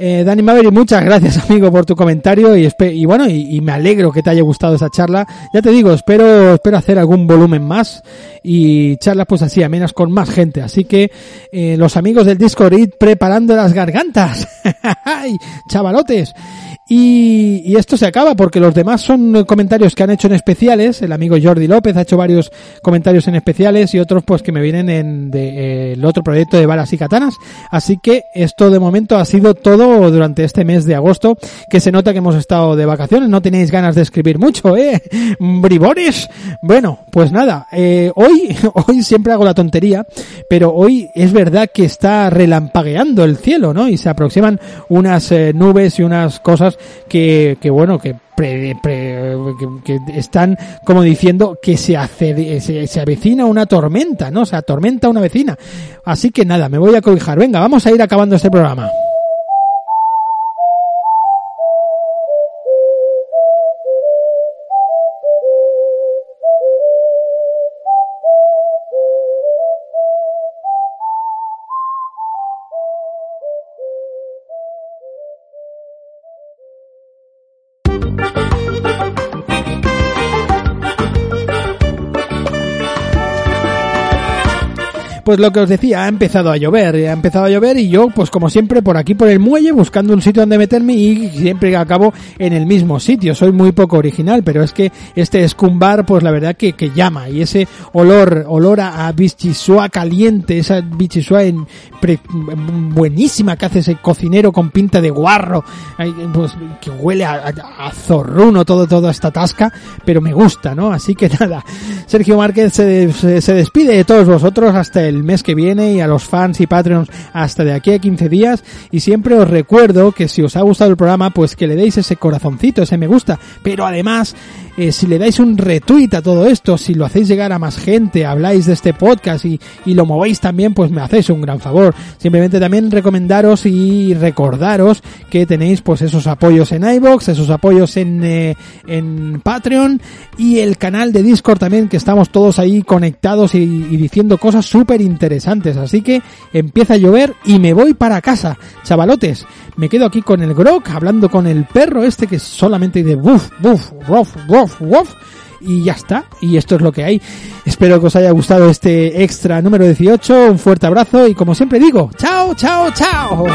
Eh, Dani Maverick, muchas gracias (laughs) amigo por tu comentario y, y bueno, y, y, me alegro que te haya gustado esa charla. Ya te digo, espero, espero hacer algún volumen más y charlas pues así, amenas con más gente. Así que eh, los amigos del Discord, id preparando las gargantas. (laughs) Chavalotes. Y, y, esto se acaba porque los demás son comentarios que han hecho en especiales. El amigo Jordi López ha hecho varios comentarios en especiales y otros pues que me vienen en de, eh, el otro proyecto de balas y katanas. Así que esto de momento ha sido todo durante este mes de agosto, que se nota que hemos estado de vacaciones. No tenéis ganas de escribir mucho, ¿eh? (laughs) Bribones. Bueno, pues nada. Eh, hoy, (laughs) hoy siempre hago la tontería, pero hoy es verdad que está relampagueando el cielo, ¿no? Y se aproximan unas eh, nubes y unas cosas que, que bueno, que, pre, pre, que, están como diciendo que se, hace, se, se, avecina una tormenta, ¿no? Se atormenta una vecina. Así que nada, me voy a cobijar. Venga, vamos a ir acabando este programa. Pues lo que os decía, ha empezado a llover, ha empezado a llover y yo, pues como siempre, por aquí por el muelle, buscando un sitio donde meterme y siempre acabo en el mismo sitio. Soy muy poco original, pero es que este escumbar, pues la verdad que, que llama y ese olor, olor a, bichisua caliente, esa bichisua buenísima que hace ese cocinero con pinta de guarro, pues que huele a, a, a zorruno todo, toda esta tasca, pero me gusta, ¿no? Así que (laughs) nada, Sergio Márquez se, se, se despide de todos vosotros hasta el mes que viene y a los fans y patreons hasta de aquí a 15 días y siempre os recuerdo que si os ha gustado el programa pues que le deis ese corazoncito, ese me gusta, pero además eh, si le dais un retweet a todo esto, si lo hacéis llegar a más gente, habláis de este podcast y, y lo movéis también pues me hacéis un gran favor. Simplemente también recomendaros y recordaros que tenéis pues esos apoyos en iBox, esos apoyos en, eh, en Patreon y el canal de Discord también que estamos todos ahí conectados y, y diciendo cosas súper interesantes. Así que empieza a llover y me voy para casa. Chavalotes, me quedo aquí con el Grok, hablando con el perro este que solamente de buf, buf, rof, rof, rof. Y ya está. Y esto es lo que hay. Espero que os haya gustado este extra número 18. Un fuerte abrazo y como siempre digo, chao, chao, chao.